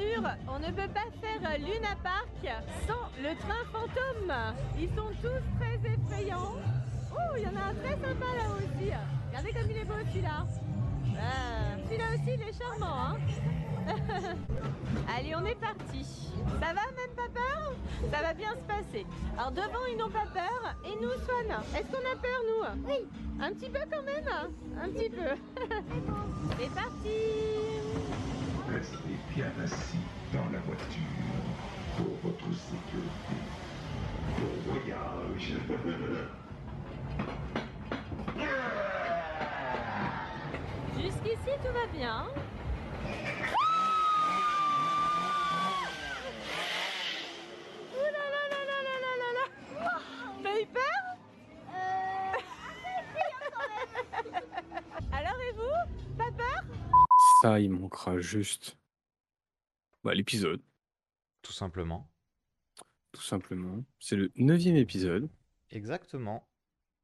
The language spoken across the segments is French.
sûr, on ne peut pas faire Luna Park sans le train fantôme. Ils sont tous très effrayants. Oh, il y en a un très sympa là aussi. Regardez comme il est beau celui-là. Ah, celui-là aussi, il est charmant. Hein Allez, on est parti. Ça va, même pas peur? Ça va bien se passer. Alors devant, ils n'ont pas peur. Et nous, Swan, est-ce qu'on a peur, nous? Oui. Un petit peu quand même Un petit peu. C'est parti Restez bien assis dans la voiture pour votre sécurité. Bon voyage. Jusqu'ici, tout va bien. Ça, il manquera juste bah, l'épisode, Tout simplement. tout simplement. C'est le neuvième épisode. Exactement.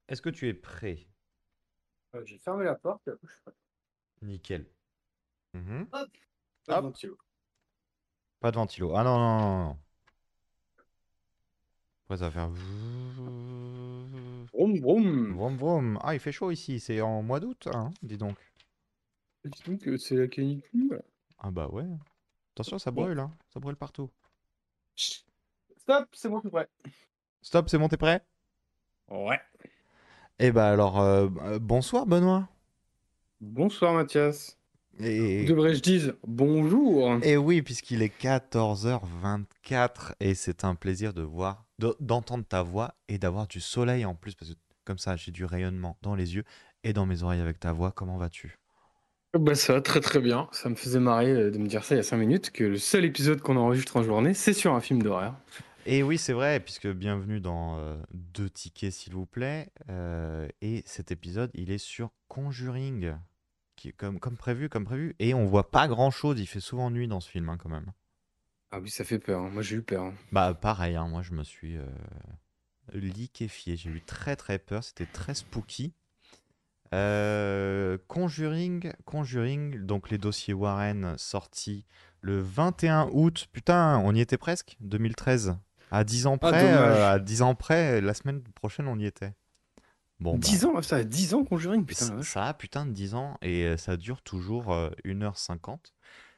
Est-ce que tu es prêt? J'ai fermé la porte. Nickel. Mhm. Pas Hop. de ventilo. Pas de ventilo. Ah non, non, non, non. Après, ça va faire... Vroom, vroom. Vroom, vroom. Ah, il fait chaud ici. C'est en mois d'août, hein, dis donc. Dis donc que c'est la canicule. Ah bah ouais. Attention, ça brûle, hein. Ça brûle partout. Stop, c'est bon tout prêt. Stop, c'est bon, t'es prêt? Ouais. Eh bah alors, euh, euh, bonsoir Benoît. Bonsoir Mathias. Et... Devrais-je dire bonjour Et oui, puisqu'il est 14h24 et c'est un plaisir de voir, de- d'entendre ta voix et d'avoir du soleil en plus, parce que comme ça, j'ai du rayonnement dans les yeux et dans mes oreilles avec ta voix. Comment vas-tu? Bah ça va très très bien. Ça me faisait marrer euh, de me dire ça il y a 5 minutes que le seul épisode qu'on enregistre en journée, c'est sur un film d'horreur. Et oui, c'est vrai, puisque bienvenue dans euh, Deux tickets, s'il vous plaît. Euh, et cet épisode, il est sur Conjuring, qui est comme, comme prévu, comme prévu. Et on voit pas grand-chose, il fait souvent nuit dans ce film, hein, quand même. Ah oui, ça fait peur. hein. Moi j'ai eu peur. hein. Bah pareil, hein, moi je me suis euh, liquéfié, j'ai eu très très peur, c'était très spooky. Euh, Conjuring, Conjuring, donc les dossiers Warren sortis le 21 août, putain, on y était presque, 2013. À 10 ans Ah, près, euh, à 10 ans près, la semaine prochaine on y était. Bon, bah, 10 ans, ça a 10 ans Conjuring, putain. ça, ça a putain de 10 ans et euh, ça dure toujours euh, 1h50.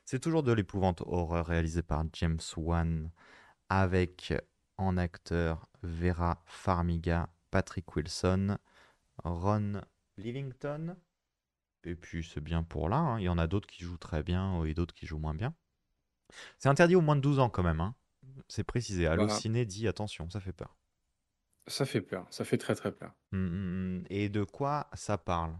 C'est toujours de l'épouvante horreur réalisée par James Wan avec en acteur Vera Farmiga, Patrick Wilson, Ron Livington. Et puis c'est bien pour là, hein. il y en a d'autres qui jouent très bien et d'autres qui jouent moins bien. C'est interdit au moins de 12 ans quand même. hein. C'est précisé. Allociné dit attention, ça fait peur. Ça fait peur, ça fait très très peur. Hum, hum, hum. Et de quoi ça parle?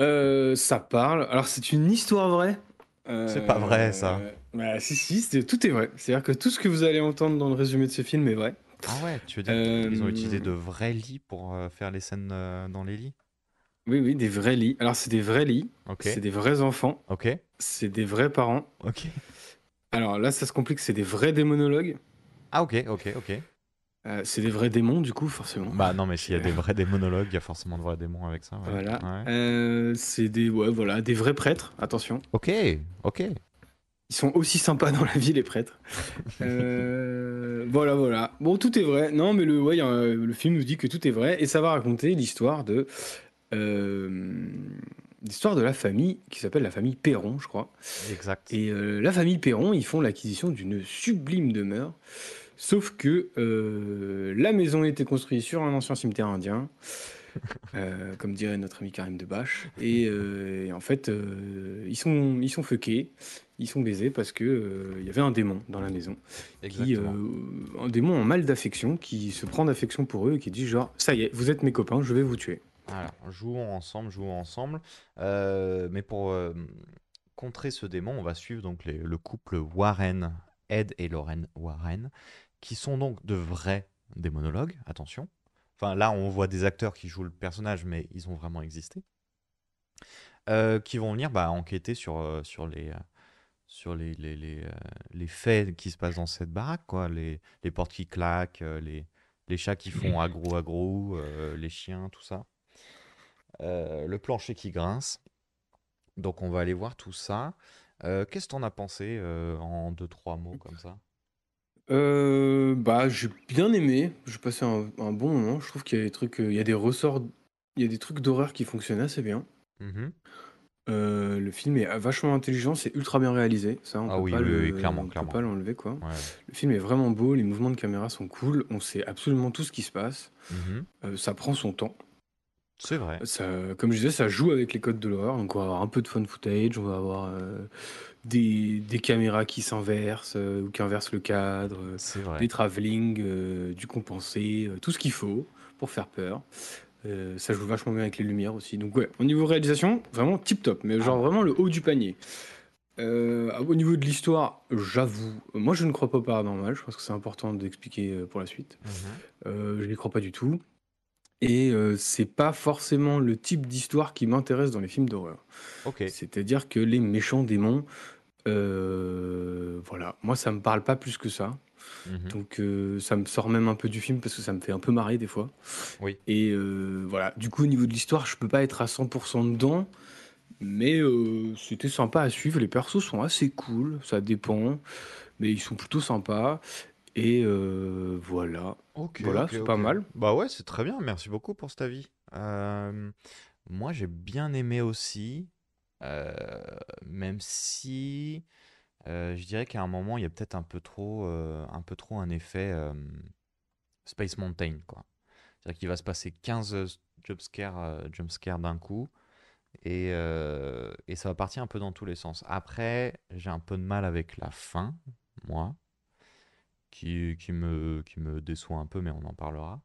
Euh, ça parle. Alors c'est une histoire vraie. C'est pas vrai, ça. Euh, Bah si si, tout est vrai. C'est-à-dire que tout ce que vous allez entendre dans le résumé de ce film est vrai. Ah ouais, tu veux dire qu'ils ont Euh, utilisé de vrais lits pour euh, faire les scènes euh, dans les lits? Oui oui, des vrais lits. Alors c'est des vrais lits. Ok, C'est des vrais enfants. ok, C'est des vrais parents. ok. Alors là, ça se complique. C'est des vrais démonologues. Ah ok, ok, ok. Euh, c'est des vrais démons du coup forcément. Bah non, mais s'il y a des vrais démonologues, il y a forcément de vrais démons avec ça. ouais. Voilà. Ouais. Euh, c'est des ouais voilà des vrais prêtres. Attention. Ok, ok. Ils sont aussi sympas dans la vie, les prêtres. Euh, voilà, voilà. Bon, tout est vrai. Non, mais le, ouais, film nous dit que tout est vrai et ça va raconter l'histoire de euh, l'histoire de la famille qui s'appelle la famille Perron, je crois. Exact. Et euh, la famille Perron, ils font l'acquisition d'une sublime demeure. Sauf que la maison a été construite sur un ancien cimetière indien, euh, comme dirait notre ami Karim Debache. Et, euh, et en fait, euh, ils sont, ils sont fuckés, ils sont baisés parce que euh, il y avait un démon dans la maison, qui, euh, un démon en mal d'affection, qui se prend d'affection pour eux et qui dit genre, ça y est, vous êtes mes copains, je vais vous tuer. Alors, jouons ensemble, jouons ensemble. Euh, mais pour contrer ce démon, on va suivre donc les- le couple Warren, Ed et Lauren Warren, qui sont donc de vrais démonologues, attention. Enfin, là, on voit des acteurs qui jouent le personnage, mais ils ont vraiment existé. Qui vont venir bah, enquêter sur, sur, les, sur les, les, les, euh, les faits qui se passent dans cette baraque, quoi. Les, les portes qui claquent, euh, les, les chats qui font agro agro, euh, les chiens, tout ça. Euh, le plancher qui grince. Donc on va aller voir tout ça. Euh, qu'est-ce que t'en as pensé en deux, trois mots comme ça? Bah, j'ai bien aimé. J'ai passé un, un bon moment. Je trouve qu'il y a des trucs, il y a des ressorts, il y a des trucs d'horreur qui fonctionnent assez bien. Mhm. Euh, le film est vachement intelligent, c'est ultra bien réalisé. Ça, on Ah peut oui, pas oui, le, oui, clairement, on peut clairement. pas l'enlever, quoi. Ouais. Le film est vraiment beau, les mouvements de caméra sont cool, on sait absolument tout ce qui se passe. Mhm. Euh, ça prend son temps. C'est vrai. Ça, comme je disais, ça joue avec les codes de l'horreur. Donc, on va avoir un peu de fun footage, on va avoir euh, des, des caméras qui s'inversent ou qui inversent le cadre, C'est vrai. des travelling, du compensé, tout ce qu'il faut pour faire peur. Euh, ça joue vachement bien avec les lumières aussi. Donc, ouais, au niveau réalisation, vraiment tip top, mais genre vraiment le haut du panier. Euh, au niveau de l'histoire, j'avoue, moi je ne crois pas au paranormal. Je pense que c'est important d'expliquer euh, pour la suite. Mhm. Euh, je n'y crois pas du tout. Et euh, c'est pas forcément le type d'histoire qui m'intéresse dans les films d'horreur. C'est-à-dire que les méchants démons, euh, voilà, moi ça me parle pas plus que ça. Mhm. Donc euh, ça me sort même un peu du film parce que ça me fait un peu marrer des fois. Oui. Et euh, voilà, du coup au niveau de l'histoire, je peux pas être à 100% dedans. Mais c'était sympa à suivre. Les persos sont assez cool, ça dépend. Mais ils sont plutôt sympas. Et voilà. Ok, Voilà, ok, c'est pas ok. mal. Bah ouais, c'est très bien. Merci beaucoup pour cet avis. Moi, j'ai bien aimé aussi, euh, même si euh, je dirais qu'à un moment, il y a peut-être un peu trop, euh, un peu trop un effet Space Mountain, quoi. C'est-à-dire qu'il va se passer 15 jumpscares euh, d'un coup. Et, et ça va partir un peu dans tous les sens. Après, j'ai un peu de mal avec la fin, moi, qui, qui me, qui me déçoit un peu, mais on en parlera.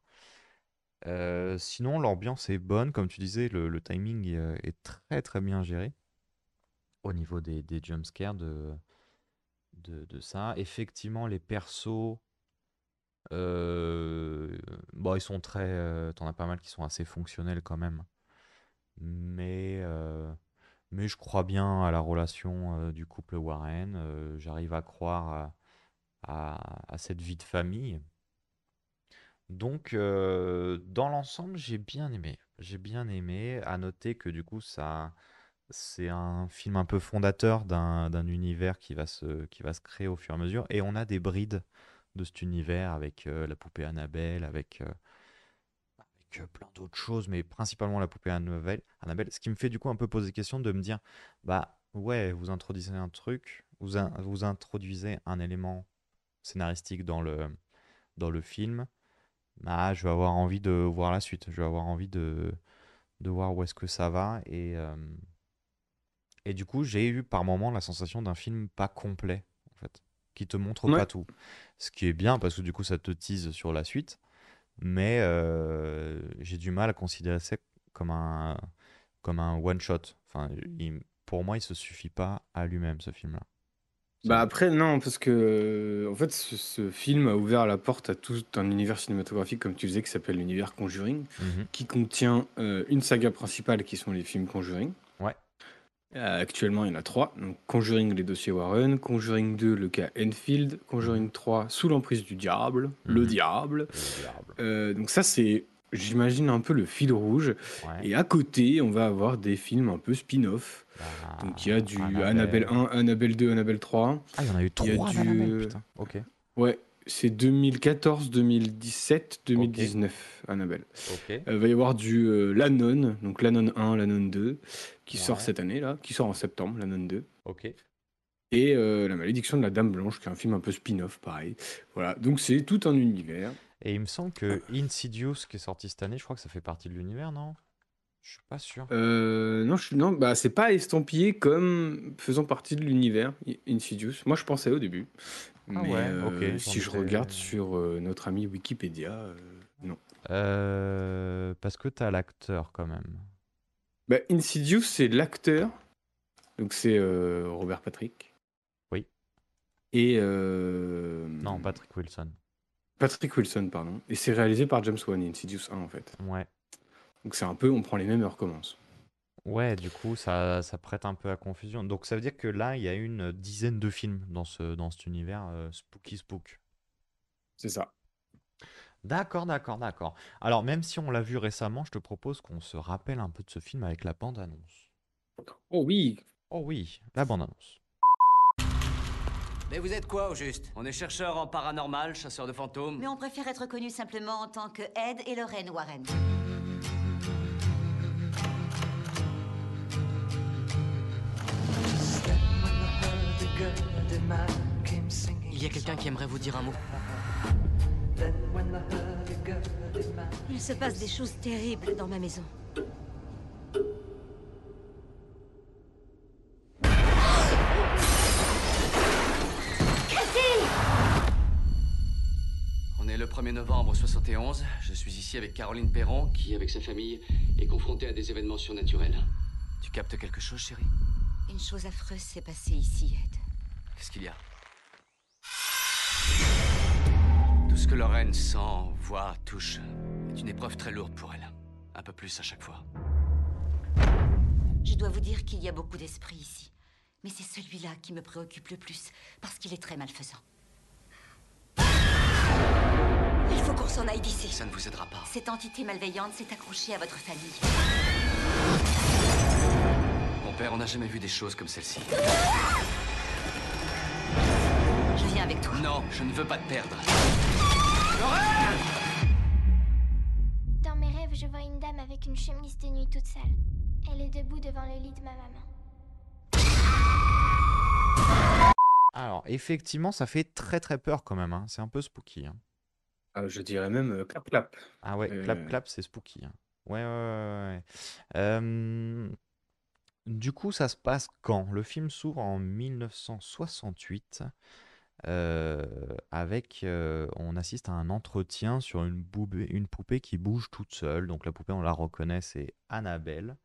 Sinon, l'ambiance est bonne, comme tu disais, le, timing est très très bien géré au niveau des, des jumpscares de, de, ça. Effectivement, les persos, euh, bon, ils sont très. euh, T'en as pas mal qui sont assez fonctionnels quand même. Mais, euh, mais je crois bien à la relation du couple Warren. J'arrive à croire à, cette vie de famille. Donc, dans l'ensemble, j'ai bien aimé. J'ai bien aimé. À noter que du coup, ça, c'est un film un peu fondateur d'un univers qui va se, qui va se créer au fur et à mesure. Et on a des brides de cet univers avec euh, la poupée Annabelle, avec, euh, euh, plein d'autres choses, mais principalement la poupée Annabelle. Annabelle. Ce qui me fait du coup un peu poser question de me dire, bah ouais, vous introduisez un truc, vous, vous introduisez un élément scénaristique dans le, dans le film. Ah, je vais avoir envie de voir la suite. Je vais avoir envie de, de voir où est-ce que ça va. Et, et du coup, j'ai eu par moments la sensation d'un film pas complet, en fait, qui te montre Ouais. pas tout. Ce qui est bien parce que du coup, ça te tease sur la suite. Mais euh, j'ai du mal à considérer ça comme un, comme un one-shot. Enfin, il- pour moi, il se suffit pas à lui-même, ce film-là. Bah après, non, parce que en fait, ce, ce film a ouvert la porte à tout un univers cinématographique, comme tu disais, qui s'appelle l'univers Conjuring, Mhm. qui contient euh, une saga principale qui sont les films Conjuring. Euh, actuellement, il y en a trois. Donc, Conjuring, les dossiers Warren, Conjuring 2, le cas Enfield, Conjuring 3, sous l'emprise du diable, le Mhm. diable. Le diable. Euh, donc ça, c'est, j'imagine, un peu le fil rouge. Ouais. Et à côté, on va avoir des films un peu spin-off. Bah, Donc il y a du Annabelle 1, Annabelle 2, Annabelle 3. Ah, il y en a eu Il y a trois du- putain. Ok. Ouais, c'est 2014, 2017, 2019, Annabelle. Il va y avoir du euh, L'Anon, donc L'Anon 1, L'Anon 2, qui Ouais. sort cette année, là, qui sort en septembre, L'Anon 2. Ok. Et euh, La Malédiction de la Dame Blanche, qui est un film un peu spin-off, pareil. Voilà, donc c'est tout un univers. Et il me semble que Insidious, qui est sorti cette année, je crois que ça fait partie de l'univers, non? Je suis pas sûr. Euh, non, je, non bah, c'est pas estampillé comme faisant partie de l'univers Insidious. Moi, je pensais au début. Ah Mais ouais, euh, ok, si je regarde sur euh, notre ami Wikipédia, euh, non. Euh, parce que t'as l'acteur quand même. Bah, Insidious, c'est l'acteur. Donc, c'est euh, Robert Patrick. Oui. Et. euh, Non, Patrick Wilson. Patrick Wilson, pardon. Et c'est réalisé par James Wan, Insidious 1, en fait. Ouais. Donc, c'est un peu, on prend les mêmes et on recommence. Ouais, du coup, ça, ça prête un peu à confusion. Donc ça veut dire que là, il y a une dizaine de films dans ce, dans cet univers euh, Spooky Spook. C'est ça. D'accord, d'accord, d'accord. Alors, même si on l'a vu récemment, je te propose qu'on se rappelle un peu de ce film avec la bande-annonce. Oh oui, Oh oui, la bande-annonce. Mais vous êtes quoi au juste? On est chercheur en paranormal, chasseur de fantômes. Mais on préfère être connu simplement en tant que Ed et Lorraine Warren. Il y a quelqu'un qui aimerait vous dire un mot. Il se passe des choses terribles dans ma maison. On est le 1er novembre 71. Je suis ici avec Caroline Perron, qui, avec sa famille, est confrontée à des événements surnaturels. Tu captes quelque chose, chérie? Une chose affreuse s'est passée ici, Ed. Qu'est-ce qu'il y a? Tout ce que Lorraine sent, voit, touche est une épreuve très lourde pour elle. Un peu plus à chaque fois. Je dois vous dire qu'il y a beaucoup d'esprits ici. Mais c'est celui-là qui me préoccupe le plus, parce qu'il est très malfaisant. Il faut qu'on s'en aille d'ici. Ça ne vous aidera pas. Cette entité malveillante s'est accrochée à votre famille. Mon père, on n'a jamais vu des choses comme celle-ci. Viens avec toi. Non, je ne veux pas te perdre. Dans mes rêves, je vois une dame avec une chemise de nuit toute sale. Elle est debout devant le lit de ma maman. Alors, effectivement, ça fait très très peur quand même. hein. C'est un peu spooky. hein. Ah, je dirais même euh, clap clap. Ah ouais, clap Euh. clap, c'est spooky. hein. Ouais, ouais, ouais, ouais. Euh, Du coup, ça se passe quand? Le film s'ouvre en 1968 euh, avec, euh, on assiste à un entretien sur une poupée, une poupée qui bouge toute seule. Donc la poupée, on la reconnaît, c'est Annabelle,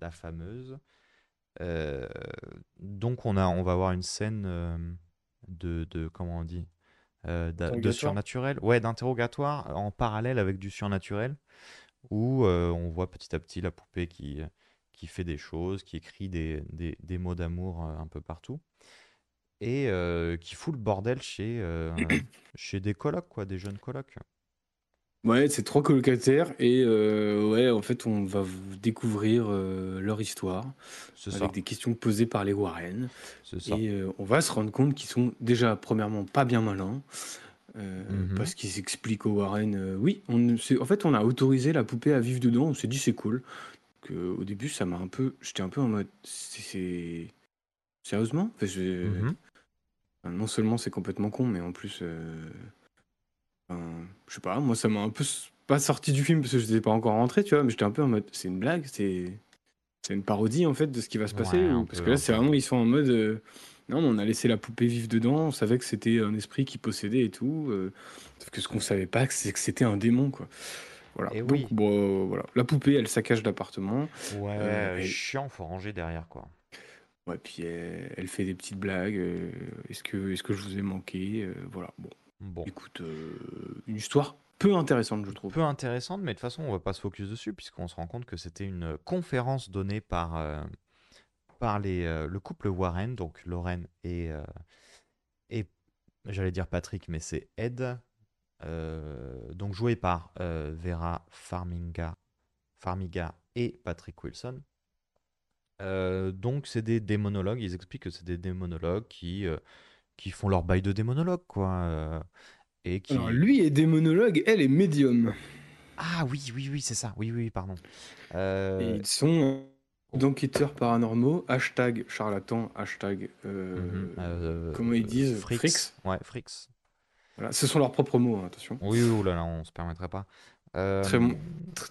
la fameuse. Euh, donc on a, on va avoir une scène euh, de, de, comment on dit, euh, d'a- de Interrogatoire surnaturel, ouais, d'interrogatoire en parallèle avec du surnaturel, où euh, on voit petit à petit la poupée qui, qui fait des choses, qui écrit des, des, des mots d'amour euh, un peu partout, et euh, qui fout le bordel chez, euh, chez des colocs, quoi, des jeunes colocs. Ouais, c'est trois colocataires et euh, ouais, en fait, on va découvrir leur histoire C'est avec ça, des questions posées par les Warren c'est ça. et on va se rendre compte qu'ils sont déjà premièrement pas bien malins Mhm. parce qu'ils expliquent aux Warren, oui, on, c'est- en fait, on a autorisé la poupée à vivre dedans. On s'est dit c'est cool. Que, au début, ça m'a un peu, j'étais un peu en mode, c'est c'est- sérieusement, Enfin, je- Mhm. Enfin, non seulement c'est complètement con, mais en plus, euh, enfin, je sais pas, moi ça m'a un peu pas sorti du film parce que je n'étais pas encore rentré, tu vois, mais j'étais un peu en mode, c'est une blague, c'est c'est une parodie en fait de ce qui va se passer, Ouais, ou- un parce peu, que là c'est vraiment, ils sont en mode, euh, non, on a laissé la poupée vivre dedans, on savait que c'était un esprit qui possédait et tout, euh, sauf que ce qu'on savait pas, c'est que c'était un démon, quoi. Voilà. Et Donc, oui. bon, voilà. La poupée, elle saccage l'appartement. Ouais, chiant, faut ranger derrière, quoi. Ouais, puis elle, elle fait des petites blagues. euh, est-ce que, est-ce que je vous ai manqué Euh, Voilà. Bon, Bon. écoute, euh, une histoire peu intéressante, je trouve. peu intéressante, mais de toute façon, on va pas se focus dessus, puisqu'on se rend compte que c'était une conférence donnée par, par les, le couple Warren, donc Lorraine et, et j'allais dire Patrick, mais c'est Ed, donc joué par Vera Farmiga, Farmiga et Patrick Wilson. Euh, donc, c'est des démonologues, ils expliquent que c'est des démonologues qui, euh, qui font leur bail de démonologue, quoi. euh, et qui... Alors, lui est démonologue, elle est médium. Ah oui, oui, oui, c'est ça. Oui, oui, pardon. Et ils sont d'enquêteurs paranormaux, hashtag charlatan, hashtag. euh, mhm, euh, comment ils disent Fricks. Fricks Ouais, Fricks. Voilà, ce sont leurs propres mots, hein, attention. Oui, oui, oh là là, on se permettrait pas. Euh, Très, bon- tr-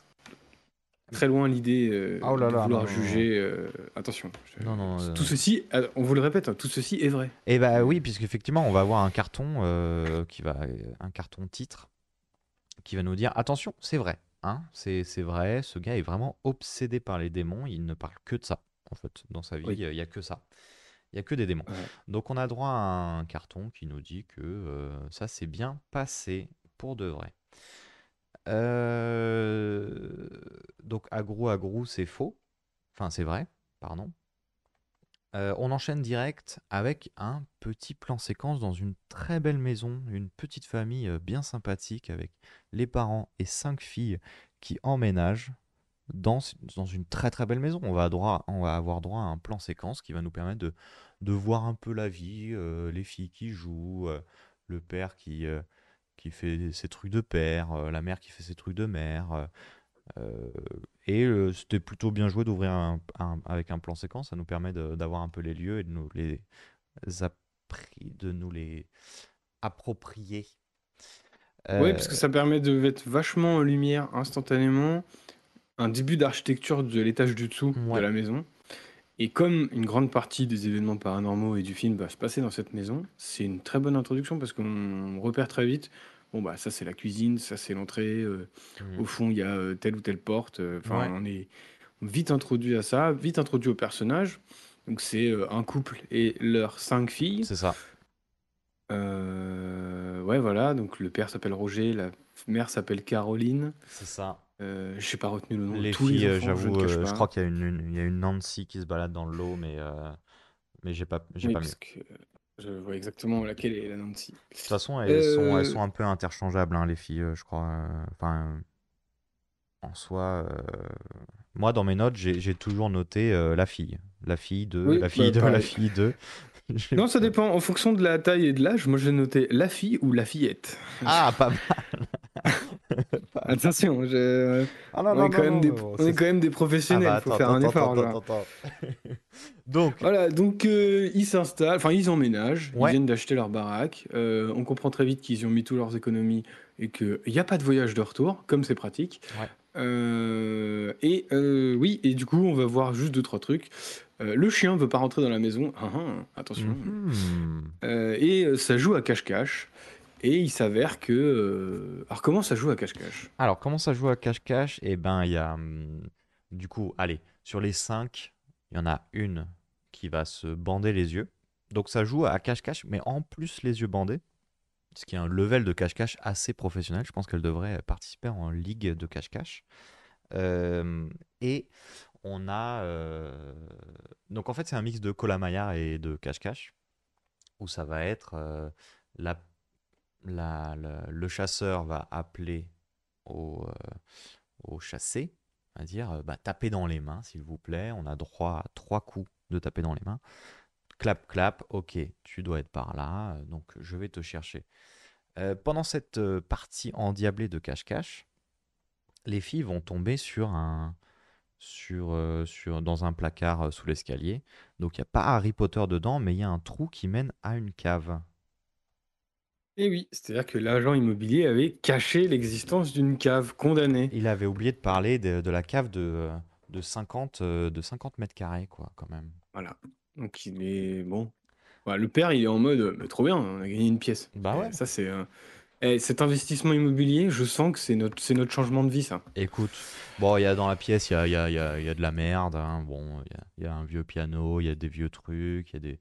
très loin l'idée euh, Oh là de vouloir non, non, juger. euh, attention. Je- Non, non, Tout euh, ceci, euh, on vous le répète, hein, tout ceci est vrai. Eh bah oui, puisqu'effectivement, on va avoir un carton euh, qui va, un carton titre qui va nous dire attention, c'est vrai, hein, c'est c'est vrai, ce gars est vraiment obsédé par les démons, il ne parle que de ça, en fait, dans sa vie, Oui. il y a que ça. Il y a que des démons. Ouais. Donc on a droit à un carton qui nous dit que euh, ça s'est bien passé pour de vrai. Euh, donc agrou agrou, c'est faux. Enfin, c'est vrai, pardon. Euh, on enchaîne direct avec un petit plan séquence dans une très belle maison, une petite famille euh, bien sympathique avec les parents et cinq filles qui emménagent. dans, dans une très très belle maison. On va, droit, on va avoir droit à un plan séquence qui va nous permettre de, de voir un peu la vie, les filles qui jouent, le père qui, qui fait ses trucs de père, la mère qui fait ses trucs de mère. et c'était plutôt bien joué d'ouvrir un, avec un plan séquence. Ça nous permet d'avoir un peu les lieux et de nous les, de nous les approprier. Oui, parce que ça permet de mettre vachement en lumière instantanément un début d'architecture de l'étage du dessous de la maison. Et comme une grande partie des événements paranormaux et du film va se passer dans cette maison, c'est une très bonne introduction parce qu'on repère très vite. Bon bah ça c'est la cuisine, ça c'est l'entrée. Euh, mmh. Au fond il y a euh, telle ou telle porte. Euh, enfin on est vite introduit à ça, vite introduit au personnage. Donc c'est un couple et leurs cinq filles. C'est ça. ouais voilà donc le père s'appelle Roger, la mère s'appelle Caroline. C'est ça. Je n'ai pas retenu le nom les de tous filles, les j'avoue, je, je crois qu'il y a une, il y a une Nancy qui se balade dans le lot, mais, euh, mais j'ai pas, j'ai oui, pas parce que je vois exactement laquelle est la Nancy. De toute façon, elles, sont, elles sont un peu interchangeables, hein, les filles, je crois. Enfin, en soi, moi, dans mes notes, j'ai toujours noté la fille. La fille de, la fille bah, de, la fille de. non, ça dépend. En fonction de la taille et de l'âge, moi j'ai noté la fille ou la fillette. Ah, pas mal. Attention, ah on, est, quand même des... on est quand même des professionnels, il ah bah, faut faire un effort. donc, voilà, donc euh, ils s'installent, enfin ils emménagent, ils viennent d'acheter leur baraque. Euh, on comprend très vite qu'ils ont mis toutes leurs économies et qu'il n'y a pas de voyage de retour, comme c'est pratique. Euh, et oui, et du coup, on va voir juste deux trois trucs. le chien veut pas rentrer dans la maison, ah, attention. Mhm. et ça joue à cache-cache. Et il s'avère que. Euh, alors, comment ça joue à cache-cache? Alors, comment ça joue à cache-cache? Eh ben, il y a. Hum, du coup, allez, sur les cinq, il y en a une qui va se bander les yeux. Donc, ça joue à cache-cache, mais en plus les yeux bandés. Ce qui est un level de cache-cache assez professionnel. Je pense qu'elle devrait participer en ligue de cache-cache. Euh, et on a. Euh, donc, en fait, c'est un mix de Colamaillard et de cache-cache. Où ça va être la le chasseur va appeler au, euh, au chassé, à dire euh, bah, tapez dans les mains, s'il vous plaît. On a droit à trois coups de taper dans les mains. Clap, clap, ok, tu dois être par là, donc je vais te chercher. Euh, pendant cette partie endiablée de cache-cache, les filles vont tomber sur un, sur, sur, dans un placard sous l'escalier. Donc il n'y a pas Harry Potter dedans, mais il y a un trou qui mène à une cave. Et oui, c'est-à-dire que l'agent immobilier avait caché l'existence d'une cave condamnée. Il avait oublié de parler de, la cave de, de, 50, de 50 mètres carrés, quoi, quand même. Voilà. Donc il est bon. le père, il est en mode, «Bah, trop bien, on a gagné une pièce. Bah ouais. ça, c'est. Eh, cet investissement immobilier, je sens que c'est notre, c'est notre changement de vie, ça. Écoute, bon, il y a dans la pièce, il y a, y, a, y, a, y a de la merde. Hein. Bon, il y a, y a un vieux piano, il y a des vieux trucs, il y a des.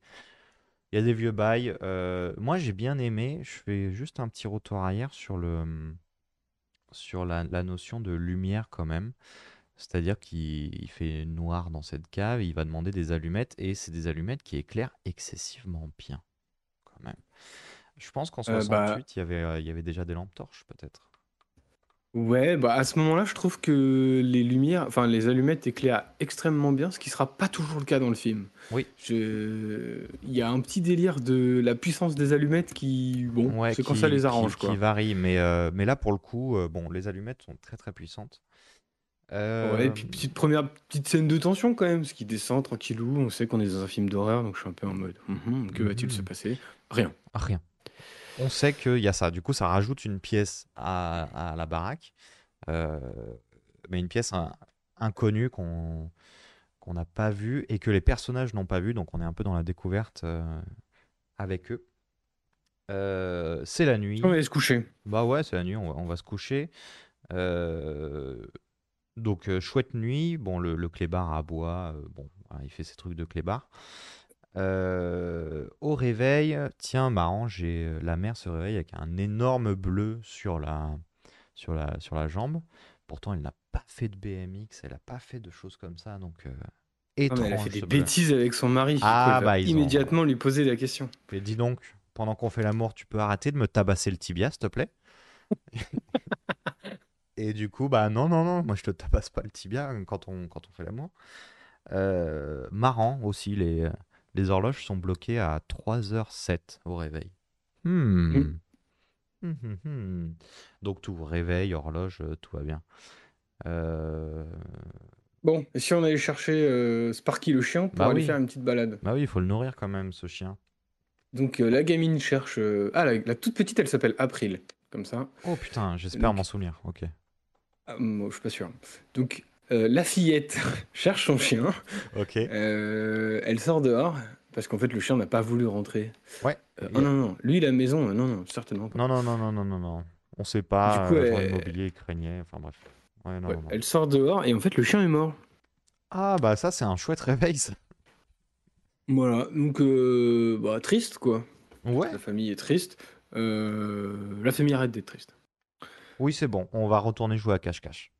Il y a des vieux bails. Euh, moi, j'ai bien aimé. Je fais juste un petit retour arrière sur le sur la, notion de lumière quand même. C'est-à-dire qu'il fait noir dans cette cave, il va demander des allumettes et c'est des allumettes qui éclairent excessivement bien quand même. Je pense qu'en 68, euh, bah il y avait, euh, il y avait déjà des lampes torches peut-être. Ouais, bah à ce moment-là, je trouve que les lumières, enfin les allumettes éclairent extrêmement bien, ce qui sera pas toujours le cas dans le film. Oui. Je... Il y a un petit délire de la puissance des allumettes qui, bon, c'est quand ça les arrange, qui, varie, mais, euh, mais là pour le coup, euh, bon, les allumettes sont très très puissantes. Ouais, et puis petite première petite scène de tension quand même, ce qui descend tranquillou. On sait qu'on est dans un film d'horreur, donc je suis un peu en mode, mhm, que va-t-il se passer? Rien. Rien on sait qu'il y a ça. Du coup, ça rajoute une pièce à, la baraque, euh, mais une pièce inconnue qu'on qu'on n'a pas vue et que les personnages n'ont pas vue. Donc, on est un peu dans la découverte euh, avec eux. Euh, c'est la nuit. On va se coucher. Bah ouais, c'est la nuit, on va, se coucher. Donc, chouette nuit. Bon, le, le clébard à bois, bon, il fait ses trucs de clébard. Euh, au réveil, tiens, marrant, j'ai euh, la mère se réveille avec un énorme bleu sur la, sur la, sur la jambe. Pourtant, elle n'a pas fait de BMX, elle n'a pas fait de choses comme ça, donc euh, elle a fait des bêtises avec son mari. Ah, bah, immédiatement lui poser la question. Mais dis donc, pendant qu'on fait l'amour, tu peux arrêter de me tabasser le tibia, s'il te plaît? Et du coup, bah non, non, non, moi je te tabasse pas le tibia quand on, quand on fait l'amour. Euh, marrant aussi, les, les horloges sont bloquées à 3h07 au réveil. Hmm. Mm. Hum, hum, hum. Donc tout, réveil, horloge, euh, tout va bien. Euh, Bon, et si on allait chercher euh, Sparky le chien pour Bah aller oui. faire une petite balade? Bah oui, il faut le nourrir quand même, ce chien. Donc euh, la gamine cherche. euh, Ah, la, la toute petite, elle s'appelle April, comme ça. Oh putain, j'espère Donc- m'en souvenir. Ok. Ah, moi, je suis pas sûr. Donc euh, la fillette cherche son chien. Ok. Euh, elle sort dehors parce qu'en fait le chien n'a pas voulu rentrer. Ouais. Euh, oh non, non, lui la maison, euh, non, non, certainement pas. Non, non, non, non, non, non, non. On sait pas. Du coup, elle- immobilier craignait. Enfin bref. Ouais, non, Ouais, non, elle sort dehors et en fait le chien est mort. Ah bah ça, c'est un chouette réveil. ça. Voilà, donc bah, triste quoi. Ouais. La famille est triste. La famille arrête d'être triste. Oui, c'est bon. On va retourner jouer à cache-cache.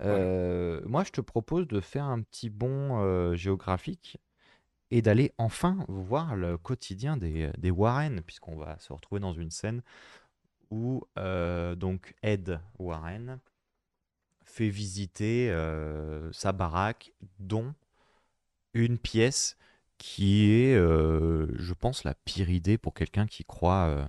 Euh, moi, je te propose de faire un petit bond euh, géographique et d'aller enfin voir le quotidien des, des Warren, puisqu'on va se retrouver dans une scène où euh, donc Ed Warren fait visiter euh, sa baraque, dont une pièce qui est, euh, je pense, la pire idée pour quelqu'un qui croit, euh,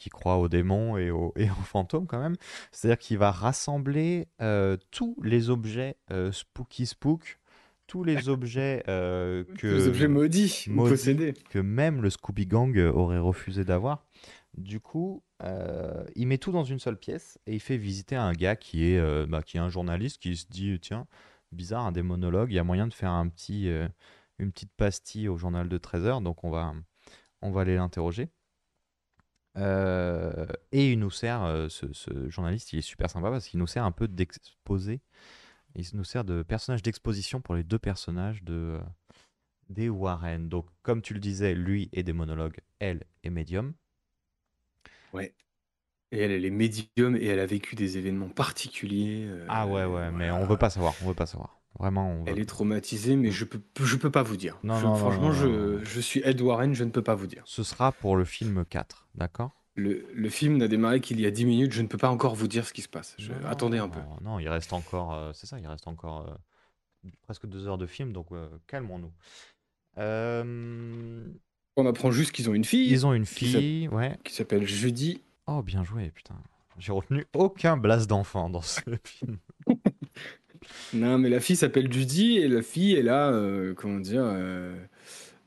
qui croit aux démons et aux, et aux fantômes quand même. C'est-à-dire qu'il va rassembler euh, tous les objets euh, spooky spook, tous les objets euh, que Les objets maudits possédés. que même le Scooby Gang aurait refusé d'avoir. Du coup, il met tout dans une seule pièce et il fait visiter un gars qui est, bah, qui est un journaliste qui se dit tiens, bizarre, un démonologue, il y a moyen de faire un petit, une petite pastille au journal de 13 heures, donc on va, on va aller l'interroger. Euh, et il nous sert, euh, ce, ce journaliste, il est super sympa parce qu'il nous sert un peu d'exposé. Il nous sert de personnage d'exposition pour les deux personnages de, euh, des Warren. Donc, comme tu le disais, lui est des monologues, elle est médium. Ouais. Et elle, elle est médium et elle a vécu des événements particuliers. Ah ouais, ouais, mais on veut pas savoir, on veut pas savoir. Vraiment, on veut... Elle est traumatisée, mais je peux, je peux pas vous dire. Non, Je- non, non, franchement, non, je, non, je suis Ed Warren, je ne peux pas vous dire. Ce sera pour le film 4, d'accord? Le, le film n'a démarré qu'il y a 10 minutes, je ne peux pas encore vous dire ce qui se passe. Je- Non, attendez un peu. non, Non, il reste encore, euh, c'est ça, il reste encore euh, presque deux heures de film, donc euh, calmons-nous. Euh, On apprend juste qu'ils ont une fille Ils ont une qui s'appelle- fille, ouais. qui s'appelle Judy. Oh, bien joué, putain. J'ai retenu aucun blast d'enfant dans ce film. Non, mais la fille s'appelle Judy et la fille, elle a, euh, comment dire, euh,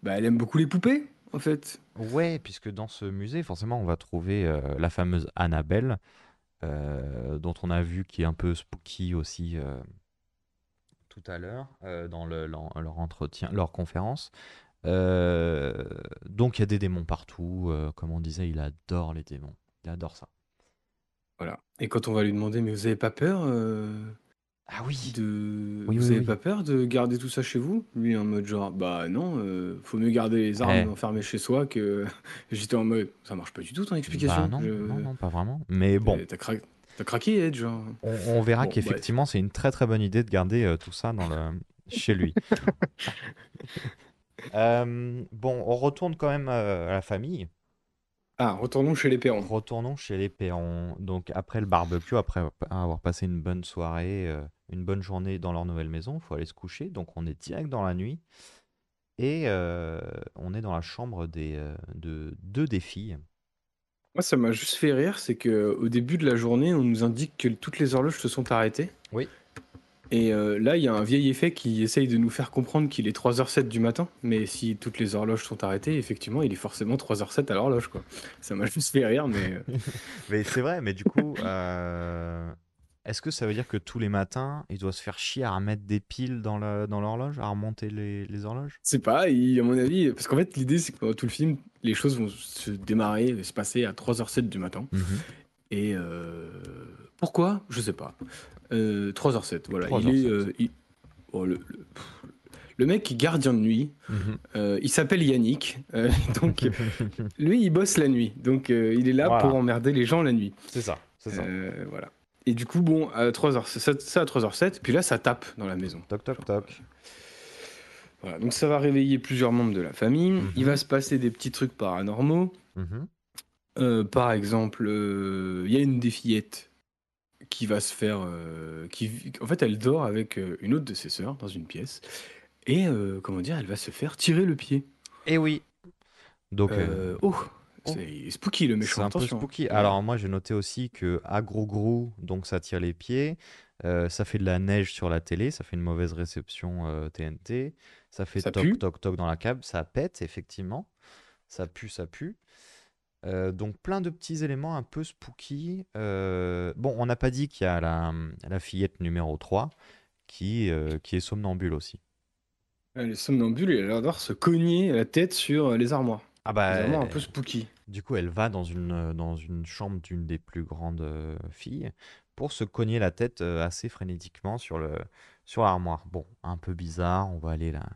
bah, elle aime beaucoup les poupées, en fait. Ouais, puisque dans ce musée, forcément, on va trouver euh, la fameuse Annabelle, dont on a vu qui est un peu spooky aussi tout à l'heure dans le- leur, leur entretien, leur conférence. Donc il y a des démons partout, comme on disait, il adore les démons, il adore ça. Voilà. Et quand on va lui demander, mais vous avez pas peur Ah oui, de, Oui, vous oui, avez oui. pas peur de garder tout ça chez vous? Lui en mode genre, bah non, euh, faut mieux garder les armes Eh. enfermées chez soi que. J'étais en mode, ça marche pas du tout ton explication. bah non, Je- non, non, pas vraiment. Mais bon, T'as cra- t'as craqué, Ed, genre. on, on verra Bon, qu'effectivement, c'est une très très bonne idée de garder euh, tout ça dans le... chez lui. Euh, bon, on retourne quand même euh, à la famille. Ah, retournons chez les Perrons. Retournons chez les Perrons. Donc après le barbecue, après avoir passé une bonne soirée, euh, une bonne journée dans leur nouvelle maison, il faut aller se coucher. Donc on est direct dans la nuit. Et euh, on est dans la chambre des, euh, de deux des filles. Moi, ça m'a juste fait rire, c'est que au début de la journée, on nous indique que toutes les horloges se sont arrêtées. Oui. Et euh, là, il y a un vieil effet qui essaye de nous faire comprendre qu'il est 3h07 du matin. Mais si toutes les horloges sont arrêtées, effectivement, il est forcément 3h07 à l'horloge, quoi. Ça m'a juste fait rire, mais... euh, Mais c'est vrai, mais du coup, euh, est-ce que ça veut dire que tous les matins, il doit se faire chier à remettre des piles dans la- dans l'horloge, à remonter les, les horloges? C'est pas, il- à mon avis, parce qu'en fait, l'idée, c'est que pendant tout le film, les choses vont se démarrer, se passer à 3h07 du matin. Et euh, pourquoi? Je sais pas. Euh, 3h07, voilà. Il 3h07. est. euh, il- oh, le, le- pff, le mec est gardien de nuit, Mhm. euh, il s'appelle Yannick. euh, donc, lui, il bosse la nuit. Donc, il est là Voilà. pour emmerder les gens la nuit. C'est ça, voilà. Et du coup, bon, à 3h07, ça à 3h07, puis là, ça tape dans la maison. Toc, toc, toc. Voilà, donc ça va réveiller plusieurs membres de la famille. Mhm. Il va se passer des petits trucs paranormaux. Mhm. Par exemple, il y a une des fillettes qui va se faire. euh, qui, en fait, elle dort avec euh, une autre de ses sœurs dans une pièce. Et euh, comment dire, elle va se faire tirer le pied. Et oui. Donc, euh, Euh, oh, c'est spooky le c'est méchant. un peu attention. spooky. Alors, moi, j'ai noté aussi que à gros gros, donc ça tire les pieds. euh, ça fait de la neige sur la télé, ça fait une mauvaise réception euh, TNT. Ça fait Ça toc pue. toc toc dans la cave, ça pète effectivement. Ça pue, ça pue. Euh, donc plein de petits éléments un peu spooky. Euh, bon, on n'a pas dit qu'il y a la, la fillette numéro 3 qui, euh, qui est somnambule aussi. Elle est somnambule et elle adore se cogner la tête sur les armoires. Ah Les bah, armoires un peu spooky. du coup, elle va dans une, dans une chambre d'une des plus grandes filles pour se cogner la tête assez frénétiquement sur le, sur l'armoire. Bon, un peu bizarre, on va aller là,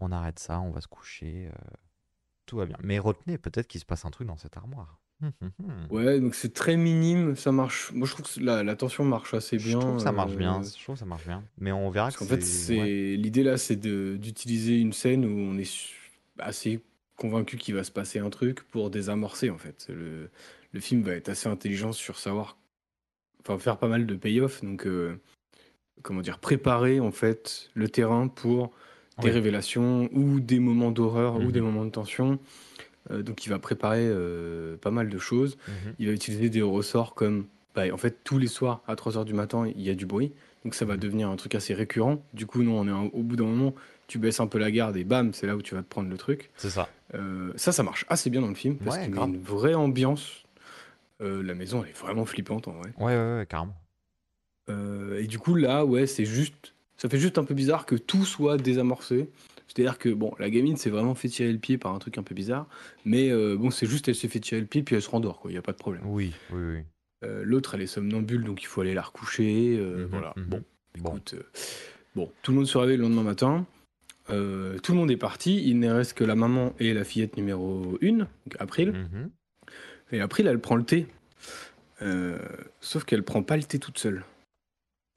on arrête ça, on va se coucher, tout va bien. Mais retenez, peut-être qu'il se passe un truc dans cette armoire. Hum, hum, hum. Ouais, donc c'est très minime, ça marche. Moi, je trouve que la, la tension marche assez Je bien. trouve que ça marche euh, bien, je trouve que ça marche bien. Mais on verra Parce que qu'en fait, c'est... ouais. l'idée là, c'est d'utiliser une scène où on est assez convaincu qu'il va se passer un truc pour désamorcer en fait. Le, le film va être assez intelligent sur savoir, enfin faire pas mal de payoff, donc euh, comment dire, préparer en fait le terrain pour des Oui. révélations ou des moments d'horreur ou des Mhm. moments de tension. Euh, donc il va préparer euh, pas mal de choses. Mhm. Il va utiliser des ressorts comme, bah, en fait, tous les soirs à 3h du matin, il y a du bruit. Donc ça va Mhm. devenir un truc assez récurrent. Du coup, non, on est un- au bout d'un moment, tu baisses un peu la garde et bam, c'est là où tu vas te prendre le truc. C'est ça. Euh, ça, ça marche assez bien dans le film parce Ouais, qu'il met grave. une vraie ambiance. La maison, elle est vraiment flippante en vrai. Ouais, ouais, ouais, carrément. Et du coup, là, ouais, c'est juste. Ça fait juste un peu bizarre que tout soit désamorcé. C'est-à-dire que, bon, la gamine s'est vraiment fait tirer le pied par un truc un peu bizarre. Mais euh, bon, c'est juste, elle s'est fait tirer le pied puis elle se rendort, quoi. Il n'y a pas de problème. Oui, oui, oui. Euh, L'autre, elle est somnambule, donc il faut aller la recoucher. euh, Mhm, voilà. mhm. Bon, Bon. écoute. bon, tout le monde se réveille le lendemain matin. Tout le monde est parti. Il ne reste que la maman et la fillette numéro 1, donc April. Mhm. Et April, elle prend le thé. Sauf qu'elle prend pas le thé toute seule.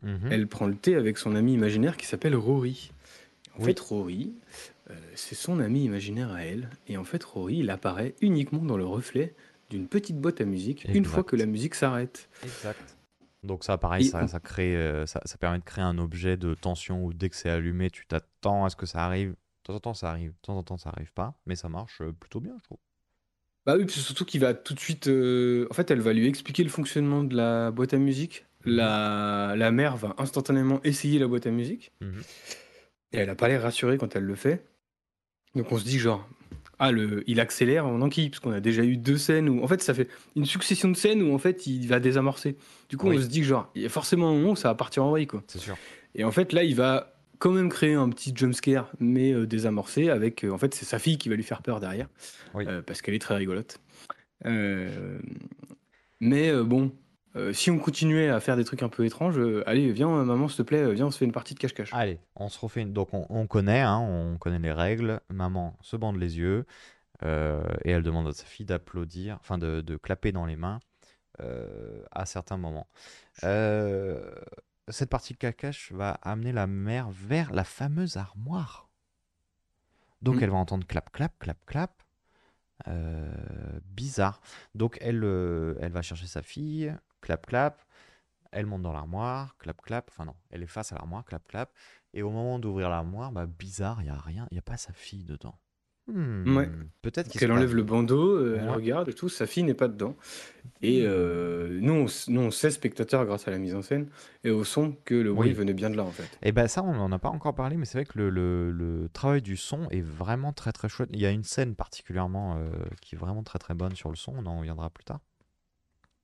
Mhm. Elle prend le thé avec son ami imaginaire qui s'appelle Rory. En Oui. fait, Rory, euh, c'est son ami imaginaire à elle. Et en fait, Rory, il apparaît uniquement dans le reflet d'une petite boîte à musique une fois que la musique s'arrête. Exact. Donc ça, pareil, Et ça, on- ça crée, euh, ça, ça permet de créer un objet de tension où dès que c'est allumé, tu t'attends à ce que ça arrive. De temps en temps, ça arrive. De temps en temps, ça arrive pas. Mais ça marche euh, plutôt bien, je trouve. Bah oui, puis surtout qu'il va tout de suite. euh, En fait, elle va lui expliquer le fonctionnement de la boîte à musique. La, la mère va instantanément essayer la boîte à musique. Mhm. Et elle a pas l'air rassurée quand elle le fait. Donc on se dit genre. Ah, le, il accélère en enquille, parce qu'on a déjà eu deux scènes où. En fait, ça fait une succession de scènes où en fait il va désamorcer. Du coup, Oui. on se dit que genre, il y a forcément un moment où ça va partir en vrille, quoi. C'est sûr. Et en fait, là, il va quand même créer un petit jumpscare, mais euh, désamorcé, avec. euh, en fait, c'est sa fille qui va lui faire peur derrière, Oui. euh, parce qu'elle est très rigolote. Mais bon, euh, si on continuait à faire des trucs un peu étranges, euh, allez, viens, euh, maman, s'il te plaît, viens, on se fait une partie de cache-cache. Allez, on se refait une... Donc on, on connaît, hein, on connaît les règles. Maman se bande les yeux euh, et elle demande à sa fille d'applaudir, enfin de, de clapper dans les mains à certains moments. Cette partie de cache va amener la mère vers la fameuse armoire. Donc Mm. elle va entendre clap, clap, clap, clap. Euh, bizarre. Donc elle, euh, elle va chercher sa fille, clap, clap. Elle monte dans l'armoire, clap, clap. Enfin non, elle est face à l'armoire, clap, clap. Et au moment d'ouvrir l'armoire, bah bizarre, il y a rien, il y a pas sa fille dedans. Hmm, Ouais. Peut-être qu'elle enlève le bandeau, euh, elle regarde et tout, sa fille n'est pas dedans. Et euh, nous, on, nous, on sait, spectateurs, grâce à la mise en scène et au son, que le bruit Oui. venait bien de là, en fait. Et ben ça, on n'en a pas encore parlé, mais c'est vrai que le, le- le travail du son est vraiment très très chouette. Il y a une scène particulièrement euh, qui est vraiment très très bonne sur le son, on en reviendra plus tard.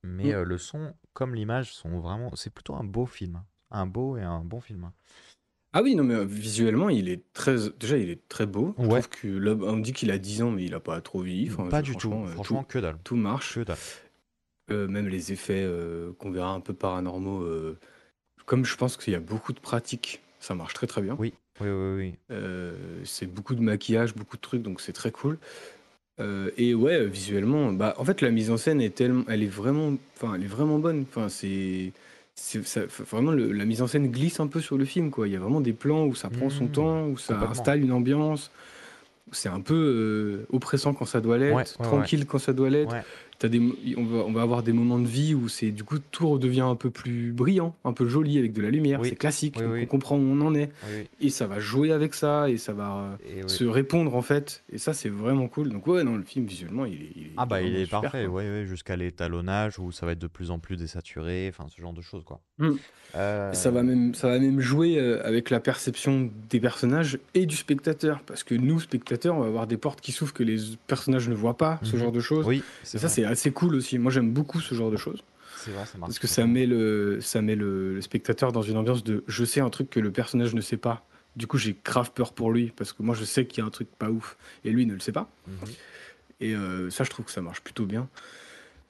Mais Mm. euh, le son, comme l'image, sont vraiment. C'est plutôt un beau film. Un beau et un bon film. Ah oui, non, mais euh, visuellement, il est très. Déjà, il est très beau. Je Ouais. trouve que là, on dit qu'il a 10 ans, mais il a pas trop vieilli. Enfin, pas du tout. franchement, euh, que dalle. tout, marche. Que dalle. Euh, même les effets euh, qu'on verra un peu paranormaux. euh, comme je pense qu'il y a beaucoup de pratiques, ça marche très très bien. Oui, oui, oui, oui. Euh, c'est beaucoup de maquillage, beaucoup de trucs, donc c'est très cool. Euh, et ouais, euh, visuellement, bah, en fait, la mise en scène est tellement, elle est vraiment, enfin, elle est vraiment bonne. Enfin, c'est, c'est ça- f- vraiment le- la mise en scène glisse un peu sur le film, quoi. Il y a vraiment des plans où ça prend son Mmh, temps, où ça complètement. installe une ambiance. C'est un peu euh, oppressant quand ça doit l'être, Ouais, ouais, tranquille quand ça doit l'être. Ouais. Des, on, va, on va avoir des moments de vie où c'est du coup tout redevient un peu plus brillant, un peu joli avec de la lumière. Oui. C'est classique, Oui, donc oui. on comprend où on en est. Et ça va jouer avec ça et ça va euh, Et se répondre en fait. Et ça, c'est vraiment cool. Donc, ouais, non, le film visuellement, il est. il est- Ah bah il est super, parfait, ouais, ouais, jusqu'à l'étalonnage où ça va être de plus en plus désaturé, enfin ce genre de choses quoi. Mm. Euh, ça va même, ça va même jouer euh, avec la perception des personnages et du spectateur. Parce que nous, spectateurs, on va avoir des portes qui s'ouvrent que les personnages ne voient pas, ce Mhm. genre de choses. Oui, Et ça, c'est assez cool aussi. Moi, j'aime beaucoup ce genre de choses. vrai, ça. Parce que ça met, le, ça met le, le spectateur dans une ambiance de je sais un truc que le personnage ne sait pas. Du coup, j'ai grave peur pour lui. Parce que moi, je sais qu'il y a un truc pas ouf. Et lui ne le sait pas. Mhm. Et euh, ça, je trouve que ça marche plutôt bien.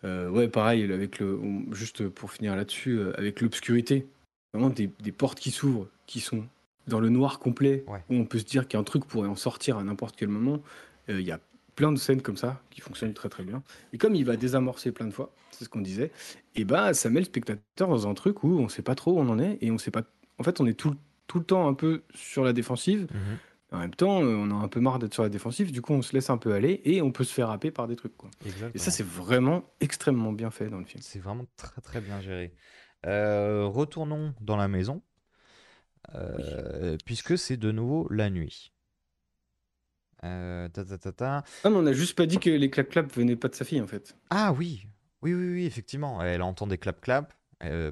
Euh, ouais, pareil, avec le, on- juste pour finir là-dessus, euh, avec l'obscurité, vraiment des, des portes qui s'ouvrent, qui sont dans le noir complet, Ouais. où on peut se dire qu'un truc pourrait en sortir à n'importe quel moment. Euh, Il y a plein de scènes comme ça qui fonctionnent très très bien. Et comme il va désamorcer plein de fois, c'est ce qu'on disait, et bah ça met le spectateur dans un truc où on sait pas trop où on en est et on sait pas. En fait, on est tout, tout le temps un peu sur la défensive. Mhm. En même temps, euh, on a un peu marre d'être sur la défensive, du coup on se laisse un peu aller et on peut se faire happer par des trucs. Quoi. Et ça, c'est vraiment extrêmement bien fait dans le film. C'est vraiment très très bien géré. Euh, retournons dans la maison, euh, puisque c'est de nouveau la nuit. Ta, ta, ta, ta. Ah, mais on a juste pas dit que les clap-clap venaient pas de sa fille en fait. Ah oui, oui, oui, oui, effectivement. Elle entend des clap-clap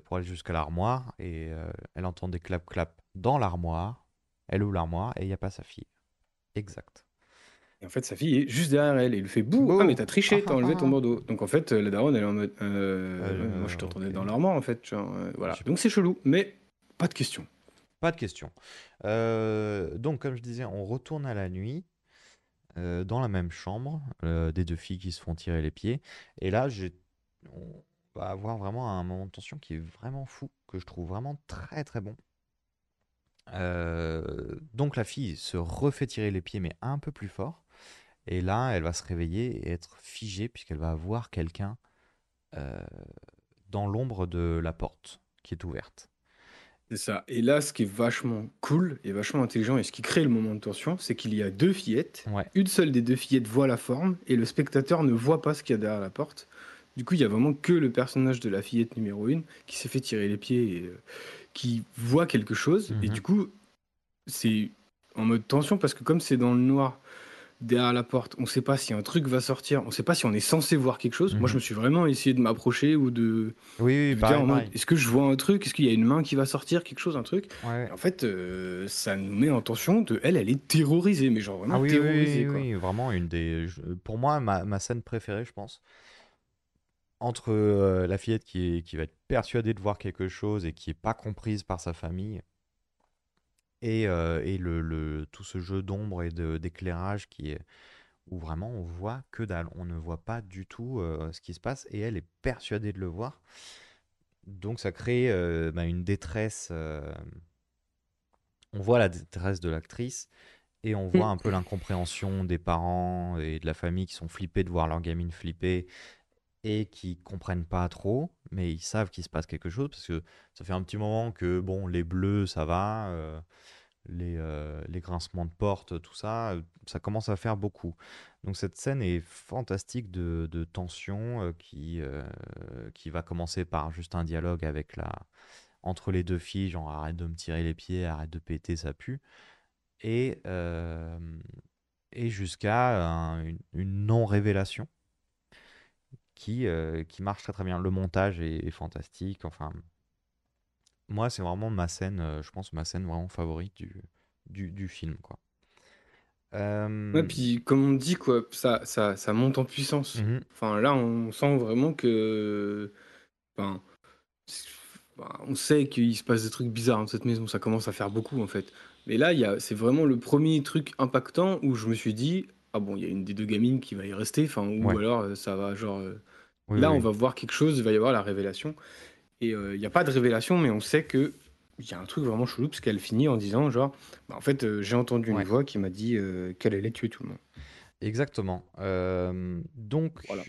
pour aller jusqu'à l'armoire et elle entend des clap-clap dans l'armoire. Elle ouvre l'armoire et il n'y a pas sa fille. Exact. Et en fait, sa fille est juste derrière elle et il lui fait bouh, ah, mais t'as triché, t'as Ah, enlevé ah, ton ah. bandeau. Donc en fait, euh, la daronne, elle est en mode euh, Euh, moi je t'entendais ok. dans l'armoire en fait. genre, euh, voilà. Donc c'est chelou, mais pas de question. Pas de question. Donc, comme je disais, on retourne à la nuit, dans la même chambre, des deux filles qui se font tirer les pieds. Et là, j'ai, on va avoir vraiment un moment de tension qui est vraiment fou, que je trouve vraiment très très bon. Euh, donc, la fille se refait tirer les pieds, mais un peu plus fort. Et là, elle va se réveiller et être figée, puisqu'elle va voir quelqu'un euh, dans l'ombre de la porte qui est ouverte. C'est ça. Et là, ce qui est vachement cool et vachement intelligent et ce qui crée le moment de tension, c'est qu'il y a deux fillettes. Ouais. Une seule des deux fillettes voit la forme et le spectateur ne voit pas ce qu'il y a derrière la porte. Du coup, il y a vraiment que le personnage de la fillette numéro une qui s'est fait tirer les pieds et euh, qui voit quelque chose. Et Mhm. du coup, c'est en mode tension parce que comme c'est dans le noir derrière la porte, on ne sait pas si un truc va sortir, on ne sait pas si on est censé voir quelque chose. Moi, Mhm. je me suis vraiment essayé de m'approcher ou de, Oui, oui, de me pareil, dire est-ce que je vois un truc? Est-ce qu'il y a une main qui va sortir Quelque chose, un truc? Ouais. en fait, euh, ça nous met en tension de elle, elle est terrorisée, mais genre vraiment Ah oui, terrorisée. oui, quoi. oui, vraiment une des. Pour moi, ma, ma scène préférée, je pense. Entre euh, la fillette qui, est- qui va être persuadée de voir quelque chose et qui est pas comprise par sa famille, et, euh, et le, le- tout ce jeu d'ombre et de- d'éclairage qui est où vraiment on voit que dalle, on ne voit pas du tout euh, ce qui se passe et elle est persuadée de le voir. Donc ça crée euh, bah, une détresse. euh, On voit la détresse de l'actrice et on voit un peu l'incompréhension des parents et de la famille qui sont flippés de voir leur gamine flipper et qui comprennent pas trop, mais ils savent qu'il se passe quelque chose parce que ça fait un petit moment que bon, les bleus ça va, euh, les, euh, les grincements de porte, tout ça, euh, ça commence à faire beaucoup. Donc cette scène est fantastique de, de tension qui, qui va commencer par juste un dialogue avec la, entre les deux filles, genre arrête de me tirer les pieds, arrête de péter, ça pue. Et, et jusqu'à un- une, une non-révélation qui, euh, qui marche très très bien. Le montage est, est fantastique. Enfin, moi, c'est vraiment ma scène, euh, je pense, ma scène vraiment favorite du, du, du film. Quoi. Euh, Ouais, puis comme on dit, quoi, ça, ça, ça monte en puissance. mhm. Enfin, là, on sent vraiment que. Enfin, enfin, on sait qu'il se passe des trucs bizarres dans cette maison, ça commence à faire beaucoup en fait. Mais là, a- c'est vraiment le premier truc impactant où je me suis dit, ah bon, il y a une des deux gamines qui va y rester, enfin, ou Ouais. alors euh, ça va, genre. euh, Oui, là, oui. on va voir quelque chose, il va y avoir la révélation. Et euh, il n'y a pas de révélation, mais on sait que il y a un truc vraiment chelou, parce qu'elle finit en disant, genre, bah, en fait, euh, j'ai entendu Ouais. une voix qui m'a dit euh, qu'elle allait tuer tout le monde. Exactement. Euh, donc, Voilà.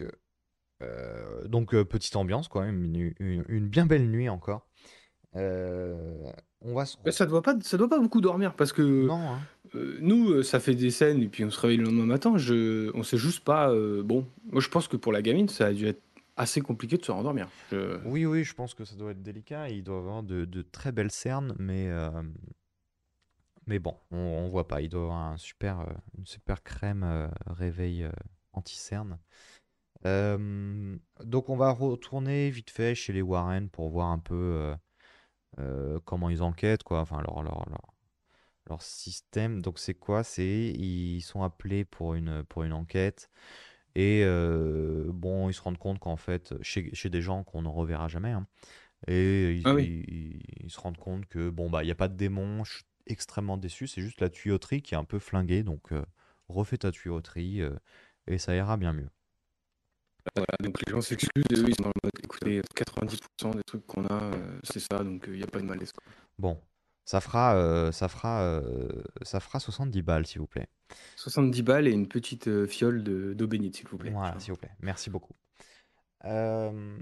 euh, donc euh, petite ambiance, quoi, une, une- une bien belle nuit encore. Euh, on va se... Ça doit pas, ça doit pas beaucoup dormir, parce que Non, hein. euh, nous, euh, ça fait des scènes et puis on se réveille le lendemain matin. Je, on sait juste pas. euh, bon, moi je pense que pour la gamine, ça a dû être assez compliqué de se rendormir. Oui, oui, je pense que ça doit être délicat. Il doit avoir de, très belles cernes, mais, euh, mais bon, on, on voit pas. Il doit avoir un super, euh, une super crème euh, réveil anti-cerne. Donc on va retourner vite fait chez les Warren pour voir un peu comment ils enquêtent, quoi. Enfin, leur, leur, leur, leur système. Donc c'est quoi? C'est ils sont appelés pour une, pour une enquête. Et euh, bon, ils se rendent compte qu'en fait, chez, chez des gens qu'on ne reverra jamais, hein, et ils, Ah oui. ils- ils se rendent compte que bon, bah, il n'y a pas de démon, je suis extrêmement déçu, c'est juste la tuyauterie qui est un peu flinguée, donc euh, refais ta tuyauterie euh, et ça ira bien mieux. Voilà, donc les gens s'excusent, eux, ils sont dans le mode écoutez, 90% des trucs qu'on a, c'est ça, donc il n'y a pas de malaise. quoi. Bon, ça fera, ça fera, ça fera 70 balles, s'il vous plaît. 70 balles et une petite euh, fiole de- d'eau bénite, s'il vous plaît. Voilà, s'il vous plaît. Merci beaucoup. Euh,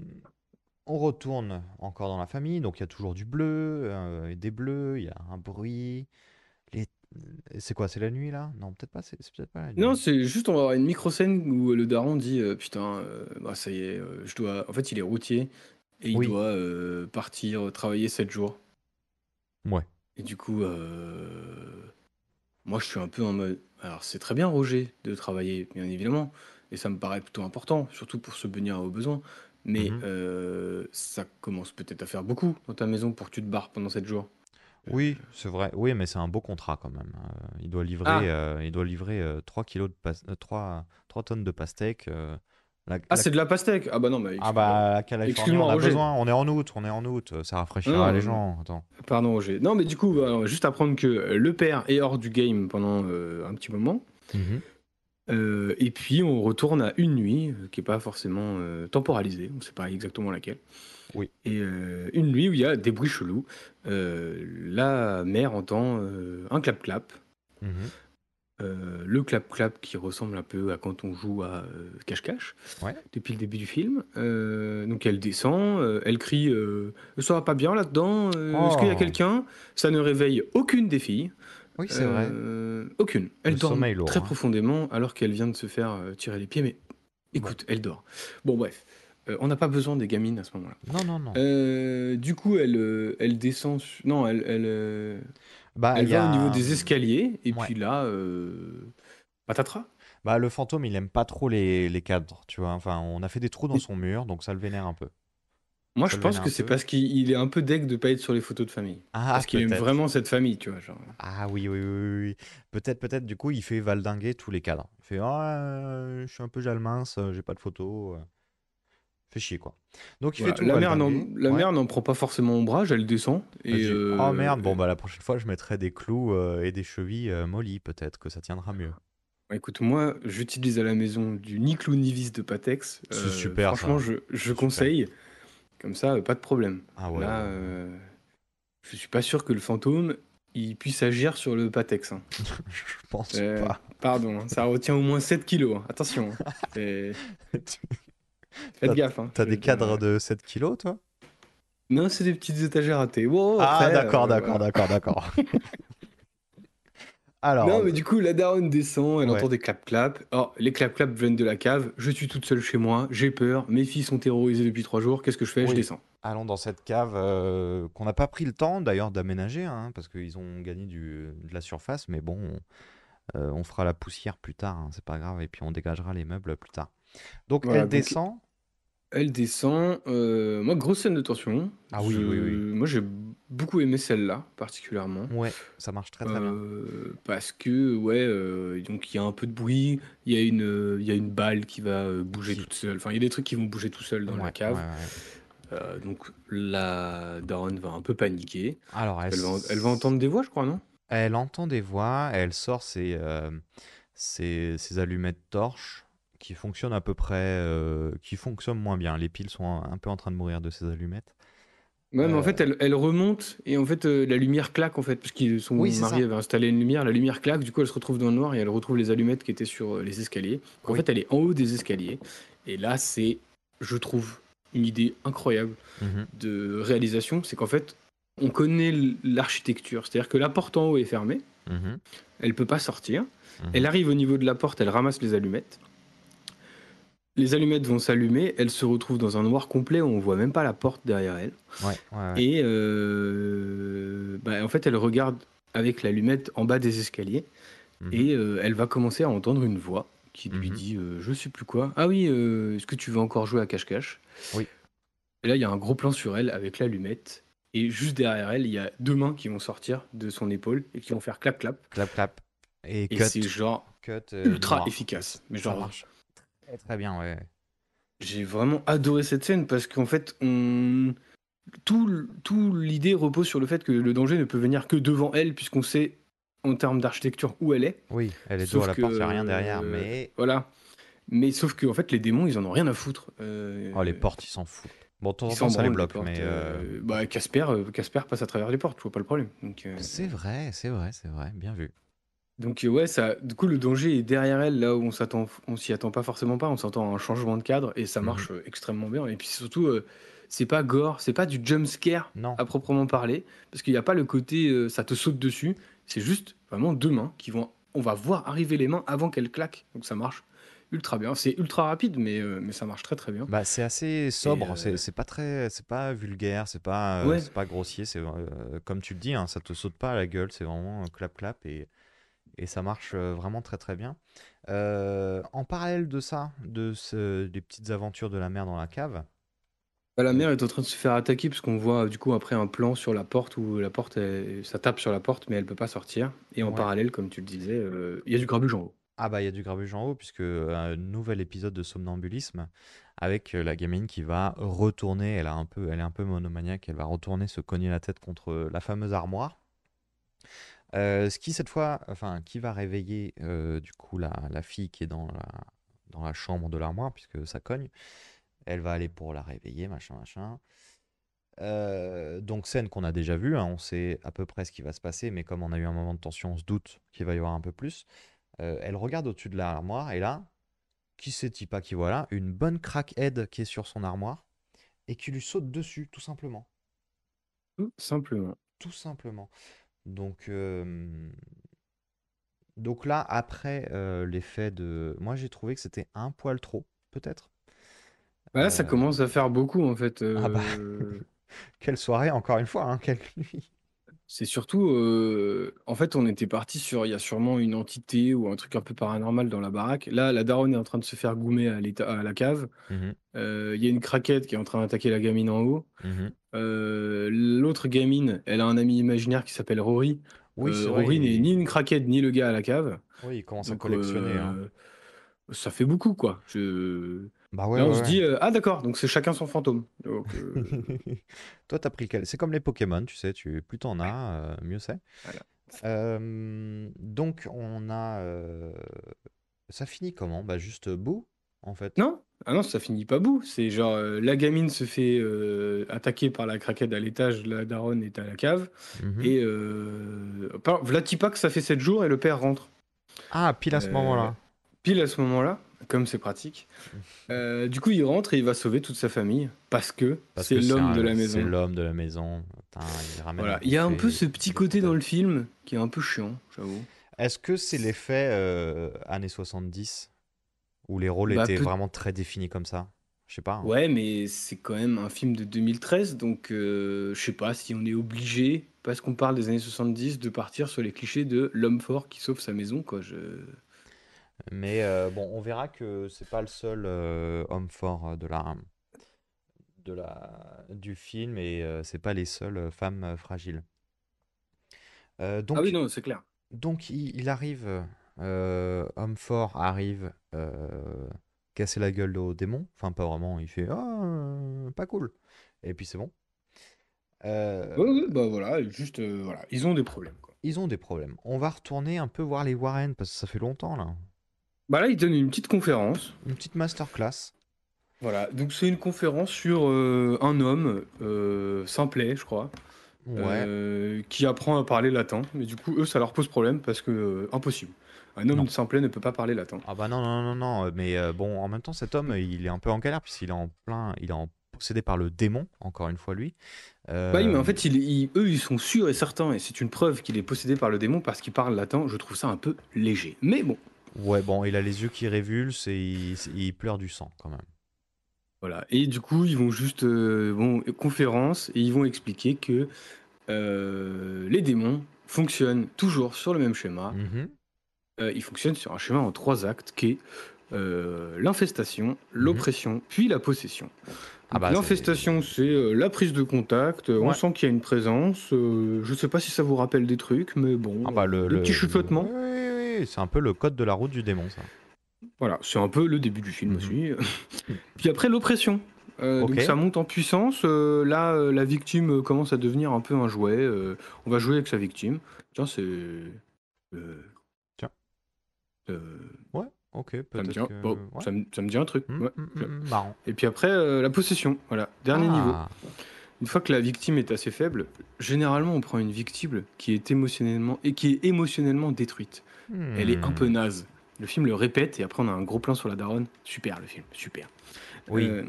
on retourne encore dans la famille, donc il y a toujours du bleu, euh, et des bleus, il y a un bruit. Les... C'est quoi, c'est la nuit là? Non, peut-être pas, c'est c'est peut-être pas la nuit. Non, c'est juste, on va avoir une micro-scène où le daron dit euh, Putain, bah, ça y est, je dois. En fait, il est routier et il Oui. doit partir travailler 7 jours. Ouais. Et du coup, euh, moi, je suis un peu en mode. Alors, c'est très bien, Roger, de travailler, bien évidemment. Et ça me paraît plutôt important, surtout pour se venir aux besoins. Mais Mhm. euh, ça commence peut-être à faire beaucoup dans ta maison pour que tu te barres pendant 7 jours. Oui, c'est vrai. Oui, mais c'est un beau contrat quand même. Euh, il doit livrer, Ah. euh, il doit livrer euh, 3 kilos de pas- euh, 3, 3 tonnes de pastèque. euh, la- Ah, la- c'est de la pastèque Ah, bah non, mais. Ah bah, la Californie, on a Roger. besoin. On est en août, on est en août. Ça rafraîchira Non, les gens. Attends. Pardon, Roger. Non, mais du coup, bah, juste apprendre que euh, le père est hors du game pendant euh, un petit moment. Mhm. Euh, et puis, on retourne à une nuit, qui n'est pas forcément euh, temporalisée, on ne sait pas exactement laquelle. Oui. Et une nuit où il y a des bruits chelous. La mère entend un clap-clap. Mhm. Euh, le clap-clap qui ressemble un peu à quand on joue à euh, cache-cache Ouais. depuis le début du film. Euh, donc elle descend, elle crie Ça va pas bien là-dedans Est-ce qu'il y a Oh. quelqu'un? Ça ne réveille aucune des filles. Oui, c'est vrai. Aucune. Elle Le dort lourd, très hein. profondément alors qu'elle vient de se faire tirer les pieds. Mais écoute, elle dort. Bon, bref. On n'a pas besoin des gamines à ce moment-là. Non, non, non. Du coup, elle, elle descend. Non, elle, elle, Bah, elle va a au niveau des escaliers. Et Ouais. puis là, euh, patatras. Bah, le fantôme, il aime pas trop les, les cadres, tu vois. Enfin, on a fait des trous dans son mur, donc ça le vénère un peu. Moi, Ça je pense que c'est parce qu'il il est un peu deg de pas être sur les photos de famille. Ah, parce qu'il aime vraiment cette famille, tu vois. Genre. Ah oui, oui, oui, oui. Peut-être, peut-être, du coup, il fait valdinguer tous les cadres. Il fait, ah, euh, je suis un peu jalmince, euh, j'ai pas de photos. Fait chier, quoi. Donc, il Voilà. fait tout La mère n'en la Ouais. mère n'en prend pas forcément ombrage, elle descend. Et euh, oh merde, bon, bah la prochaine fois, je mettrai des clous euh, et des chevilles euh, mollies, peut-être que ça tiendra mieux. Bah, Écoute, moi, j'utilise à la maison du ni clou ni vis de Patex. C'est Euh, super, Franchement, ça. je, je conseille. Comme ça, pas de problème. Ah ouais, Là, euh, je suis pas sûr que le fantôme il puisse agir sur le Patex. hein. Je pense Euh, pas. Pardon, hein, ça retient au moins 7 kilos. hein. Attention. hein. Faites gaffe. hein. T'as des cadres de 7 kilos, toi? Non, c'est des petites étagères à thé. Wow, Ah, d'accord, euh, d'accord, voilà. d'accord, d'accord. Alors, Non, mais du coup, la daronne descend, elle Ouais. entend des clap-clap. Alors, les clap-clap viennent de la cave. Je suis toute seule chez moi, j'ai peur. Mes filles sont terrorisées depuis trois jours. Qu'est-ce que je fais? Je descends. allons dans cette cave euh, qu'on n'a pas pris le temps d'ailleurs d'aménager, hein, parce qu'ils ont gagné du, de la surface, mais bon, euh, on fera la poussière plus tard, hein, c'est pas grave, et puis on dégagera les meubles plus tard. Donc Voilà, elle donc- descend. Elle descend. euh, moi, grosse scène de tension. Ah oui, oui, oui. Moi, j'ai beaucoup aimé celle-là, particulièrement. Ouais, ça marche très très bien. Euh, parce que, ouais, euh, donc il y a un peu de bruit. Il y a une, euh, il y a une balle qui va euh, bouger Qui- toute seule. Enfin, il y a des trucs qui vont bouger tout seuls dans la Ouais, cave. ouais. Euh, donc, la daronne va un peu paniquer. Alors elle, Elle va, s- elle va entendre des voix, je crois, non? Elle entend des voix, elle sort ses, euh, ses, ses allumettes torches qui fonctionnent à peu près, euh, qui fonctionnent moins bien. Les piles sont un, un peu en train de mourir de ces allumettes. Ouais, mais en Euh. fait, elle, elle remonte et en fait, euh, la lumière claque en fait, parce que son Oui, c'est mari ça. avait installé une lumière, la lumière claque, du coup, elle se retrouve dans le noir et elle retrouve les allumettes qui étaient sur les escaliers. En Oui. fait, elle est en haut des escaliers et là, c'est, je trouve, une idée incroyable Mhm. de réalisation, c'est qu'en fait, on connaît l'architecture, c'est-à-dire que la porte en haut est fermée, Mhm. Elle peut pas sortir. Mhm. Elle arrive au niveau de la porte, elle ramasse les allumettes. Les allumettes vont s'allumer, elle se retrouve dans un noir complet où on voit même pas la porte derrière elle. Ouais, ouais, ouais. Et euh, bah, en fait, elle regarde avec l'allumette en bas des escaliers Mhm. et euh, elle va commencer à entendre une voix qui lui Mhm. dit euh, Je sais plus quoi. Ah oui, est-ce que tu veux encore jouer à cache-cache? Oui. Et là, il y a un gros plan sur elle avec l'allumette. Et juste derrière elle, il y a deux mains qui vont sortir de son épaule et qui vont faire clap-clap. Clap, clap. Et, Et c'est genre cut ultra noir. efficace. Mais genre, marche très, très bien, ouais. J'ai vraiment adoré cette scène parce qu'en fait, on... tout, l'idée repose sur le fait que le danger ne peut venir que devant elle, puisqu'on sait en termes d'architecture où elle est. Oui, elle est Sauf à la porte, il n'y a rien derrière, mais. Voilà. Mais sauf que en fait, les démons, ils en ont rien à foutre. Euh, Oh, les portes, ils s'en foutent. Bon, de temps en temps, ça les bloque, mais. euh, euh, Bah, Casper, euh, Casper passe à travers les portes, je vois pas le problème. Euh, C'est vrai, c'est vrai, c'est vrai. Bien vu. Donc euh, ouais, ça, du coup le danger est derrière elle, là où on s'attend, on s'y attend pas forcément pas, on s'attend à un changement de cadre et ça Mhm. marche euh, extrêmement bien. Et puis surtout, euh, c'est pas gore, c'est pas du jump scare Non. à proprement parler, parce qu'il n'y a pas le côté euh, ça te saute dessus, c'est juste vraiment deux mains qui vont, on va voir arriver les mains avant qu'elles claquent, donc ça marche ultra bien. C'est ultra rapide, mais euh, mais ça marche très très bien. Bah, c'est assez sobre, euh, c'est pas très, c'est pas vulgaire, c'est pas, euh, Ouais. c'est pas grossier, c'est comme tu le dis, hein, ça te saute pas à la gueule, c'est vraiment clap clap et, et ça marche euh, vraiment très très bien. Euh, en parallèle de ça, de ce- des petites aventures de la mer dans la cave, Bah, la mère est en train de se faire attaquer parce qu'on voit du coup après un plan sur la porte où la porte, elle- ça tape sur la porte mais elle peut pas sortir. Et en Ouais. parallèle, comme tu le disais, euh, il y a du grabuge en haut. ah bah il y a du grabuge en haut puisque euh, un nouvel épisode de somnambulisme avec euh, la gamine qui va retourner, elle a un peu, elle est un peu monomaniaque, elle va retourner se cogner la tête contre la fameuse armoire. Euh, ce qui cette fois, enfin, qui va réveiller euh, du coup la, la fille qui est dans la, dans la chambre de l'armoire puisque ça cogne. Elle va aller pour la réveiller, machin, machin. Euh, donc scène qu'on a déjà vue, hein, on sait à peu près ce qui va se passer, mais comme on a eu un moment de tension, on se doute qu'il va y avoir un peu plus. Elle regarde au-dessus de l'armoire et là, qui sait-il pas qui voilà, une bonne crackhead qui est sur son armoire et qui lui saute dessus, tout simplement. Tout simplement. Tout simplement. Donc, euh, donc là, après euh, l'effet de... Moi, j'ai trouvé que c'était un poil trop, peut-être. Bah là, ça commence à faire beaucoup en fait. Ah bah. Quelle soirée, encore une fois, hein, quelle nuit. C'est surtout, euh, en fait, on était parti sur, il y a sûrement une entité ou un truc un peu paranormal dans la baraque. Là, la daronne est en train de se faire goumer à, l'éta- à la cave. Mhm, Euh, Il y a une craquette qui est en train d'attaquer la gamine en haut. mhm. Euh, l'autre gamine, elle a un ami imaginaire qui s'appelle Rory. Oui, c'est vrai. Rory n'est ni une craquette ni le gars à la cave. Oui, il commence à Donc, collectionner. hein. ça fait beaucoup, quoi. Je... Bah ouais, on ouais, se ouais. dit, euh, ah d'accord, donc c'est chacun son fantôme. Donc, euh, Toi, t'as pris lequel? C'est comme les Pokémon, tu sais, tu, plus t'en as, euh, mieux c'est. Voilà. Euh, donc, on a. euh, Ça finit comment? Bah, juste bout, en fait. Non, ah non, ça finit pas bout. C'est genre, euh, la gamine se fait euh, attaquer par la craquette à l'étage, la daronne est à la cave. Mhm. Et euh, par- ça fait 7 jours et le père rentre. Ah, pile à ce Euh, moment-là. Pile à ce moment-là, comme c'est pratique. Euh, du coup, il rentre et il va sauver toute sa famille parce que c'est l'homme de la C'est maison. l'homme de la maison. Putain, il ramène Voilà. Il y a un peu ce petit côté dans le film qui est un peu chiant, j'avoue. Est-ce que c'est l'effet euh, années 70 où les rôles Bah, étaient vraiment très définis comme ça? Je sais pas. hein. Ouais, mais c'est quand même un film de 2013, donc euh, je sais pas si on est obligé, parce qu'on parle des années 70, de partir sur les clichés de l'homme fort qui sauve sa maison, quoi. Je... Mais euh, bon, on verra que c'est pas le seul euh, homme fort euh, de la, de la, du film et euh, c'est pas les seules femmes fragiles. Donc, Ah oui, non, c'est clair. donc il, il arrive, homme fort arrive casser la gueule au démon. Enfin, pas vraiment, il fait euh, pas cool. Et puis c'est bon. Euh, Ouais, ouais, bah voilà, juste, euh, voilà, ils ont des problèmes, quoi. Ils ont des problèmes. On va retourner un peu voir les Warren parce que ça fait longtemps là. Bah là, ils donnent une petite conférence. Une petite masterclass. Voilà, donc c'est une conférence sur euh, un homme, euh, simplet, je crois, Ouais. euh, qui apprend à parler latin. Mais du coup, eux, ça leur pose problème parce que euh, impossible. Un homme Non. simplet ne peut pas parler latin. Ah bah non, non, non, non, mais bon, en même temps, cet homme, il est un peu en galère puisqu'il est en plein, il est en, possédé par le démon, encore une fois lui. Bah oui, mais en fait, il- il- eux, ils sont sûrs et certains, et c'est une preuve qu'il est possédé par le démon parce qu'il parle latin. Je trouve ça un peu léger. Mais bon, Ouais, bon, il a les yeux qui révulsent et il, il pleure du sang quand même. voilà. Et du coup, ils vont juste, euh, bon, conférence, et ils vont expliquer que euh, les démons fonctionnent toujours sur le même schéma. Mhm. Euh, ils fonctionnent sur un schéma en trois actes qui est euh, l'infestation, l'oppression, puis la possession. Mhm. Ah bah, L'infestation, c'est euh, la prise de contact. euh, On sent qu'il y a une présence. euh, je sais pas si ça vous rappelle des trucs, mais bon, Ah bah, le, le petit chuchotement. Oui, c'est un peu le code de la route du démon, ça. Voilà, c'est un peu le début du film Mhm. aussi. Puis après, l'oppression. Euh. Donc ça monte en puissance. euh, là, euh, la victime commence à devenir un peu un jouet. on va jouer avec sa victime. Tiens, c'est. Tiens. Ouais, ok, ça, me dit un... que... bon, ouais. ça, me, ça me dit un truc. Mm, ouais. mm, mm, marrant. Et puis après, la possession. Voilà, dernier niveau. Ah, Une fois que la victime est assez faible, généralement on prend une victime qui est émotionnellement et qui est émotionnellement détruite. Elle est un peu hmm. naze. Le film le répète et après on a un gros plan sur la daronne. Super le film, super. Oui. Euh,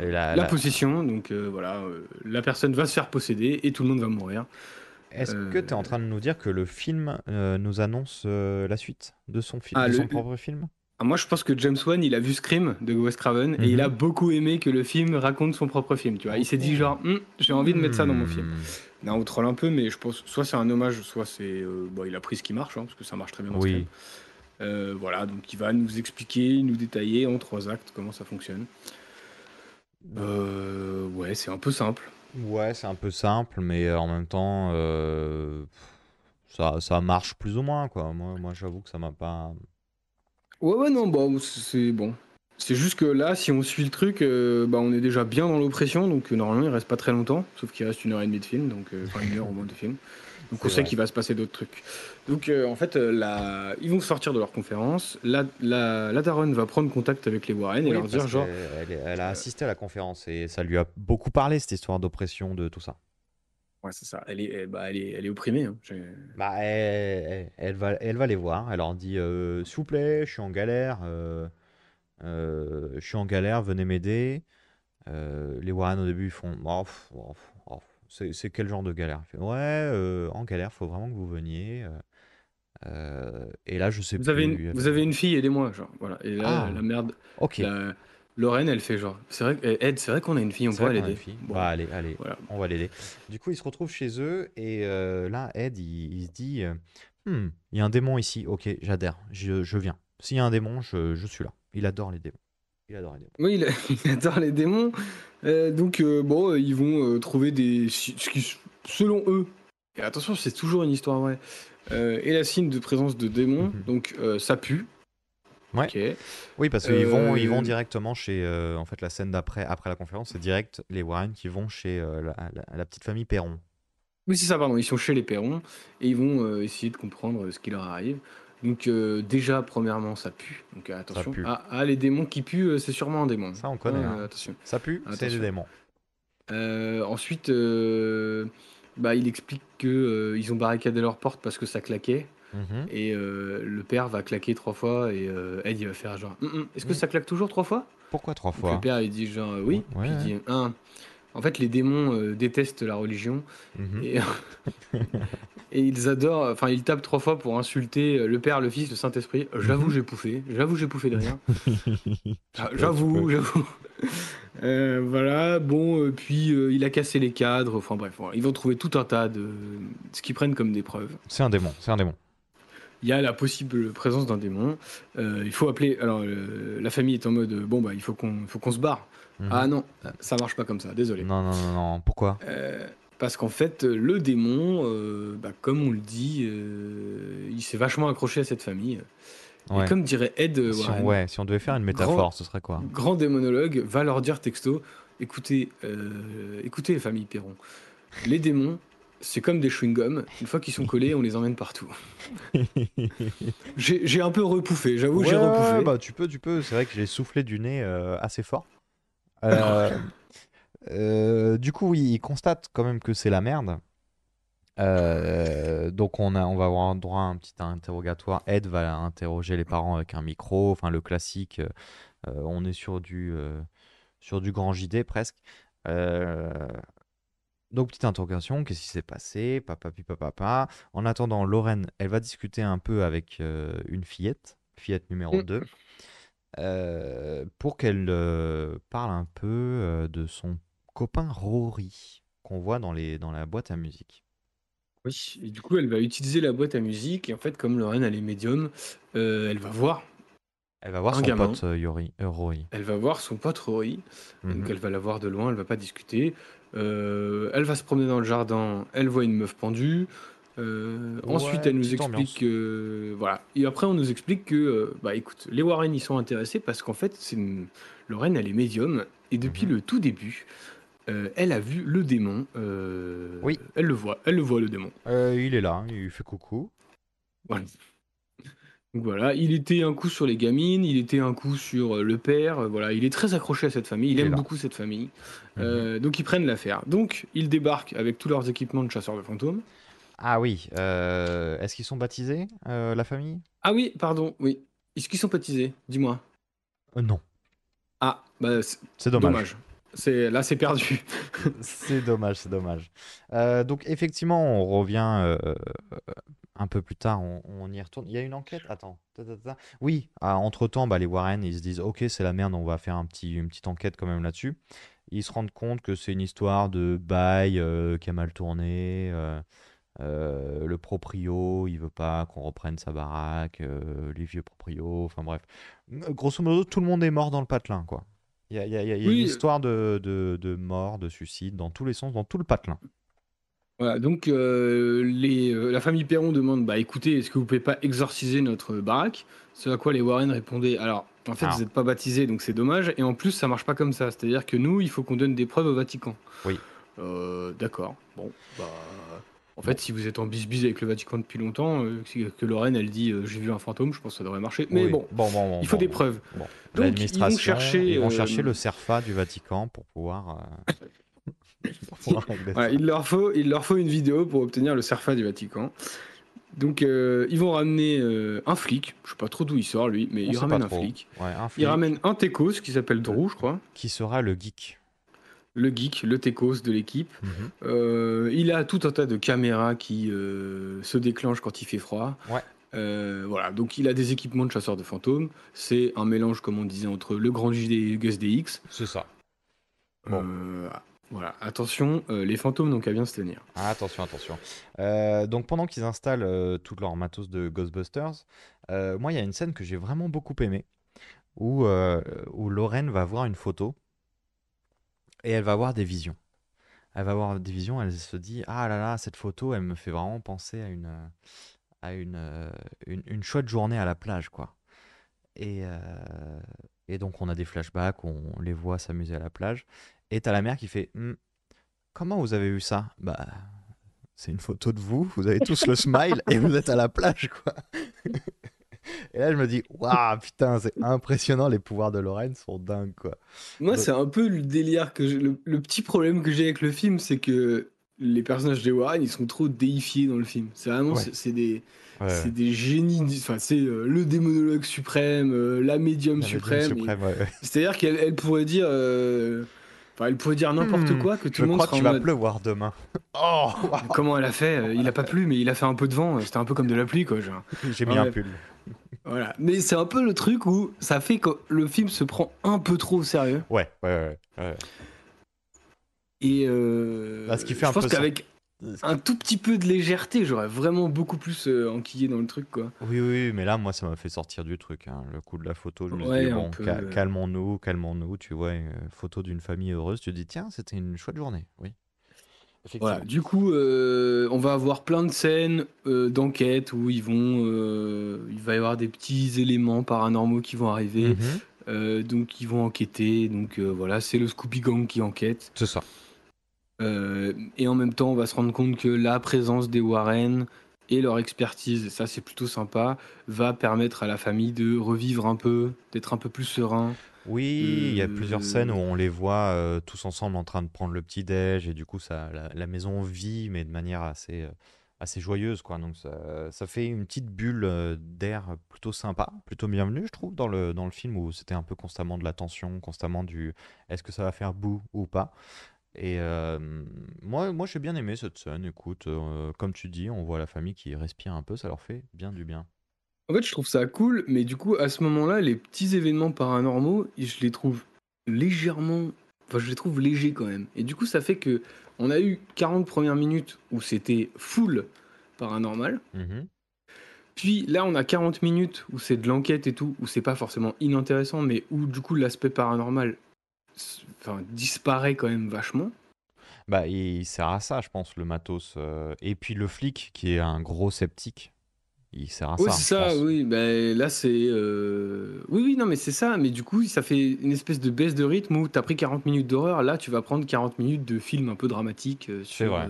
Et la- la la- possession, donc euh, voilà, euh, la personne va se faire posséder et tout le monde va mourir. Est-ce que tu es en train de nous dire que le film nous annonce la suite de son, film, Ah, de le- son propre film? Ah, moi je pense que James Wan il a vu Scream de Wes Craven et il a Mhm. beaucoup aimé que le film raconte son propre film. Tu vois, il s'est dit genre Hum, j'ai envie de mettre ça dans mon film. Non, on troll un peu, mais je pense soit c'est un hommage, soit c'est euh, bon, il a pris ce qui marche hein, parce que ça marche très bien dans Oui. Euh, voilà, donc il va nous expliquer, nous détailler en trois actes comment ça fonctionne. Euh, ouais, c'est un peu simple. Ouais, c'est un peu simple, mais en même temps, ça, ça marche plus ou moins, quoi. Moi, moi j'avoue que ça m'a pas... Ouais, ouais, non, bon, c'est bon. C'est juste que là, si on suit le truc, euh, bah, on est déjà bien dans l'oppression, donc euh, normalement il reste pas très longtemps, sauf qu'il reste une heure et demie de film, donc euh, enfin une heure au moins de film. Donc on sait qu'il va se passer d'autres trucs. Donc en fait, la... ils vont sortir de leur conférence, la, la, la daronne va prendre contact avec les Warren et leur dire genre, elle, a assisté à la conférence et ça lui a beaucoup parlé, cette histoire d'oppression, de tout ça. ouais c'est ça, elle est, elle- bah, elle est, elle est opprimée. hein. Bah, elle, va, elle va les voir. Elle leur dit S'il vous plaît, je suis en galère. Euh, je suis en galère, venez m'aider. Euh, les Warren, au début, ils font Oh, oh, oh, c'est, quel genre de galère? Ouais, euh, en galère, faut vraiment que vous veniez. euh, et là, je sais Vous avez, plus. une, elle vous avez une fille, aidez-moi, genre, voilà. Et là, Ah. la merde, Ok. la... Lorraine, elle fait genre, c'est vrai, que- Ed, c'est vrai qu'on a une fille, on pourrait l'aider. une. Bon, Bah, allez, allez, voilà. on va l'aider. Du coup, ils se retrouvent chez eux et euh, là, Ed, il, il se dit Hmm, il y a un démon ici. Ok, j'adhère, je, je viens. S'il y a un démon, je, je suis là. Il adore les démons. Il adore les démons. Oui, il, il adore les démons. Euh, donc, euh, bon, euh, ils vont trouver des. Ce qui, selon eux, et attention, c'est toujours une histoire vraie, et la signe de présence de démons, Mhm. donc ça pue. Ouais. Oui, parce qu'ils vont, ils vont directement chez. en fait, la scène d'après, après la conférence, c'est direct les Warren qui vont chez la, la- la petite famille Perron. Oui, c'est ça, pardon. Ils sont chez les Perrons et ils vont euh, essayer de comprendre ce qui leur arrive. Donc, euh, déjà, premièrement, ça pue. Donc, euh, attention. pue. Ah, ah, les démons qui puent, euh, c'est sûrement un démon. Ça, on connaît. Ah, hein. attention. Ça pue, c'est des démons. Euh, ensuite, bah, il explique que euh, ils ont barricadé leur porte parce que ça claquait. Mhm. Et le père va claquer trois fois et Ed il va faire genre Hum, hum, est-ce que ça claque toujours trois fois? Pourquoi trois Donc, fois? Le père il dit genre oui. Ouais, Puis il dit un. En fait les démons euh, détestent la religion Mhm. et, et ils adorent. Enfin ils tapent trois fois pour insulter euh, le père, le fils, le Saint Esprit. J'avoue Mhm. j'ai pouffé. J'avoue j'ai pouffé de rien. Ah, J'avoue, j'avoue. Euh, voilà, bon, euh, puis euh, il a cassé les cadres, enfin bref, voilà. ils vont trouver tout un tas de ce qu'ils prennent comme des preuves. C'est un démon, c'est un démon. Il y a la possible présence d'un démon. Euh, il faut appeler. Alors, euh, la famille est en mode bon, bah, il faut qu'on faut qu'on se barre. Mhm. Ah non, ça marche pas comme ça, désolé. Non, non, non, non. Pourquoi? Euh, parce qu'en fait, le démon, euh, bah, comme on le dit, euh, il s'est vachement accroché à cette famille. Ouais. Et comme dirait Ed Si on, ouais, si on devait faire une métaphore, Grand- ce serait quoi? grand démonologue, va leur dire texto écoutez, écoutez, les familles Perron, les démons, c'est comme des chewing-gums. Une fois qu'ils sont collés, on les emmène partout. J'ai un peu repouffé, j'avoue, j'ai repouffé. bah tu peux, tu peux. C'est vrai que j'ai soufflé du nez euh, assez fort. Euh, euh, du coup, oui, il constate quand même que c'est la merde. Euh, donc on a, on va avoir droit à un petit interrogatoire. Ed va interroger les parents avec un micro, enfin le classique. euh, on est sur du, sur du grand JD presque. Donc, petite interrogation, qu'est-ce qui s'est passé? Papa, papa, papa. En attendant, Lorraine, elle va discuter un peu avec une fillette, fillette numéro Mm. 2, euh, pour qu'elle euh, parle un peu euh, de son copain Rory, qu'on voit dans, les, dans la boîte à musique. Oui, et du coup, elle va utiliser la boîte à musique. Et en fait, comme Lorraine, elle est médium, elle va voir, Elle va voir Un son gamin. pote Yori, Rory. elle va voir son pote Rory. Donc, Mhm. elle va la voir de loin, elle va pas discuter. Elle va se promener dans le jardin, elle voit une meuf pendue. Euh, Ouais, ensuite, elle nous explique que voilà. Et après, on nous explique que euh, bah écoute, les Warren ils sont intéressés parce qu'en fait, c'est une... Lorraine elle est médium et depuis Mhm. le tout début, euh, elle a vu le démon. euh, Oui. Elle le voit, elle le voit le démon. Euh, il est là, il fait coucou. Voilà. Donc voilà, il était un coup sur les gamines, il était un coup sur euh, le père, euh, voilà, il est très accroché à cette famille, il, aime beaucoup cette famille, Mhm. Euh, donc ils prennent l'affaire. Donc ils débarquent avec tous leurs équipements de chasseurs de fantômes. Ah oui, euh, est-ce qu'ils sont baptisés, euh, la famille? Ah oui, pardon, oui. Est-ce qu'ils sont baptisés? Dis-moi. Euh, Non, Ah, bah c'est dommage. dommage. C'est là c'est perdu. C'est dommage, c'est dommage. Euh, donc effectivement, on revient euh, un peu plus tard, on, on y retourne. Il y a une enquête, attends. Oui, ah, entre-temps, bah, les Warren, ils se disent, ok, c'est la merde, on va faire un petit, une petite enquête quand même là-dessus. Ils se rendent compte que c'est une histoire de bail euh, qui a mal tourné. Euh, le proprio, il veut pas qu'on reprenne sa baraque, euh, les vieux proprios, enfin bref. Grosso modo, tout le monde est mort dans le patelin, quoi. Il y a, il y a- il y a une histoire de, de, de mort, de suicide, dans tous les sens, dans tout le patelin. Voilà, donc euh, les, la famille Perron demande bah écoutez, est-ce que vous pouvez pas exorciser notre baraque? Ce à quoi les Warren répondaient alors en fait Alors. vous n'êtes pas baptisés donc c'est dommage et en plus ça marche pas comme ça, c'est-à-dire que nous il faut qu'on donne des preuves au Vatican. Oui. D'accord. Bon bah en fait si vous êtes en bisbise avec le Vatican depuis longtemps, euh, que Lorraine elle dit euh, j'ai vu un fantôme, je pense que ça devrait marcher. Mais Oui. bon, bon, bon, bon, il faut des preuves. Bon. ils vont chercher, ils vont euh, chercher le CERFA du Vatican pour pouvoir, pour pouvoir il, leur faut, il leur faut une vidéo pour obtenir le CERFA du Vatican. Donc, euh, ils vont ramener euh, un flic. Je sais pas trop d'où il sort, lui, mais On il ramène un flic. Ouais, un Il flic ramène un Tekos qui s'appelle Drew, je crois. qui sera le geek. Le geek, le Tekos de l'équipe. Mhm. Euh, il a tout un tas de caméras qui euh, se déclenchent quand il fait froid. Ouais. Euh, voilà, donc il a des équipements de chasseur de fantômes. C'est un mélange, comme on disait, entre le Grand JD et le Gus DX. C'est ça. Bon. Voilà, attention, euh, les fantômes n'ont qu'à bien se tenir. Ah, attention, attention. Euh, donc pendant qu'ils installent euh, tout leur matos de Ghostbusters, moi il y a une scène que j'ai vraiment beaucoup aimée, où, où Lorraine va voir une photo et elle va avoir des visions. Elle va avoir des visions, elle se dit ah là là cette photo elle me fait vraiment penser à une à une, euh, une, une chouette journée à la plage quoi. Et, euh, et donc on a des flashbacks, on les voit s'amuser à la plage et t'as la mère qui fait Hmm, Comment vous avez vu ça? Bah, c'est une photo de vous, vous avez tous le smile et vous êtes à la plage, quoi. Et là, je me dis, waouh, putain, c'est impressionnant, les pouvoirs de Lorraine sont dingues, quoi. Moi, c'est un peu le délire que j'ai- le, le petit problème que j'ai avec le film, c'est que les personnages des Warren, ils sont trop déifiés dans le film. C'est vraiment, Ouais. c'est- des, Ouais, c'est des génies. Enfin, c'est euh, le démonologue suprême, euh, la médium La suprême. ouais. C'est-à-dire qu'elle elle pourrait dire, euh, enfin, elle pourrait dire n'importe Hmm, quoi que tout Je le monde crois sera qu'il va mode, pleuvoir demain. Oh. Comment elle a fait Euh, Il a pas plu, mais il a fait un peu de vent. C'était un peu comme de la pluie, quoi. j'ai mis Ouais. un pull. Voilà. Mais c'est un peu le truc où ça fait que le film se prend un peu trop au sérieux. Ouais, ouais, ouais. ouais. Et euh, Bah, ce qui fait je un pense peu ça. qu'avec un tout petit peu de légèreté, j'aurais vraiment beaucoup plus euh, enquillé dans le truc, quoi. Oui, oui, mais là, moi, ça m'a fait sortir du truc. hein. Le coup de la photo, je me suis Ouais, dit, bon, peu, euh. calmons-nous, calmons-nous. Tu vois, une photo d'une famille heureuse, tu te dis, tiens, c'était une chouette journée. Oui. Voilà. Effectivement. Du coup, euh, on va avoir plein de scènes euh, d'enquête où ils vont, euh, il va y avoir des petits éléments paranormaux qui vont arriver. Mhm. Euh, donc ils vont enquêter. Donc euh, voilà, c'est le Scooby Gang qui enquête. C'est ça. Euh, et en même temps, on va se rendre compte que la présence des Warren et leur expertise, et ça c'est plutôt sympa, va permettre à la famille de revivre un peu, d'être un peu plus serein. Oui, il y a Euh, plusieurs scènes où on les voit euh, tous ensemble en train de prendre le petit déj et du coup ça, la, la maison vit mais de manière assez, euh, assez joyeuse quoi. Donc ça, ça fait une petite bulle euh, d'air plutôt sympa, plutôt bienvenue je trouve dans le, dans le film où c'était un peu constamment de la tension, constamment du est-ce que ça va faire bout ou pas. Et euh, moi, moi j'ai bien aimé cette scène. Écoute, euh, comme tu dis, on voit la famille qui respire un peu, ça leur fait bien du bien. En fait, je trouve ça cool, mais du coup, à ce moment-là, les petits événements paranormaux, je les trouve légèrement. Enfin, je les trouve légers quand même. Et du coup, ça fait que on a eu 40 premières minutes où c'était full paranormal. Mhm. Puis là, on a 40 minutes où c'est de l'enquête et tout, où c'est pas forcément inintéressant, mais où du coup l'aspect paranormal enfin, disparaît quand même vachement. Bah, il sert à ça, je pense, le matos. euh, Et puis le flic, qui est un gros sceptique, il sert à Oui, ça, c'est ça, pense. oui. Ben, là, c'est. euh, Oui, oui, non, mais c'est ça. Mais du coup, ça fait une espèce de baisse de rythme où t'as pris 40 minutes d'horreur. Là, tu vas prendre 40 minutes de film un peu dramatique euh, C'est vrai.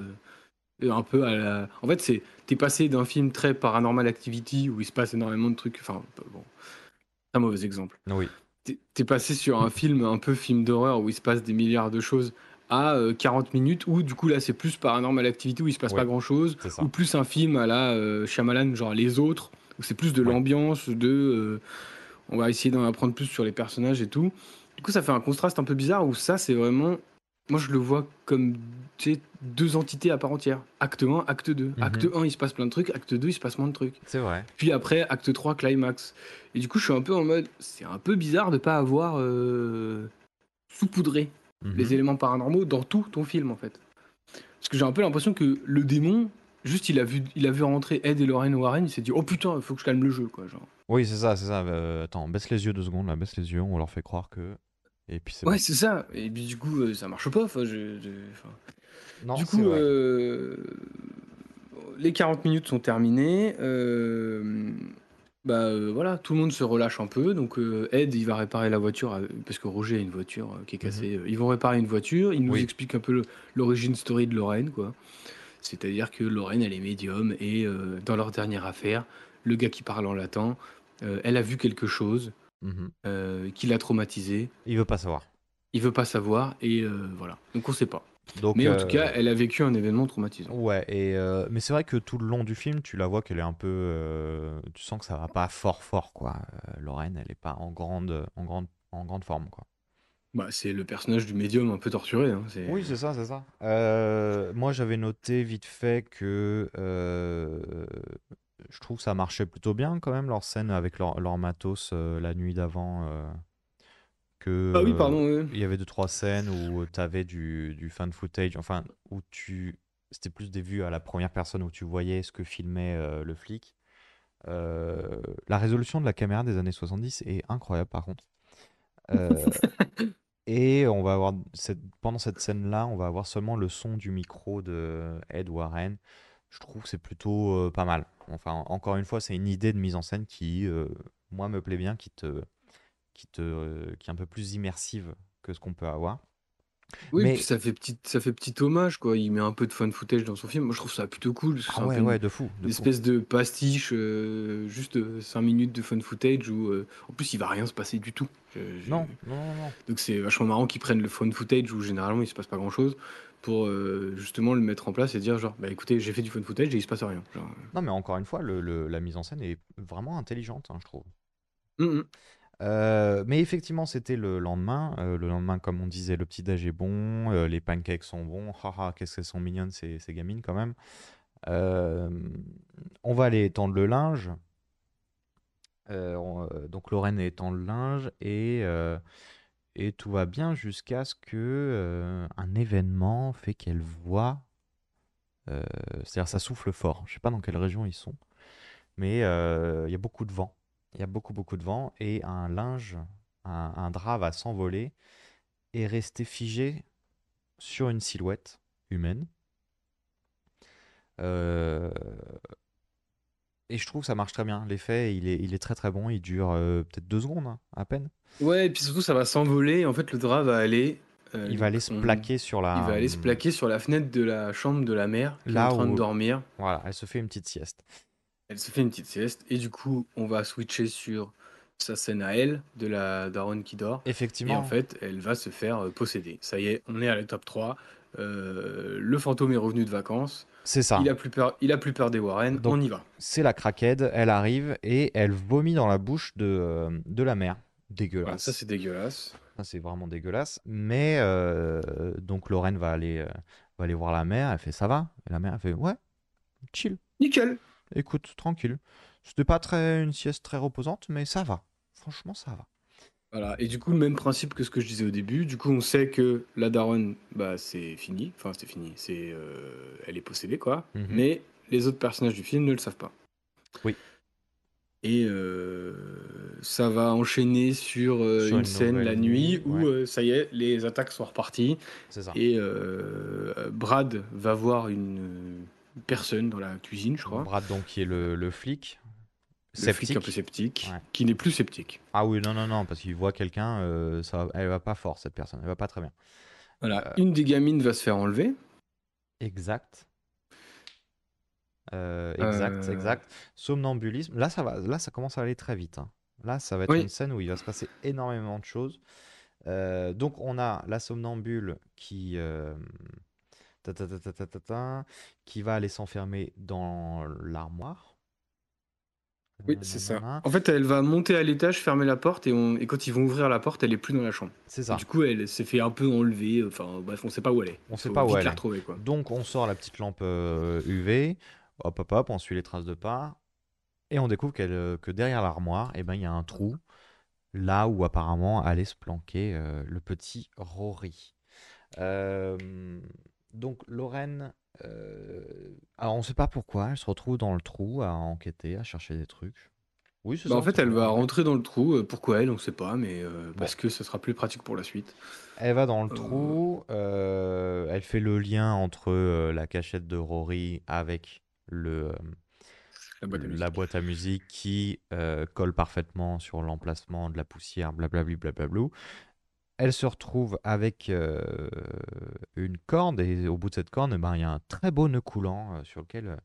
euh, un peu à la. En fait, c'est. T'es passé d'un film très paranormal activity où il se passe énormément de trucs. Enfin, bon. Un mauvais exemple. Oui. T'es passé sur un film un peu film d'horreur où il se passe des milliards de choses à euh, 40 minutes où du coup là c'est plus paranormal activity où il se passe Ouais, pas grand chose ou plus un film à la euh, Shyamalan genre les autres où c'est plus de Ouais. l'ambiance de euh, on va essayer d'en apprendre plus sur les personnages et tout du coup ça fait un contraste un peu bizarre où ça c'est vraiment moi je le vois comme tu sais, deux entités à part entière acte 1 acte 2 Mhm. acte 1 il se passe plein de trucs acte 2 il se passe moins de trucs C'est vrai. puis après, acte 3, climax. Et du coup, je suis un peu en mode, c'est un peu bizarre de pas avoir euh, saupoudré Mhm. les éléments paranormaux dans tout ton film, en fait. Parce que j'ai un peu l'impression que le démon, juste il a vu, il a vu rentrer Ed et Lorraine Warren, il s'est dit, oh putain, il faut que je calme le jeu, quoi. Genre. Oui, c'est ça, c'est ça. Euh, attends, baisse les yeux deux secondes, là, baisse les yeux, on leur fait croire que. Et puis c'est Ouais, bon. c'est ça. Et puis du coup, euh, ça marche pas. Enfin, je- je- enfin, Non, du coup, euh, les 40 minutes sont terminées. euh, bah euh, voilà, tout le monde se relâche un peu. Donc euh, Ed, il va réparer la voiture parce que Roger a une voiture euh, qui est cassée. Euh, Ils vont réparer une voiture. Il nous Mhm. Oui. explique un peu l'origine story de Lorraine, quoi. C'est-à-dire que Lorraine, elle est médium et euh, dans leur dernière affaire, le gars qui parle en latin, euh, elle a vu quelque chose Mhm. euh, qui l'a traumatisé. Il veut pas savoir. Il veut pas savoir et euh, voilà. Donc on sait pas. Donc, Mais en euh, tout cas, elle a vécu un événement traumatisant. Ouais, et euh, mais c'est vrai que tout le long du film, tu la vois qu'elle est un peu. euh, tu sens que ça va pas fort fort quoi. Euh, Lorraine, elle est pas en grande, en grande, en grande forme quoi. Bah, c'est le personnage du médium un peu torturé. hein, c'est- Oui, c'est ça, c'est ça. Euh, moi, j'avais noté vite fait que euh, je trouve que ça marchait plutôt bien quand même leur scène avec leur, leur matos euh, la nuit d'avant. euh, que Ah oui, euh, pardon. ouais. il y avait deux trois scènes où tu avais du, du fan footage, enfin où tu c'était plus des vues à la première personne où tu voyais ce que filmait euh, le flic. Euh, la résolution de la caméra des années 70 est incroyable par contre. Euh, et on va avoir cette, pendant cette scène-là, on va avoir seulement le son du micro de Ed Warren. Je trouve que c'est plutôt euh, pas mal. Enfin, encore une fois, c'est une idée de mise en scène qui, euh, moi, me plaît bien, qui te, qui te, euh, qui est un peu plus immersive que ce qu'on peut avoir. Oui, Mais- puis ça fait petit, ça fait petit hommage quoi. Il met un peu de fun footage dans son film. Moi, je trouve ça plutôt cool. Ah un ouais, ouais, de fou. une fou. espèce de pastiche, euh, juste 5 minutes de fun footage où, euh, en plus, il va rien se passer du tout. Je- je- Non, non, non, non. Donc c'est vachement marrant qu'ils prennent le fun footage où généralement il se passe pas grand chose pour euh, justement le mettre en place et dire genre bah écoutez j'ai fait du fun footage et il se passe rien. Genre, Non, mais encore une fois, le, le- la mise en scène est vraiment intelligente, hein, je trouve. euh, hum, hum. Euh, mais effectivement, c'était le lendemain. Euh, le lendemain, comme on disait, le petit-déj est bon, euh, les pancakes sont bons. Haha, qu'est-ce qu'elles sont mignonnes ces, ces gamines quand même. Euh, on va aller étendre le linge. Euh, on- euh, donc Lorraine étend le linge et, euh, et tout va bien jusqu'à ce que euh, un événement fait qu'elle voit. euh, C'est-à-dire ça souffle fort. Je sais pas dans quelle région ils sont, mais euh, il y a beaucoup de vent. Il y a beaucoup beaucoup de vent et un linge, un, un drap va s'envoler et rester figé sur une silhouette humaine. Euh, Et je trouve que ça marche très bien. L'effet, il est, il est très très bon. Il dure euh, peut-être deux secondes, hein, à peine. Ouais et puis surtout ça va s'envoler. En fait le drap va aller. euh, Il va aller se plaquer sur la. Il va aller se plaquer sur la fenêtre de la chambre de la mère qui Là est en train où- de dormir. Voilà, elle se fait une petite sieste. Elle se fait une petite sieste et du coup on va switcher sur sa scène à elle de la daronne qui dort. Et Effectivement. en fait, elle va se faire euh, posséder. Ça y est, on est à l'étape 3. Euh, le fantôme est revenu de vacances. C'est ça. Il a plus peur, il a plus peur des Warren. Donc, on y va. C'est la craquette. Elle arrive et elle vomit dans la bouche de, euh, de la mère. Dégueulasse. ça c'est dégueulasse. Ça, c'est vraiment dégueulasse. Mais euh, donc Lorraine va aller, euh, va aller voir la mère. Elle fait ça va? Et la mère elle fait ouais, chill. Nickel. Écoute, tranquille. C'était pas très une sieste très reposante, mais ça va. Franchement, ça va. Voilà. Et du coup, le même principe que ce que je disais au début. Du coup, on sait que la daronne, bah, c'est fini. Enfin, c'est fini. C'est, euh, elle est possédée, quoi. Mhm. Mais les autres personnages du film ne le savent pas. Oui. Et euh, ça va enchaîner sur, euh, Sur une une scène la nuit où ouais. ça y est, les attaques sont reparties. C'est ça. Et Brad va voir une personne dans la cuisine, je crois. Brad, donc, qui est le, le flic. Le flic un peu Sceptique. sceptique, Ouais. qui n'est plus sceptique. Ah oui, non, non, non, parce qu'il voit quelqu'un, euh, ça, va- elle va pas fort, cette personne. Elle va pas très bien. Voilà. Euh. Une des gamines va se faire enlever. Exact. Euh, exact, Euh. exact. Somnambulisme. Là, ça va. Là, ça commence à aller très vite. hein. Là, ça va être Oui. une scène où il va se passer énormément de choses. Donc, on a la somnambule qui, ta, ta, ta, ta, ta, ta, ta, qui va aller s'enfermer dans l'armoire. Oui, c'est ça. En fait, elle va monter à l'étage, fermer la porte, et, on... et quand ils vont ouvrir la porte, elle est plus dans la chambre. C'est ça. du coup, elle s'est fait un peu enlever. Enfin, bref, on sait pas où elle est. On sait Faut pas où elle est. retrouver, quoi. Donc on sort la petite lampe euh, UV, hop hop hop, on suit les traces de pas, et on découvre euh, que derrière l'armoire, eh ben, il y a un trou, là où apparemment allait se planquer euh, le petit Rory. Euh, donc Lorraine, euh, alors on sait pas pourquoi, elle se retrouve dans le trou à enquêter, à chercher des trucs. Oui, c'est Bah, ça. en fait, elle va rentrer dans le trou. Euh, Pourquoi elle, on sait pas, mais euh, parce que ce sera plus pratique pour la suite. Elle va dans le Euh. trou, elle fait le lien entre la cachette de Rory avec le, La boîte à musique. la boîte à musique qui euh, colle parfaitement sur l'emplacement de la poussière, blablabli, blablablou. Elle se retrouve avec euh, une corde et au bout de cette corde, eh ben, il y a un très beau nœud coulant euh, sur lequel euh,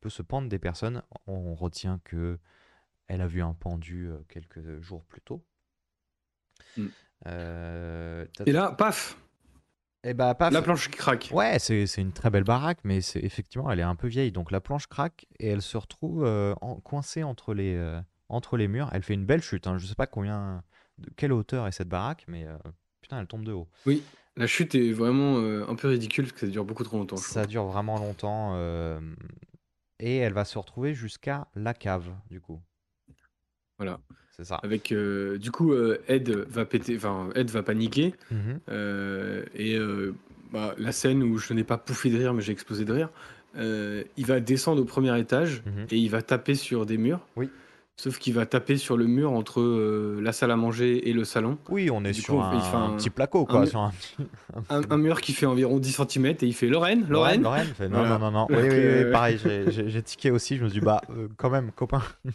peut se pendre des personnes. On retient que elle a vu un pendu euh, quelques jours plus tôt. Mm. Euh, Et là, paf, et bah, paf, la planche qui craque. Ouais, c'est une très belle baraque, mais c'est effectivement, elle est un peu vieille. Donc la planche craque et elle se retrouve en- coincée entre les, entre les murs. Elle fait une belle chute. Hein. Je sais pas combien, de quelle hauteur est cette baraque, mais euh, putain, elle tombe de haut. Oui, la chute est vraiment euh, un peu ridicule parce que ça dure beaucoup trop longtemps. Ça dure vraiment longtemps. euh, et elle va se retrouver jusqu'à la cave, du coup. Voilà. C'est ça. Avec du coup Ed va péter, enfin Ed va paniquer Mhm. euh, et bah, la scène où je n'ai pas pouffé de rire mais j'ai explosé de rire, il va descendre au premier étage Mhm. et il va taper sur des murs. Oui. Sauf qu'il va taper sur le mur entre euh, la salle à manger et le salon. Oui, on est Du sur coup, un, il fait un- petit placo, quoi. un- sur un- mur qui fait environ 10 cm et il fait Lorraine, Lorraine. Lorraine fait, non, Voilà. non, non, non. Oui, oui, oui, euh, pareil, j'ai- tiqué aussi. Je me suis dit, bah, euh, quand même, copain.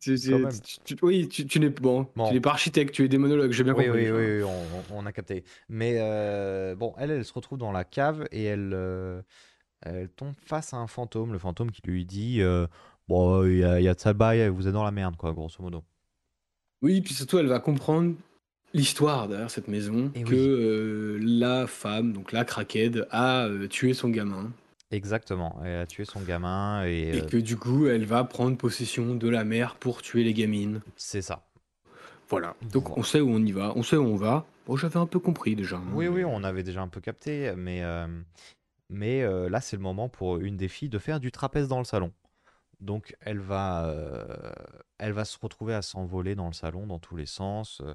Tu- tu- Quand même. tu- tu- oui, tu, n'es bon, Bon. tu n'es pas architecte, tu es démonologue, j'ai bien Oui, compris. oui, oui, oui, on, on- on a capté. Mais euh, bon, elle, elle se retrouve dans la cave et elle, euh, elle tombe face à un fantôme. Le fantôme qui lui dit euh, Bon, il y, a- il y a de ça bail, vous êtes dans la merde, quoi, grosso modo. Oui, puis surtout, elle va comprendre l'histoire derrière cette maison, Et que oui. euh, la femme, donc la craquette, a euh, tué son gamin, Exactement. Elle a tué son gamin et, et euh, que du coup, elle va prendre possession de la mère pour tuer les gamines. c'est ça. Voilà. Donc on sait où on y va, on sait où on va. Bon, j'avais un peu compris déjà. hein, Oui, oui, on avait déjà un peu capté, mais, euh, mais euh, là, c'est le moment pour une des filles de faire du trapèze dans le salon. Donc, elle va, euh, elle va se retrouver à s'envoler dans le salon, dans tous les sens. euh.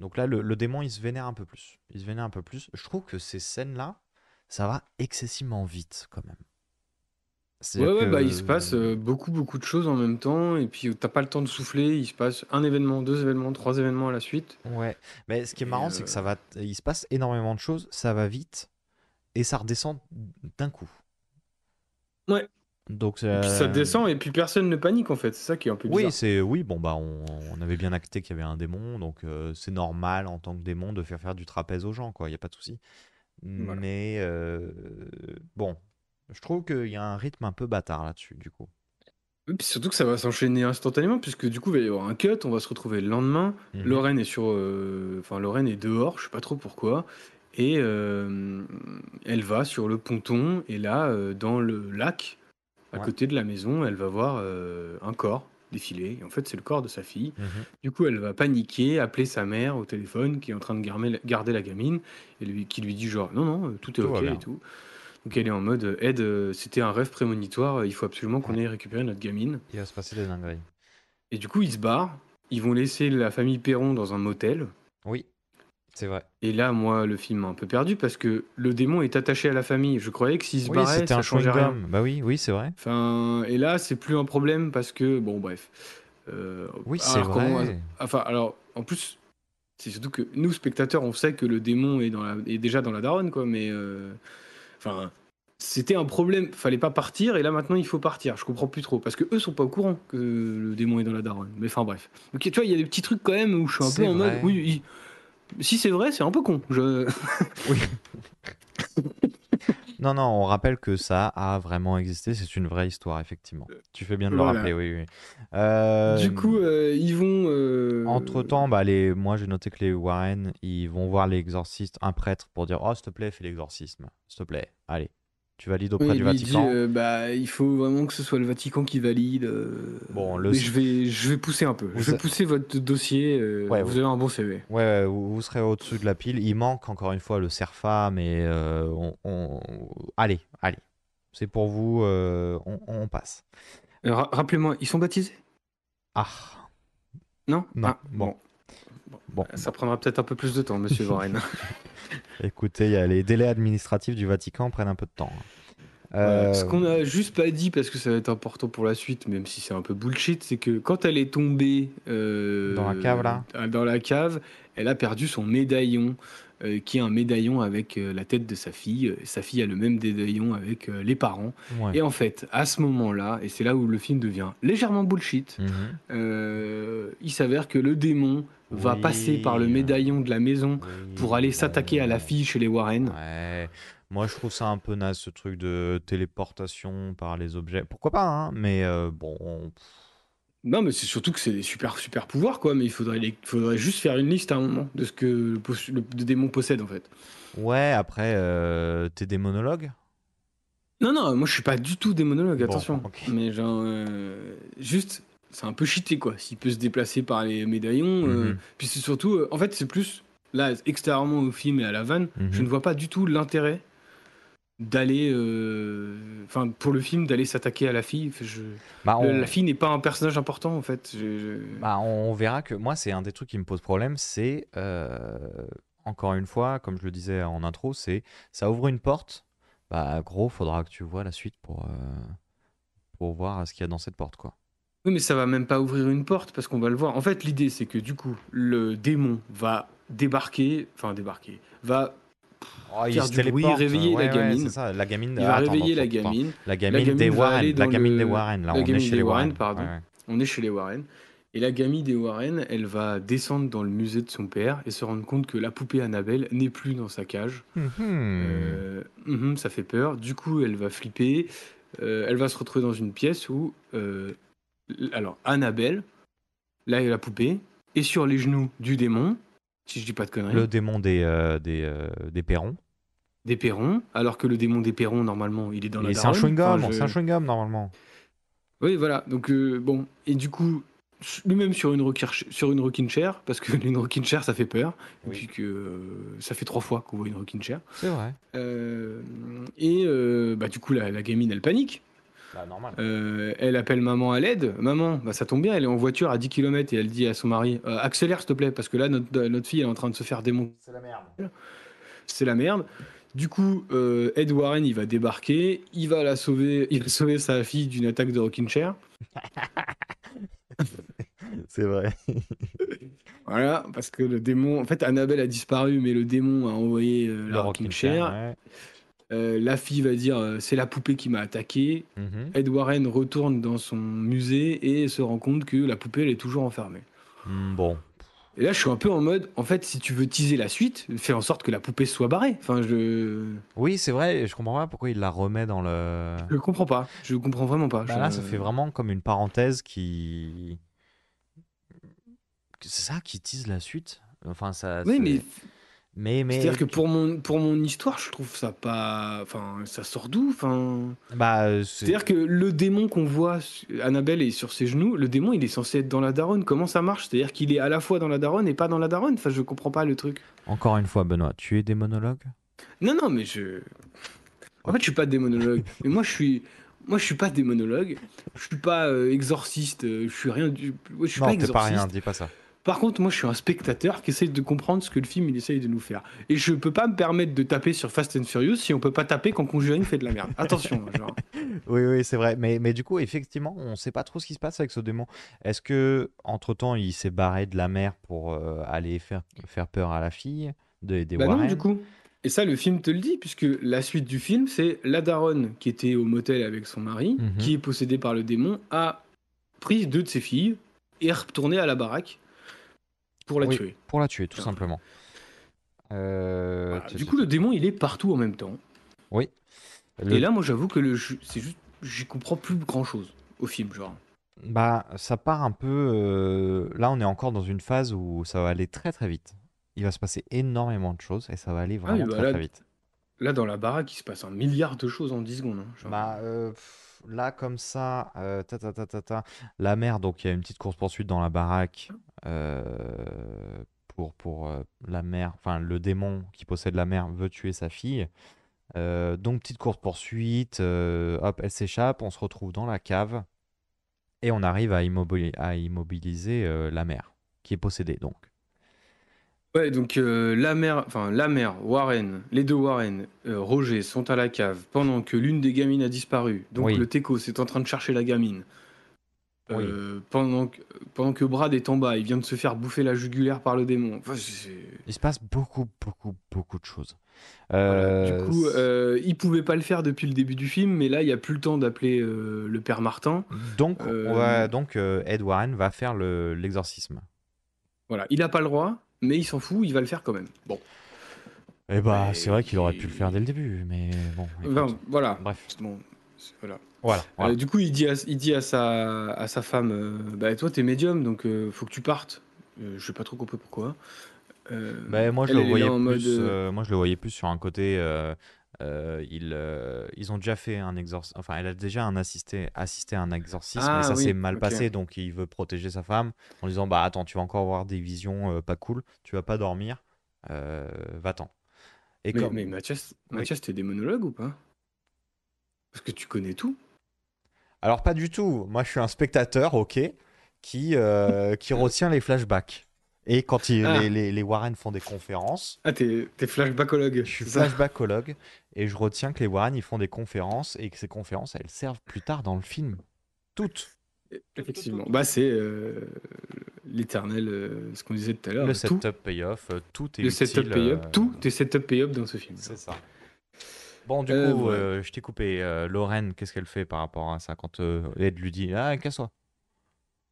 Donc là, le, le démon, il se vénère un peu plus. Il se vénère un peu plus. Je trouve que ces scènes-là, ça va excessivement vite, quand même. Ouais, ouais, que- bah il se passe euh, beaucoup, beaucoup de choses en même temps, et puis t'as pas le temps de souffler, il se passe un événement, deux événements, trois événements à la suite. Ouais, mais ce qui est Et, marrant, c'est que ça va, il se passe énormément de choses, ça va vite, et ça redescend d'un coup. Ouais. Donc, Et puis ça euh, descend, et puis personne ne panique en fait, c'est ça qui est un peu bizarre. Oui, c'est oui, bon bah on, on avait bien acté qu'il y avait un démon, donc euh, c'est normal en tant que démon de faire faire du trapèze aux gens, quoi. Il y a pas de souci. Voilà. Mais euh, bon, je trouve qu'il y a un rythme un peu bâtard là-dessus, du coup. Et puis surtout que ça va s'enchaîner instantanément, puisque du coup, il va y avoir un cut, on va se retrouver le lendemain. Mhm. Lorraine est sur. euh, Enfin, Lorraine est dehors, je sais pas trop pourquoi. Et elle va sur le ponton, et là, dans le lac, à Ouais. côté de la maison, elle va voir euh, un corps défiler. Et en fait, c'est le corps de sa fille. Mhm. Du coup, elle va paniquer, appeler sa mère au téléphone, qui est en train de garmer- garder la gamine, et lui, qui lui dit genre non, non, euh, tout est Tout va ok bien. et tout. Donc elle est en mode Ed, euh, c'était un rêve prémonitoire, il faut absolument qu'on ait récupéré notre gamine. Il va se passer des dingueries. Et du coup, ils se barrent. Ils vont laisser la famille Perron dans un motel. Oui, c'est vrai. Et là, moi, le film m'a un peu perdu parce que le démon est attaché à la famille. Je croyais que s'il se Oui, barrait, c'était ça un changeait rien. Bah oui, oui, c'est vrai. Enfin, et là, c'est plus un problème parce que, bon, bref. Euh, Oui, c'est vrai. Enfin, alors, en plus, c'est surtout que nous, spectateurs, on sait que le démon est, dans la, est déjà dans la daronne, quoi. Mais, euh, enfin, c'était un problème. Fallait pas partir, et là, maintenant, il faut partir. Je comprends plus trop parce que eux sont pas au courant que le démon est dans la daronne. Mais enfin, bref. Donc, tu vois, il y a des petits trucs quand même où je suis un peu en mode, oui, il- si c'est vrai, c'est un peu con. Je... Oui. non, non, on rappelle que ça a vraiment existé. C'est une vraie histoire, effectivement. Tu fais bien de le rappeler, oui, oui. Euh, Du coup, euh, ils vont. euh, Entre-temps, bah, les... moi j'ai noté que les Warren, ils vont voir l'exorciste, un prêtre, pour dire Oh, s'il te plaît, fais l'exorcisme. S'il te plaît, allez. Tu valides auprès Oui, du lui, il dit, Vatican. euh, bah, il faut vraiment que ce soit le Vatican qui valide. euh, Bon, le- mais je vais, je vais pousser un peu. Vous je vais a- pousser votre dossier. euh, Ouais, vous vous- avez un bon CV. Ouais, ouais, vous, vous serez au-dessus de la pile. Il manque encore une fois le CERFA, mais on, on- allez, allez. C'est pour vous, on, on passe. Ra- Rappelez-moi, ils sont baptisés? Ah, Non? Non, Ah, bon. Bon. Ça prendra peut-être un peu plus de temps, monsieur Warren. Écoutez, y a les délais administratifs du Vatican prennent un peu de temps. hein. Euh, Ce qu'on a juste pas dit, parce que ça va être important pour la suite, même si c'est un peu bullshit, c'est que quand elle est tombée euh, Dans la cave, là dans la cave, elle a perdu son médaillon, euh, qui est un médaillon avec euh, la tête de sa fille. Euh, Sa fille a le même médaillon avec euh, les parents. ouais. Et en fait, à ce moment-là, et c'est là où le film devient légèrement bullshit, Mhm. euh, il s'avère que le démon va Oui. passer par le médaillon de la maison pour aller s'attaquer à la fille chez les Warren. Ouais. Moi, je trouve ça un peu naze, ce truc de téléportation par les objets. Pourquoi pas, hein Mais euh, bon. Non, mais c'est surtout que c'est des super super pouvoirs, quoi. Mais il faudrait, les- faudrait juste faire une liste à un moment de ce que le, pos- le- le démon possède, en fait. Ouais, après, euh, t'es des monologues Non, non, moi je suis pas du tout démonologue, Bon, attention. Mais genre, euh, juste, c'est un peu cheaté, quoi. S'il peut se déplacer par les médaillons. euh, Mhm. puis c'est surtout, euh, en fait, c'est plus, là, extérieurement au film et à la vanne, Mhm. je ne vois pas du tout l'intérêt d'aller, euh, enfin, pour le film, d'aller s'attaquer à la fille. Je- Bah, on- La fille n'est pas un personnage important, en fait. Je- je- Bah, on verra que moi, c'est un des trucs qui me pose problème, c'est encore une fois, comme je le disais en intro, c'est ça ouvre une porte. Bah, gros, faudra que tu vois la suite pour, pour voir ce qu'il y a dans cette porte, quoi. Oui, mais ça va même pas ouvrir une porte parce qu'on va le voir. En fait, l'idée, c'est que du coup, le démon va débarquer, enfin débarquer, va, Oh, il Faire du bruit, réveiller la Ouais, gamine. ça, la gamine. il va attends, réveiller la gamine. La gamine, des Warren. La gamine le- des Warren. Là, la on est chez des les Warren, pardon. Ouais. On est chez les Warren. Et la gamine des Warren, elle va descendre dans le musée de son père et se rendre compte que la poupée Annabelle n'est plus dans sa cage. Mhm. Euh, mhm, ça fait peur. Du coup, elle va flipper. Euh, elle va se retrouver dans une pièce où, euh, alors, Annabelle, là, la poupée, est sur les genoux du démon, si je dis pas de conneries, Le démon des, euh, des, euh, des perrons. des perrons, alors que le démon des perrons, normalement, il est dans la Et c'est un chewing-gum, Enfin, je- c'est un chewing-gum normalement. Oui, voilà. Donc, euh, bon. Et du coup, lui-même sur une, sur une rocking chair, parce que une rocking chair, ça fait peur. Et Oui. puis que euh, ça fait trois fois qu'on voit une rocking chair. C'est vrai. Euh, et euh, bah, du coup, la, la gamine, elle panique. Bah, normal. Euh, elle appelle maman à l'aide. Maman, bah, ça tombe bien, elle est en voiture à 10 km et elle dit à son mari euh, Accélère, s'il te plaît, parce que là, notre, notre fille est en train de se faire démonter. C'est la merde. C'est la merde. Du coup, euh, Ed Warren, il va débarquer. Il va la sauver, il va sauver sa fille d'une attaque de rocking chair. C'est vrai. Voilà, parce que le démon. En fait, Annabelle a disparu, mais le démon a envoyé euh, la Le rocking rocking chair. chair. ouais. Euh, la fille va dire euh, C'est la poupée qui m'a attaqué. Mhm. Ed Warren retourne dans son musée et se rend compte que la poupée, elle est toujours enfermée. Mm, Bon. Et là, je suis un peu en mode, en fait, si tu veux teaser la suite, fais en sorte que la poupée soit barrée. Enfin, je, Oui, c'est vrai, je comprends pas pourquoi il la remet dans le. je comprends pas. Je comprends vraiment pas. Bah Je- là, ça fait vraiment comme une parenthèse qui. C'est ça qui tease la suite? Enfin, ça. Oui, mais Mais, mais C'est-à-dire que pour mon, pour mon histoire, je trouve ça pas. Enfin, ça sort d'où Enfin? bah, euh, c'est- C'est-à-dire que le démon qu'on voit, Annabelle est sur ses genoux, le démon il est censé être dans la daronne. Comment ça marche? C'est-à-dire qu'il est à la fois dans la daronne et pas dans la daronne? Enfin, je comprends pas le truc. encore une fois, Benoît, tu es des monologues Non, non, mais je. En fait, je suis pas démonologue. mais moi, je suis. Moi, je suis pas démonologue. Je suis pas euh, exorciste. euh, Je suis rien du. Je suis Non, pas t'es pas exorciste. rien, dis pas ça. Par contre, moi, je suis un spectateur qui essaye de comprendre ce que le film il essaye de nous faire. Et je peux pas me permettre de taper sur Fast and Furious si on peut pas taper quand Conjuring fait de la merde. Attention, genre. Oui, oui, c'est vrai. Mais, mais du coup, effectivement, on sait pas trop ce qui se passe avec ce démon. Est-ce que, entre-temps, il s'est barré de la mer pour euh, aller faire, faire peur à la fille de, des Bah non, du coup. Et ça, le film te le dit, puisque la suite du film, c'est la daronne qui était au motel avec son mari, Mhm. qui est possédée par le démon, a pris deux de ses filles et est retournée à la baraque pour la Oui, tuer. Pour la tuer, tout simplement. Euh, Voilà. tu- Du coup, le démon, il est partout en même temps. oui. Le- Et là, moi, j'avoue que le jeu- c'est juste, j'y comprends plus grand chose au film, genre. Bah, ça part un peu. euh, Là, on est encore dans une phase où ça va aller très très vite. Il va se passer énormément de choses et ça va aller Ah vraiment oui, bah très là- très vite. Là, dans la baraque, il se passe un milliard de choses en 10 secondes. hein, genre. Bah, euh, là, comme ça, euh, ta, ta, ta, ta, ta, la mère, donc il y a une petite course-poursuite dans la baraque pour, pour euh, la mère, enfin le démon qui possède la mère veut tuer sa fille. Euh, donc, petite course-poursuite, euh, hop, elle s'échappe, on se retrouve dans la cave et on arrive à, immobili- à immobiliser euh, la mère qui est possédée, donc. Ouais, donc euh, la mère, enfin la mère, Warren, les deux Warren, euh, Roger sont à la cave pendant que l'une des gamines a disparu. Donc Oui. le Teco est en train de chercher la gamine. Euh, pendant, que, pendant que Brad est en bas, il vient de se faire bouffer la jugulaire par le démon. Enfin, Il se passe beaucoup, beaucoup, beaucoup de choses. voilà. Euh, Du coup, euh, il pouvait pas le faire depuis le début du film, mais là, il y a plus le temps d'appeler euh, le père Martin. Donc, Euh, ouais, donc euh, Ed Warren va faire le- l'exorcisme. Voilà, il a pas le droit, mais il s'en fout, il va le faire quand même. Bon, Eh bah, c'est vrai qu'il aurait pu le faire dès le début, mais bon. Enfin, voilà. Bref, Bon, voilà. Voilà. voilà. Euh, du coup, il dit à, il dit à sa, à sa femme euh, Bah, toi, t'es médium, donc euh, faut que tu partes. Euh, je sais pas trop compris pourquoi. Euh, Bah, moi, je elle, le voyais plus. mode, moi, je le voyais plus sur un côté. ils, ils ont déjà fait un exorcisme. Enfin, elle a déjà un assisté, assisté à un exorcisme, Ah, et ça oui, s'est mal passé, donc il veut protéger sa femme en disant Bah, attends, tu vas encore avoir des visions pas cool, tu vas pas dormir, va-t'en. Et Mais, comme- mais Mathias, Oui. Mathias, t'es démonologue ou pas? Parce que tu connais tout. Alors, pas du tout. Moi, je suis un spectateur, ok, qui, euh, qui retient les flashbacks. Et quand il- Ah. les, les, les Warren font des conférences, Ah, t'es flashbackologue. je suis flashbackologue et je retiens que les Warren ils font des conférences et que ces conférences elles servent plus tard dans le film. Toutes. Effectivement. Bah, c'est euh, l'éternel, euh, ce qu'on disait tout à l'heure. Le setup payoff, tout est le utile. setup euh, tout est setup pay-up dans ce film. C'est ça. Bon, du Euh, coup, euh, je t'ai coupé. Euh, Lorraine, qu'est-ce qu'elle fait par rapport à ça quand Ed lui dit Ah, casse-toi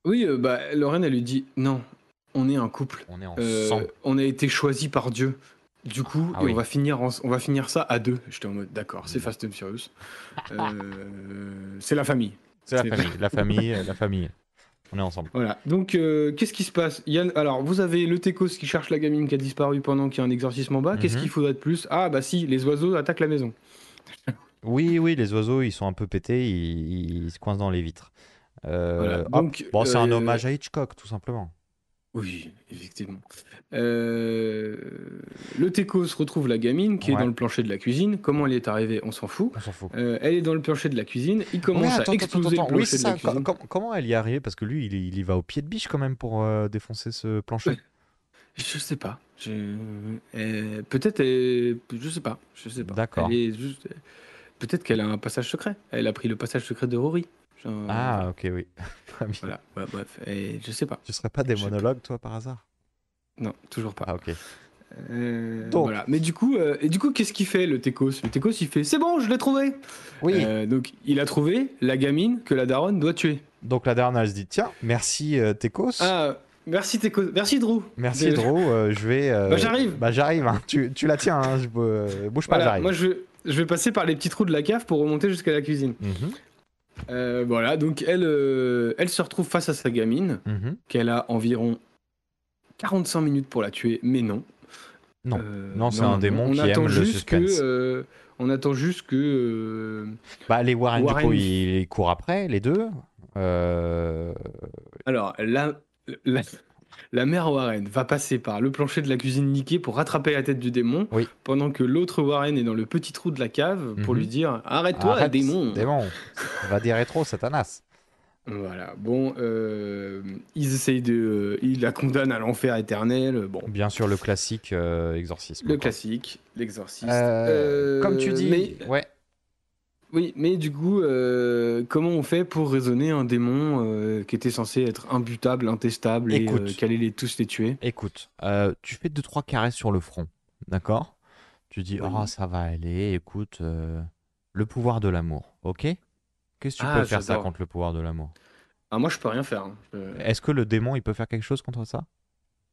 Oui, bah, Lorraine, elle lui dit Non, on est un couple. On est en sang. on a été choisi par Dieu. Du coup, Ah et oui. on, va finir en- on va finir ça à deux. J'étais en mode d'accord, c'est Mm. Fast and Furious. C'est la famille. C'est la famille, la famille, la famille. On est ensemble. Voilà. Donc, euh, qu'est-ce qui se passe? Yann, Alors, vous avez le Técos qui cherche la gamine qui a disparu pendant qu'il y a un exorcisme en bas. Qu'est-ce Mhm. qu'il faudrait de plus? Ah, bah si, les oiseaux attaquent la maison. Oui, oui, les oiseaux, ils sont un peu pétés, ils, ils se coincent dans les vitres. Euh, Voilà. Donc, Bon, c'est un euh, hommage à Hitchcock, tout simplement. Oui, effectivement. Euh, le Técos retrouve la gamine qui est Ouais. dans le plancher de la cuisine. Comment elle est arrivée On s'en fout. On s'en fout. Euh, elle est dans le plancher de la cuisine. Il commence à attends, attends, exploser attends, le Oui, plancher c'est de la ça. Co- cuisine. com- comment elle y est arrivée? Parce que lui, il, y- il y va au pied de biche quand même pour euh, défoncer ce plancher. Je sais pas. Je... euh, Peut-être. elle- Je sais pas. Je sais pas. D'accord. Elle est juste- Peut-être qu'elle a un passage secret. Elle a pris le passage secret de Rory. Genre, Ah, ok, oui. Voilà. Ouais, bref. Et je sais pas. Tu serais pas des Je monologues, toi, par hasard? Non, toujours pas. Ah, ok. Euh, Donc. Voilà. Mais du coup, euh, et du coup, qu'est-ce qu'il fait le Técos Le Técos, il fait c'est bon, je l'ai trouvé. Oui. Euh, donc, il a trouvé la gamine que la daronne doit tuer. Donc la dernière, elle se dit Tiens, merci euh, Tekos. Ah, merci Técos, merci Drew. Merci De- Drew, euh, je vais. euh, Bah, j'arrive. Bah j'arrive. hein. Tu, tu la tiens. hein, je, euh, bouge pas, Voilà, j'arrive. moi je, je vais passer par les petits trous de la cave pour remonter jusqu'à la cuisine. Mhm, Euh, voilà, donc elle, euh, elle se retrouve face à sa gamine, mhm. qu'elle a environ 45 minutes pour la tuer, mais non. Non. Euh, Non, c'est un démon on qui attend aime le juste que, suspense. on attend juste que. Bah, les Warren, du Warren- coup, ils, ils courent après, les deux. Alors, la, la, la mère Warren va passer par le plancher de la cuisine niquée pour rattraper la tête du démon, Oui. pendant que l'autre Warren est dans le petit trou de la cave pour Mhm. lui dire Arrête-toi, arrête, démon Démon. Va dire rétro, Satanas. Voilà, bon, euh, ils essayent de. euh, ils la condamnent à l'enfer éternel, bon. Bien sûr, le classique euh, exorcisme. Le quoi. classique, l'exorciste. Comme tu dis, mais- ouais. Oui, mais du coup, euh, comment on fait pour raisonner un démon euh, qui était censé être imbutable, intestable et Écoute. euh, qu'allait les, tous les tuer? Écoute, euh, tu fais deux trois caresses sur le front, d'accord? Tu dis, Oui. oh, ça va aller, écoute, euh, le pouvoir de l'amour, ok? Qu'est-ce que tu Ah, peux faire ça j'adore. contre le pouvoir de l'amour? Ah, moi, je peux rien faire. hein. Est-ce que le démon, il peut faire quelque chose contre ça?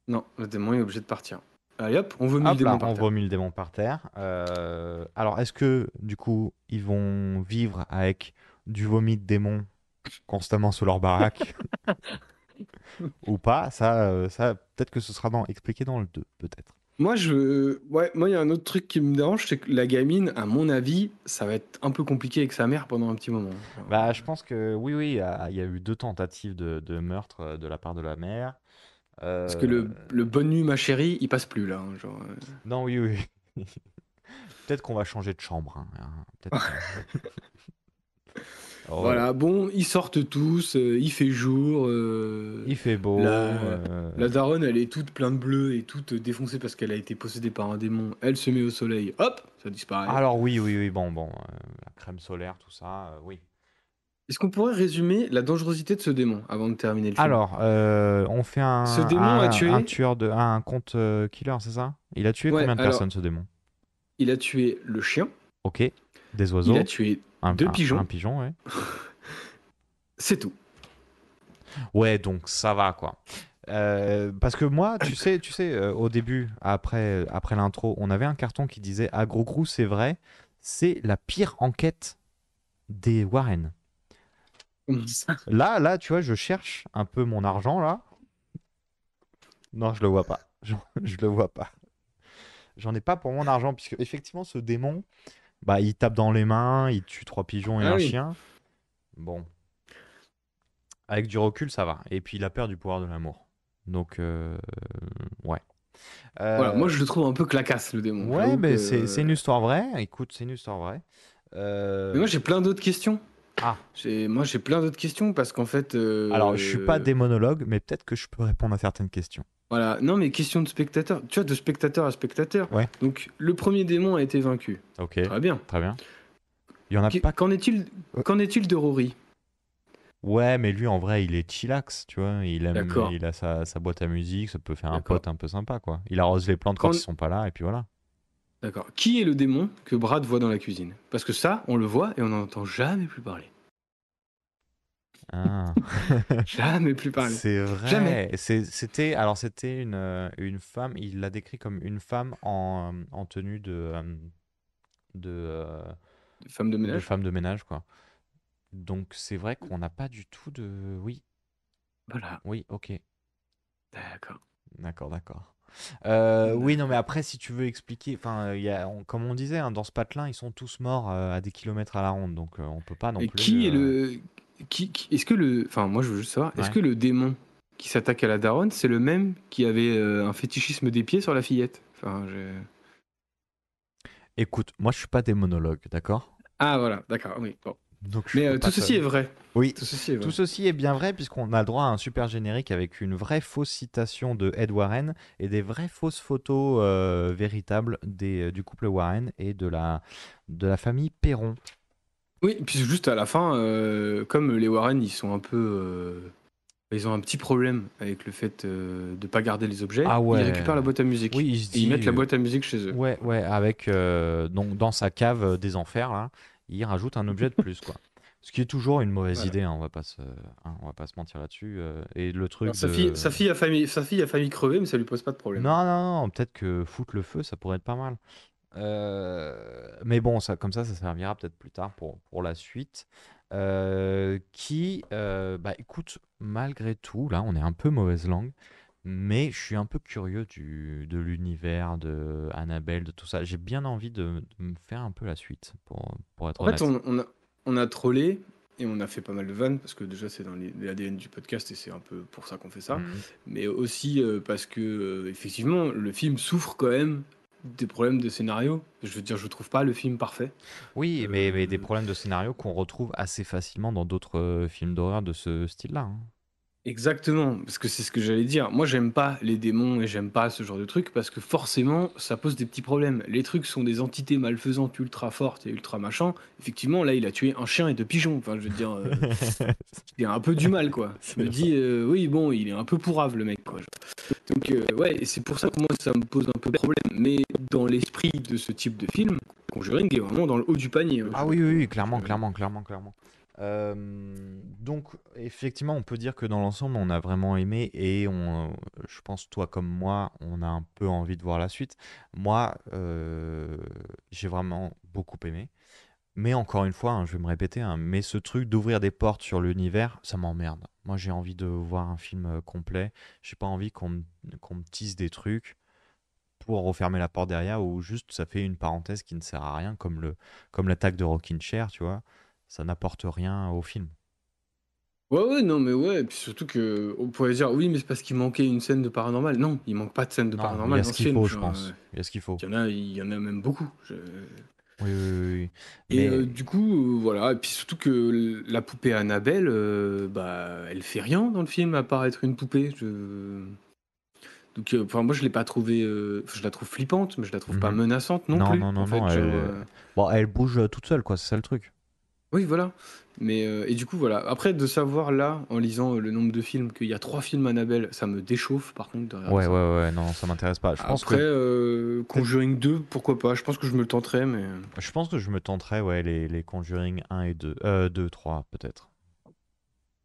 Non, le démon est obligé de partir. Allez hop, on vomit le Hop démon là, par on terre. vomit le démon par terre. Euh, alors, est-ce que, du coup, ils vont vivre avec du vomi de démon constamment sous leur baraque Ou pas? Ça, euh, ça peut-être que ce sera dans, expliqué dans le 2, peut-être. Moi, je, ouais, moi, il y a un autre truc qui me dérange, c'est que la gamine, à mon avis, ça va être un peu compliqué avec sa mère pendant un petit moment. Bah, je pense que oui, oui, il y a, eu deux tentatives de, de meurtre euh, de la part de la mère. Parce que le, Euh, le bonne nuit, ma chérie, il passe plus là. hein, genre, euh. Non, oui, oui. Peut-être qu'on va changer de chambre. hein, hein, Oh, Voilà, bon, ils sortent tous, euh, il fait jour. euh, Il fait beau. La- euh, La daronne, elle est toute pleine de bleu et toute défoncée parce qu'elle a été possédée par un démon. Elle se met au soleil, hop, ça disparaît. Alors oui, oui, oui, bon, bon, la crème solaire, tout ça, oui. Est-ce qu'on pourrait résumer la dangerosité de ce démon avant de terminer le film? Alors, euh, on fait un, Ce démon un, a tué- un tueur de un compte euh, killer, c'est ça? Il a tué Ouais, combien de alors- personnes ce démon? Il a tué le chien, Ok, des oiseaux, il a tué. un, deux un- pigeons. un pigeon, ouais. C'est tout. Ouais, donc ça va quoi. Euh, parce que moi, tu sais, tu sais, euh, au début, après, après l'intro, on avait un carton qui disait Agro Grou, c'est vrai, c'est la pire enquête des Warren. Comment ça Là, là, tu vois, je cherche un peu mon argent là. Non, je le vois pas. Je, je le vois pas. J'en ai pas pour mon argent puisque effectivement, ce démon, bah, il tape dans les mains, il tue trois pigeons et Ah un oui. chien. Bon, avec du recul, ça va. Et puis, il a peur du pouvoir de l'amour. Donc, euh, ouais. Euh, Voilà, moi je le trouve un peu clacasse le démon. Ouais, mais que- c'est une histoire vraie. Écoute, c'est une histoire vraie. Euh, Mais moi j'ai plein d'autres questions. Ah. Moi j'ai plein d'autres questions parce qu'en fait. euh, Alors, je suis pas démonologue, mais peut-être que je peux répondre à certaines questions. Voilà, non mais question de spectateur. Tu vois, de spectateur à spectateur. Ouais. Donc le premier démon a été vaincu. Ok, Très bien. très bien. Il y en a Qu- pas. Qu'en est-il qu'en est-il de Rory? Ouais, mais lui, en vrai, il est chillax, tu vois. Il aime, il a sa, sa boîte à musique, ça peut faire un pote un peu sympa, quoi. Il arrose les plantes quand, Quand- ils sont pas là, et puis voilà. D'accord. Qui est le démon que Brad voit dans la cuisine? Parce que ça, on le voit et on n'en entend jamais plus parler. Ah. Jamais plus parler. C'est vrai. Jamais. C'était alors c'était une, euh, une femme. Il l'a décrit comme une femme en, euh, en tenue de euh, de, Femme de de ménage. femme de ménage quoi. Donc c'est vrai qu'on n'a pas du tout de. Oui, Voilà. oui, ok, D'accord. d'accord, d'accord. Euh, oui, non, mais après, si tu veux expliquer, enfin, il y a, on- comme on disait, hein, dans ce patelin, ils sont tous morts euh, à des kilomètres à la ronde, donc euh, on peut pas non Et plus. qui est le. Qui, qui- Est-ce que le. Enfin, moi, je veux juste savoir. Est-ce que le démon qui s'attaque à la daronne, c'est le même qui avait euh, un fétichisme des pieds sur la fillette? Enfin. Écoute, moi, je suis pas démonologue, d'accord? Ah, voilà, d'accord, oui. Bon. Donc je Mais euh, tout ceci est vrai. Oui, Tout ceci est vrai. Tout ceci est bien vrai puisqu'on a le droit à un super générique avec une vraie fausse citation de Ed Warren et des vraies fausses photos euh, véritables des, du couple Warren et de la, de la famille Perron. Oui, puis juste à la fin, euh, comme les Warren, ils sont un peu. euh, ils ont un petit problème avec le fait euh, de pas garder les objets. Ah ouais. Ils récupèrent la boîte à musique. Oui, il se Et ils mettent la euh, boîte à musique chez eux. Ouais, ouais, avec euh, donc dans sa cave euh, des enfers là, il rajoute un objet de plus quoi. Ce qui est toujours une mauvaise Voilà. idée, hein, on va pas se, hein, on va pas se mentir là-dessus. euh, et le truc Alors, sa, de- fille, sa, fille a failli, sa fille a failli crever, mais ça lui pose pas de problème. Non, non, non, peut-être que foutre le feu, ça pourrait être pas mal. Euh, mais bon, ça, comme ça, ça servira peut-être plus tard pour, pour la suite. Euh, qui, euh, bah écoute, malgré tout, là, on est un peu mauvaise langue, Mais je suis un peu curieux du, de l'univers de Annabelle, de tout ça. J'ai bien envie de, de me faire un peu la suite, pour, pour être En fait, honnête. on, on a, on a trollé et on a fait pas mal de vannes parce que déjà c'est dans l'ADN du podcast et c'est un peu pour ça qu'on fait ça. Mhm. Mais aussi parce que effectivement le film souffre quand même des problèmes de scénario. Je veux dire, je trouve pas le film parfait. Oui, mais, mais des Euh, problèmes de scénario qu'on retrouve assez facilement dans d'autres euh, films d'horreur de ce style-là. hein. Exactement, parce que c'est ce que j'allais dire. Moi, j'aime pas les démons et j'aime pas ce genre de trucs parce que forcément, ça pose des petits problèmes. Les trucs sont des entités malfaisantes ultra fortes et ultra machin. Effectivement, là, il a tué un chien et deux pigeons. Enfin, je veux dire, euh, il a un peu du mal, quoi. Je me dis, euh, oui, bon, il est un peu pourrave, le mec, quoi. Donc, euh, ouais, et c'est pour ça que moi, ça me pose un peu de problème. Mais dans l'esprit de ce type de film, Conjuring est vraiment dans le haut du panier. hein. Ah oui, oui, oui, clairement, clairement, clairement, clairement. Euh, donc, effectivement, on peut dire que dans l'ensemble, on a vraiment aimé et on, euh, je pense, toi comme moi, on a un peu envie de voir la suite. Moi, euh, j'ai vraiment beaucoup aimé. Mais encore une fois, hein, je vais me répéter, hein, mais ce truc d'ouvrir des portes sur l'univers, ça m'emmerde. Moi, j'ai envie de voir un film complet. J'ai pas envie qu'on me tisse des trucs pour refermer la porte derrière ou juste ça fait une parenthèse qui ne sert à rien, comme le, comme l'attaque de Rockin' Chair, tu vois. Ça n'apporte rien au film. Ouais, ouais, non, mais ouais, et puis surtout que on pourrait dire oui, mais c'est parce qu'il manquait une scène de paranormal. Non, il manque pas de scène de Non, il y paranormal a ce qu'il film. faut, je genre, pense. euh, Il y a ce qu'il faut. Il y en a, il y en a même beaucoup. Je- Oui, oui, oui. Et euh, du coup, euh, voilà, et puis surtout que la poupée Annabelle, euh, bah, elle fait rien dans le film à part être une poupée. Je... Donc, enfin, moi, je l'ai pas trouvée, je la trouve flippante, mais je la trouve pas Mhm. menaçante non, Non, plus. non, non, en fait, non, elle- euh, bon, elle bouge toute seule, quoi. C'est ça le truc. Oui, voilà. Mais euh, et du coup, voilà. Après, de savoir là, en lisant euh, le nombre de films, qu'il y a trois films Annabelle, ça me déchauffe, par contre, de regarder Ouais, ça. ouais, ouais. Non, ça m'intéresse pas. Je pense Après, euh, Conjuring 2, pourquoi pas? Je pense que je me le tenterai, mais. je pense que je me tenterai, ouais, les, les Conjuring 1 et 2, euh, 2, 3 peut-être.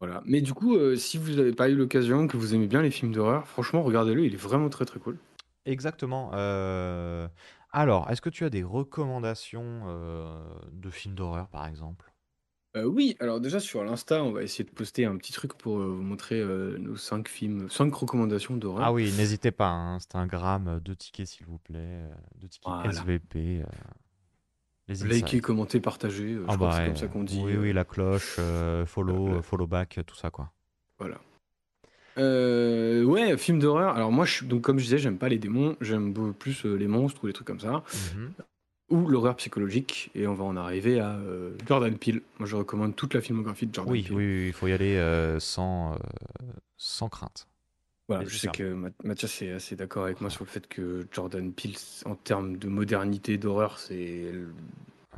Voilà. Mais du coup, si vous n'avez pas eu l'occasion, que vous aimez bien les films d'horreur, franchement, regardez-le, il est vraiment très très cool. Exactement. Alors, est-ce que tu as des recommandations de films d'horreur, par exemple? Euh, oui, alors déjà sur l'Insta, on va essayer de poster un petit truc pour euh, vous montrer euh, nos cinq films, cinq recommandations Ah d'horreur. oui, n'hésitez pas, hein, Instagram, euh, deux tickets s'il vous plaît, euh, deux tickets Voilà. SVP, euh, les Liker, insights. commenter, partager, Ah je crois que bah, c'est comme ça qu'on dit. Oui, oui, la cloche, follow, follow back, tout ça, quoi. Voilà. Ouais, film d'horreur. Alors moi, je, suis- donc comme je disais, j'aime pas les démons, j'aime beaucoup plus les monstres ou les trucs comme ça, Mhm. Ou l'horreur psychologique. Et on va en arriver à euh, Jordan Peele. Moi, je recommande toute la filmographie de Jordan Oui, Peele. oui, oui, il faut y aller euh, sans, euh, sans crainte. Voilà, je sais que Ma- Mathias est assez d'accord avec moi sur le fait que Jordan Peele, en termes de modernité d'horreur, c'est.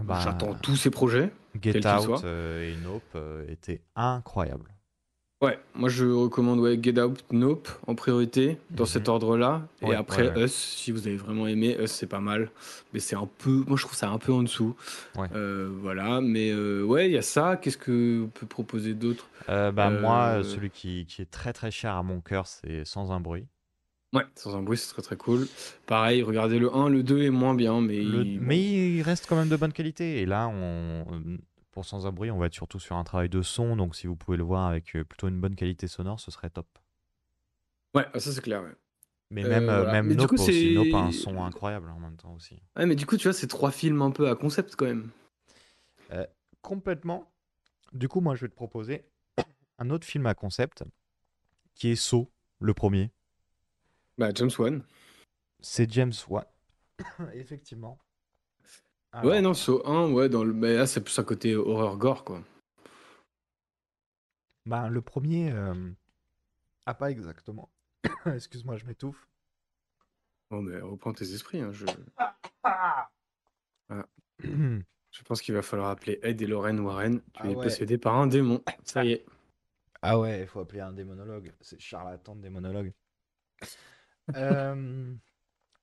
Bah, J'attends tous ses projets. Get Out soient. et Nope étaient incroyables. Ouais, moi je recommande ouais, Get Out, Nope en priorité, dans Mhm. cet ordre-là. Et après ouais. Us, si vous avez vraiment aimé, Us c'est pas mal. Mais c'est un peu. Moi je trouve ça un peu en dessous. Euh, voilà, mais euh, ouais, il y a ça. Qu'est-ce que on peut proposer d'autre? Euh, bah, Moi, celui qui, qui est très très cher à mon cœur, c'est Sans un bruit. Ouais, sans un bruit, c'est très très cool. Pareil, regardez le 1, le 2 est moins bien, mais. Le- il- Mais il reste quand même de bonne qualité. Et là, on, pour Sans un bruit, on va être surtout sur un travail de son. Donc si vous pouvez le voir avec euh, plutôt une bonne qualité sonore, ce serait top. Ouais, ah, ça c'est clair, ouais. Mais Euh, même, euh, voilà. même Mais Nope coup, aussi. Nope a un son incroyable en même temps aussi. Ouais, mais du coup, tu vois, c'est trois films un peu à concept quand même. Complètement. Du coup, moi, je vais te proposer un autre film à concept qui est Saw, le premier. Bah, James Wan. C'est James Wan. Effectivement. Ouais, Alors, non, Saw 1, ouais, dans le... mais là, c'est plus un côté horreur gore, quoi. bah, le premier. euh, Ah, pas exactement. Excuse-moi, je m'étouffe. Bon, mais reprends tes esprits, hein, je... ah, je pense qu'il va falloir appeler Ed et Lorraine Warren. Tu Ah es ouais. possédé par un démon. Ça y est. Ah ouais, il faut appeler un démonologue. C'est charlatan de démonologue. Euh,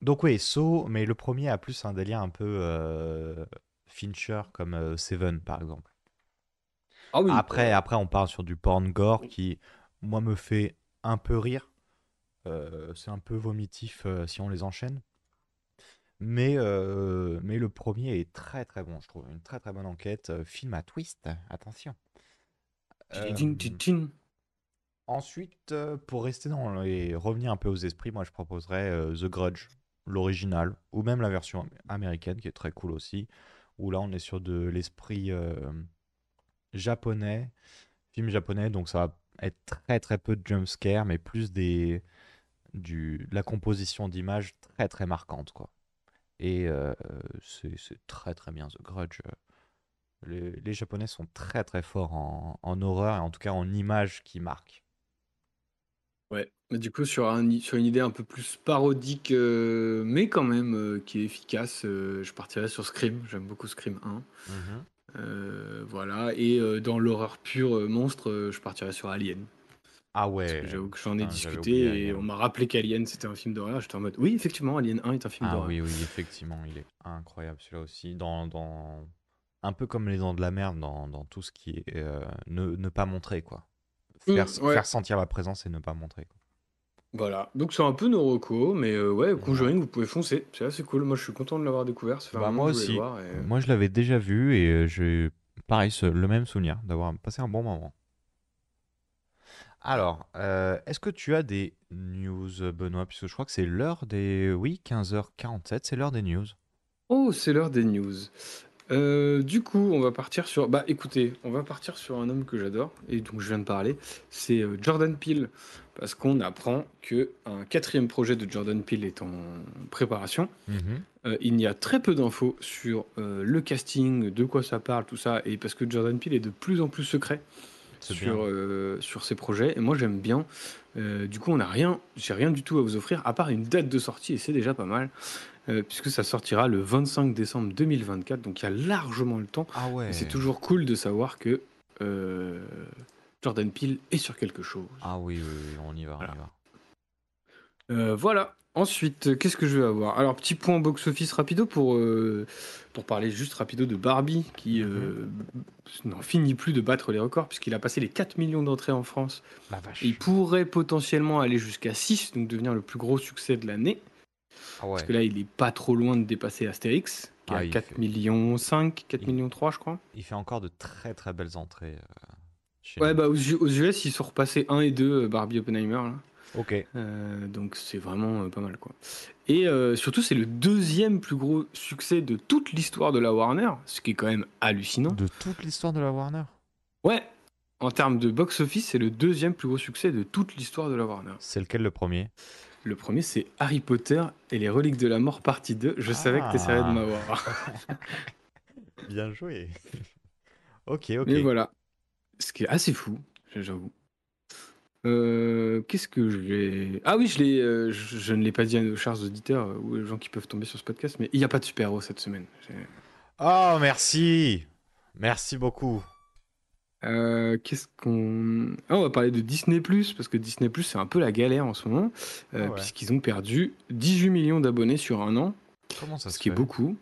Donc oui, Saw, mais le premier a plus un délire un peu euh, Fincher comme euh, Seven par exemple. Ah oui. Après, après, on part sur du porn gore qui, moi, me fait un peu rire. Euh, c'est un peu vomitif euh, si on les enchaîne. Mais, euh, mais le premier est très très bon, je trouve. Une très très bonne enquête. Euh, film à twist, attention. Ensuite, euh, pour rester dans les revenir un peu aux esprits, moi je proposerais euh, The Grudge, l'original, ou même la version américaine qui est très cool aussi, où là on est sur de l'esprit euh, japonais, film japonais, donc ça va être très très peu de jumpscare, mais plus des du la composition d'images très très marquante quoi. Et euh, c'est très très bien The Grudge. Les, les Japonais sont très très forts en, en horreur et en tout cas en images qui marquent. Ouais, mais du coup, sur, un, sur une idée un peu plus parodique, euh, mais quand même euh, qui est efficace, euh, je partirais sur Scream. J'aime beaucoup Scream 1. Mhm. Euh, voilà, et euh, dans l'horreur pure euh, monstre, euh, je partirais sur Alien. Ah Parce que ouais, j'avoue que j'en ai putain, j'avais discuté et Alien. on m'a rappelé qu'Alien c'était un film d'horreur. J'étais en mode, oui, effectivement, Alien 1 est un film Ah d'horreur. oui, oui, effectivement, il est incroyable celui-là aussi. Dans, dans... Un peu comme Les Dents de la Mer, dans, dans tout ce qui est euh, ne, ne pas montrer, quoi. Mm, Faire, ouais. faire sentir la présence et ne pas montrer. quoi. Voilà, donc c'est un peu nos recos, mais euh, ouais. Conjuring, vous pouvez foncer. C'est assez cool. Moi, je suis content de l'avoir découvert. Ça fait un Bah, moi aussi. le voir. et- Moi, je l'avais déjà vu et euh, j'ai, pareil, ce- le même souvenir d'avoir passé un bon moment. Alors, euh, est-ce que tu as des news, Benoît? Puisque je crois que c'est l'heure des... Oui, 15h47, c'est l'heure des news. Oh, c'est l'heure des news. Euh, du coup, on va partir sur. Bah, écoutez, on va partir sur un homme que j'adore et dont je viens de parler. C'est euh, Jordan Peele, parce qu'on apprend que un quatrième projet de Jordan Peele est en préparation. Mhm. Euh, il y a très peu d'infos sur le casting, de quoi ça parle, tout ça, et parce que Jordan Peele est de plus en plus secret sur, sur ses projets. Et moi, j'aime bien. Du coup, on n'a rien, j'ai rien du tout à vous offrir, à part une date de sortie, et c'est déjà pas mal, euh, puisque ça sortira le 25 décembre 2024, donc il y a largement le temps. Ah ouais. C'est toujours cool de savoir que euh, Jordan Peele est sur quelque chose. Ah oui, oui, oui, on y va, Voilà. on y va. Euh, voilà. Ensuite, qu'est-ce que je vais avoir? Alors, petit point box-office rapido pour, euh, pour parler juste rapido de Barbie, qui euh, n'en finit plus de battre les records, puisqu'il a passé les 4 millions d'entrées en France. La vache. Et il pourrait potentiellement aller jusqu'à 6, donc devenir le plus gros succès de l'année. Ah ouais. Parce que là, il est pas trop loin de dépasser Astérix, qui Ah, il 4 fait- millions 5, 4 il- millions 3, je crois. Il fait encore de très très belles entrées euh, chez Ouais, nous. bah aux, US, ils sont repassés 1 et 2, euh, Barbie Oppenheimer. Là. Ok. Euh, donc c'est vraiment euh, pas mal quoi. Et euh, surtout c'est le deuxième plus gros succès de toute l'histoire de la Warner, ce qui est quand même hallucinant. De toute l'histoire de la Warner? Ouais, en termes de box-office, c'est le deuxième plus gros succès de toute l'histoire de la Warner. C'est lequel le premier? Le premier c'est Harry Potter et les reliques de la mort partie 2. Je savais que t'essaierais de Ah. m'avoir. Bien joué. ok, ok. Mais voilà. Ce qui est assez fou, j'avoue. Euh, Qu'est-ce que je vais. Ah oui, je, l'ai, euh, je, je ne l'ai pas dit à nos chers auditeurs euh, ou aux gens qui peuvent tomber sur ce podcast, mais il n'y a pas de super-héros cette semaine. Oh, merci. Merci beaucoup. Euh, Qu'est-ce qu'on. Ah, on va parler de Disney, parce que Disney, c'est un peu la galère en ce moment, euh, ouais. puisqu'ils ont perdu 18 millions d'abonnés sur un an, Comment ça ce se qui est beaucoup.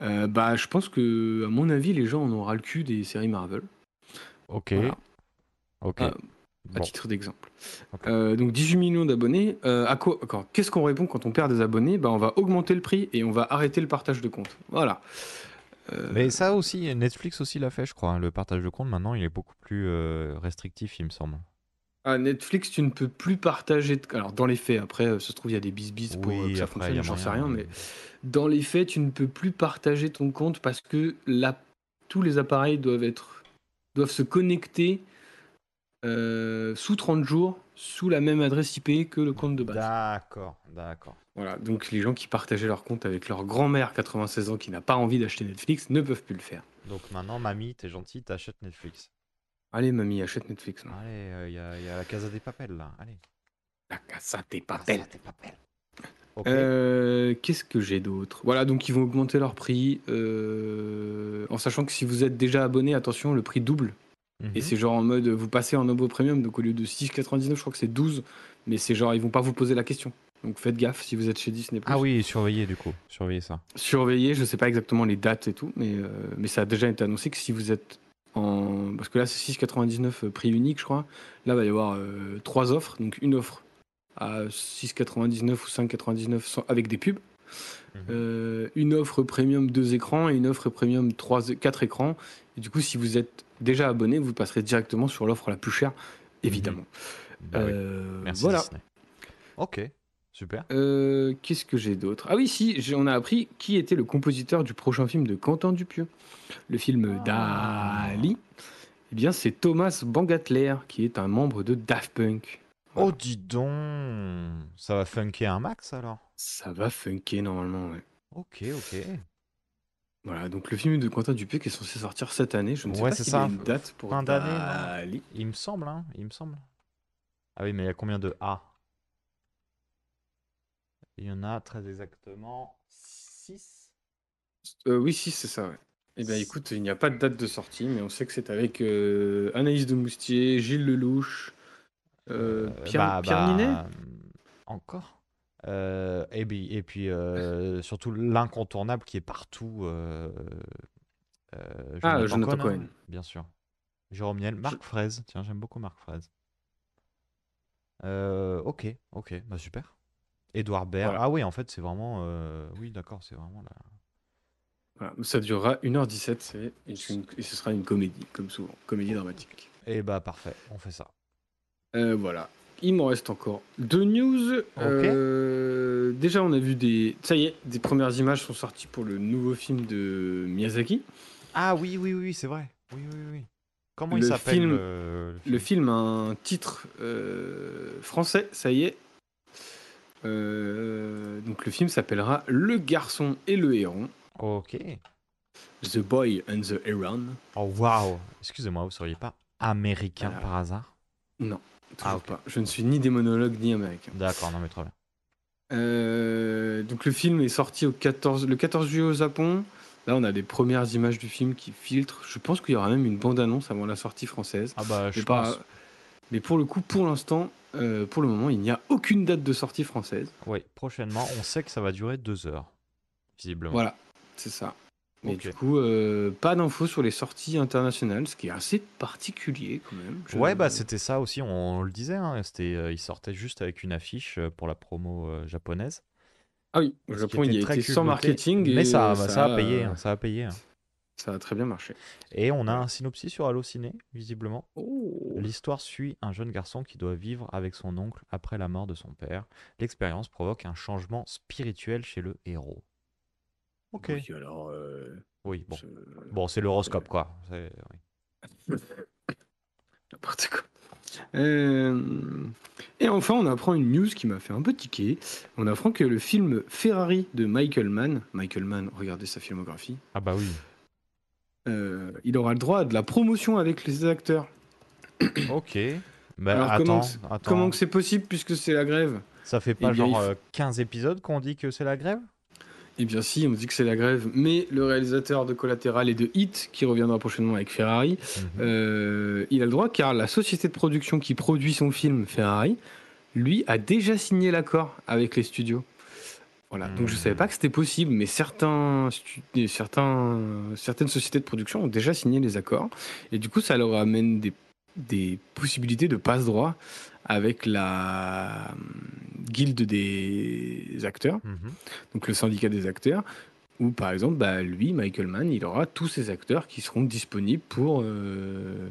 Euh, bah, je pense que, à mon avis, les gens en ont ras le cul des séries Marvel. Ok. Voilà. Ok. Ah, à Bon. titre d'exemple. Donc 18 millions d'abonnés. À quoi Qu'est-ce qu'on répond quand on perd des abonnés? Bah, On va augmenter le prix et on va arrêter le partage de compte. Voilà. Euh, Mais ça aussi, Netflix aussi l'a fait, je crois. hein. Le partage de compte, maintenant, il est beaucoup plus euh, restrictif, il me semble. à Netflix, tu ne peux plus partager. de- Alors, dans les faits, après, euh, ça se trouve, il y a des bis-bis pour euh, que ça après, il y fonctionne, j'en sais moyen, rien. Mais dans les faits, tu ne peux plus partager ton compte parce que tous les appareils doivent, être, doivent se connecter euh, sous 30 jours sous la même adresse IP que le compte de base. D'accord, d'accord. Voilà, donc les gens qui partageaient leur compte avec leur grand-mère 96 ans qui n'a pas envie d'acheter Netflix ne peuvent plus le faire. Donc maintenant, mamie, t'es gentille, t'achètes Netflix. Allez, mamie, achète Netflix. non Allez, il y, a- y a la Casa des Papel, là. Allez. La casa des papel. Casa des Papel. Ok. Euh, Qu'est-ce que j'ai d'autre? Voilà, donc ils vont augmenter leur prix. euh, en sachant que si vous êtes déjà abonné, attention, le prix double. Mhm. Et c'est genre en mode, vous passez en Nobo Premium, donc au lieu de 6,99, je crois que c'est 12. Mais c'est genre, ils vont pas vous poser la question. Donc faites gaffe si vous êtes chez Disney+. Ah oui, surveillez du coup. Surveillez ça. Surveillez, je sais pas exactement les dates et tout, mais, euh, mais ça a déjà été annoncé que si vous êtes en. Parce que là, c'est 6,99 euh, prix unique, je crois. Là, il va y avoir euh, trois offres. Donc, une offre à 6,99 ou 5,99 sans- avec des pubs. Mhm. Euh, une offre premium deux écrans et une offre premium trois, quatre écrans. Et du coup, si vous êtes déjà abonné, vous passerez directement sur l'offre la plus chère. évidemment. Bah oui. Euh, Merci voilà. Disney. Ok, super. Euh, Qu'est-ce que j'ai d'autre? Ah oui, si, on a appris qui était le compositeur du prochain film de Quentin Dupieux. Le film Ah. Dali. Eh bien, c'est Thomas Bangatler, qui est un membre de Daft Punk. Oh, dis donc, ça va funker un max alors? Ça va funker normalement, ouais. Ok, ok. Voilà, donc le film de Quentin Dupieux qui est censé sortir cette année. Je ne sais Ouais, pas c'est s'il a ça. une date pour Fin d'année, non Dali. Il me semble, hein, il me semble. Ah oui, mais il y a combien de A? Il y en a très exactement 6. Euh, oui, si, c'est ça, ouais. Eh bien, écoute, il n'y a pas de date de sortie, mais on sait que c'est avec euh, Anaïs de Moustier, Gilles Lelouch, euh, Pierre, Pierre Ninet? Encore? Euh, et, puis, et puis euh, surtout l'incontournable qui est partout. euh, Ah, Jonathan Cohen. Bien sûr. Jérôme Niel, Marc Fraise. Tiens, j'aime beaucoup Marc Fraise. Ok, ok, bah super. Édouard Baird. Voilà. Ah oui, en fait, c'est vraiment. Oui, d'accord, c'est vraiment là. Voilà, ça durera 1h17 c'est- et, c'est une- et ce sera une comédie, comme souvent, comédie dramatique. Et bah parfait, on fait ça. Voilà. Il m'en reste encore deux news. Euh, déjà, on a vu des. Ça y est, des premières images sont sorties pour le nouveau film de Miyazaki. Ah oui, oui, oui, c'est vrai. Oui, oui, oui. Comment il Le s'appelle film- le, Le film a un titre euh, français, ça y est. Euh, donc, le film s'appellera Le garçon et le héron. Ok. The Boy and the Heron. Oh waouh Excusez-moi, vous seriez pas américain par hasard? Non, Ah, ok. pas. Je ne suis ni démonologue ni américain. D'accord, non mais très bien. Euh, donc le film est sorti au 14, le 14 juillet au Japon. Là, on a des premières images du film qui filtrent. Je pense qu'il y aura même une bande-annonce avant la sortie française. Ah bah je mais, pas- pense. mais pour le coup, pour l'instant, euh, pour le moment, il n'y a aucune date de sortie française. Oui, prochainement, on sait que ça va durer deux heures, visiblement. Voilà, c'est ça. Mais du coup, euh, pas d'infos sur les sorties internationales, ce qui est assez particulier quand même. Je- Ouais, bah c'était ça aussi, on, le disait, hein, c'était, euh, il sortait juste avec une affiche euh, pour la promo euh, japonaise. Ah oui, au Japon, il était y a très été sans marketing. Mais et ça, ça, ça a payé, hein, ça a payé. hein. Ça a très bien marché. Et on a un synopsis sur Allociné, visiblement. Oh. L'histoire suit un jeune garçon qui doit vivre avec son oncle après la mort de son père. L'expérience provoque un changement spirituel chez le héros. Ok. Oui, alors. euh, Oui, bon. je- Bon, c'est l'horoscope, quoi. Oui. N'importe quoi. Euh, Et enfin, on apprend une news qui m'a fait un peu tiquer. On apprend que le film Ferrari de Michael Mann, Michael Mann, regardez sa filmographie, Ah bah oui. euh, il aura le droit à de la promotion avec les acteurs. Ok. Bah, Alors, attends, comment que c'est- attends. Comment que c'est possible puisque c'est la grève? Ça fait pas Eh bien, genre faut- euh, 15 épisodes qu'on dit que c'est la grève? Eh bien si, on dit que c'est la grève, mais le réalisateur de Collateral et de Hit, qui reviendra prochainement avec Ferrari, Mhm. euh, il a le droit car la société de production qui produit son film, Ferrari, lui a déjà signé l'accord avec les studios. Voilà, donc je Mhm. savais pas que c'était possible, mais certains, certaines sociétés de production ont déjà signé les accords, et du coup ça leur amène des, des possibilités de passe-droit avec la guilde des acteurs Mhm. donc le syndicat des acteurs, où par exemple, bah, lui, Michael Mann, il aura tous ses acteurs qui seront disponibles pour, euh,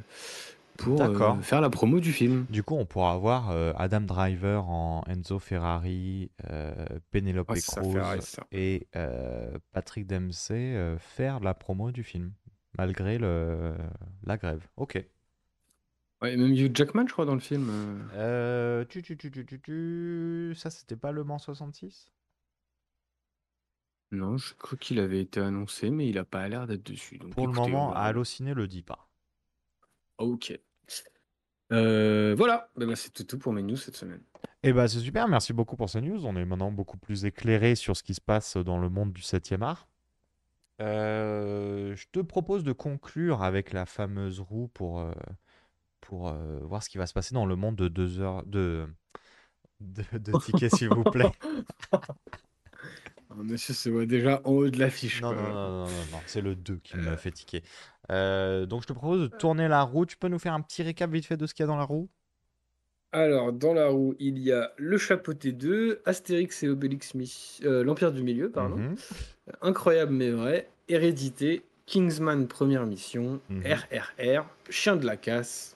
pour euh, faire la promo du film. Du coup, on pourra avoir euh, Adam Driver en Enzo Ferrari, Penelope Cruz Ferrari, et Patrick Dempsey faire la promo du film, malgré le, la grève. Ok. Ouais, même Hugh Jackman, je crois, dans le film. euh. Euh, tu, tu, tu, tu, tu, tu, Ça, c'était pas Le Mans 66 Non, je crois qu'il avait été annoncé, mais il a pas l'air d'être dessus. donc Pour le écoutez, moment, va- Allociné le dit pas. Ok. Euh, voilà, bah, c'est tout pour mes news cette semaine. Eh ben, c'est super, merci beaucoup pour ces news. On est maintenant beaucoup plus éclairé sur ce qui se passe dans le monde du 7e art. Euh, je te propose de conclure avec la fameuse roue pour, euh, pour euh, voir ce qui va se passer dans le monde de deux heures de, de, de tickets, s'il vous plaît. Ah, Monsieur se voit déjà en haut de l'affiche. Non, non, non, non, c'est le 2 qui me fait tiquer. Euh, donc, je te propose de tourner la roue. Tu peux nous faire un petit récap vite fait de ce qu'il y a dans la roue? Alors, dans la roue, il y a le chapeauté 2, Astérix et Obélix, euh, l'Empire du Milieu, pardon. Mhm. Incroyable mais vrai, Hérédité, Kingsman Première Mission, Mhm. RRR, Chien de la Casse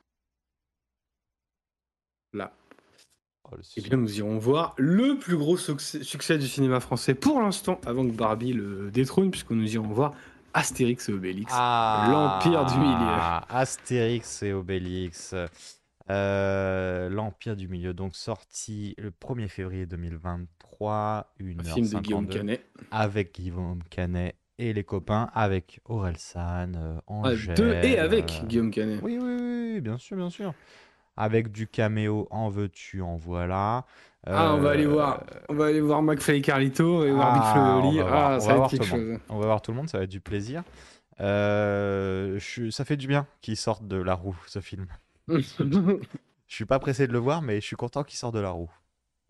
clap. Oh, Eh bien, nous irons voir le plus gros succès, succès du cinéma français pour l'instant, avant que Barbie le détrône, puisque nous irons voir Astérix et Obélix. Ah, L'Empire du Milieu. Astérix et Obélix. Euh, L'Empire du Milieu, donc sorti le 1er février 2023, une Un film de Guillaume 52, Canet. avec Guillaume Canet et les copains, avec Aurel San, euh, Ah, Angèle. de et avec euh, Guillaume Canet. Oui, oui, oui, bien sûr, bien sûr. Avec du caméo, en veux-tu, en voilà. Ah, on va aller Euh, voir, on va aller voir McFly et Carlito et voir Big Ah, Flo voir- Ah, ça va être quelque tout le chose. On va voir tout le monde, ça va être du plaisir. Euh, je- ça fait du bien qu'il sorte de la roue, ce film. Je suis pas pressé de le voir, mais je suis content qu'il sorte de la roue.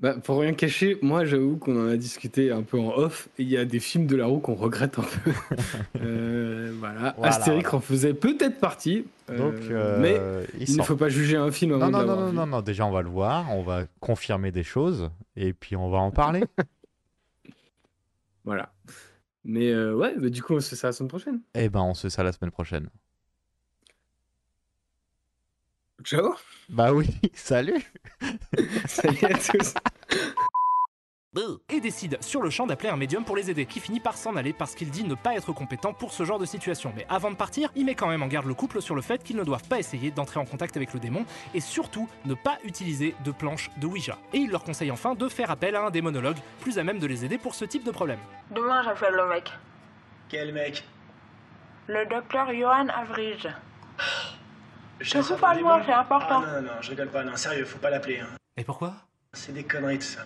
Bah, pour rien cacher, moi j'avoue qu'on en a discuté un peu en off. et Il y a des films de la roue qu'on regrette un peu. Euh, voilà. Voilà, Astérix en faisait peut-être partie. euh, Donc, euh, mais il il ne faut pas juger un film avant Non, de non, non, non, non, non, déjà on va le voir, on va confirmer des choses, et puis on va en parler. Voilà. Mais euh, ouais, bah, du coup, on se fait ça la semaine prochaine. Eh ben, on se fait ça la semaine prochaine. Ciao. Bah oui, salut Salut à tous. et décide sur le champ d'appeler un médium pour les aider, qui finit par s'en aller parce qu'il dit ne pas être compétent pour ce genre de situation. Mais avant de partir, il met quand même en garde le couple sur le fait qu'ils ne doivent pas essayer d'entrer en contact avec le démon et surtout ne pas utiliser de planche de Ouija. Et il leur conseille enfin de faire appel à un démonologue plus à même de les aider pour ce type de problème. Demain, j'appelle le mec. Quel mec? Le docteur Johan Avrige. Je Te pas de moi, c'est important. Ah non, non, je rigole pas, non, sérieux, faut pas l'appeler. Hein. Et pourquoi? C'est des conneries tout ça.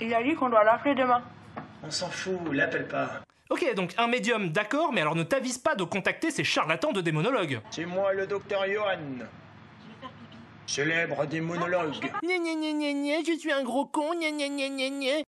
Il a dit qu'on doit l'appeler demain. On s'en fout, l'appelle pas. Ok, donc un médium, d'accord, mais alors ne t'avise pas de contacter ces charlatans de démonologues. C'est moi le docteur Johan. Célèbre démonologue. Gna gna gna gna gna, je suis un gros con, gna gna gna gna gna.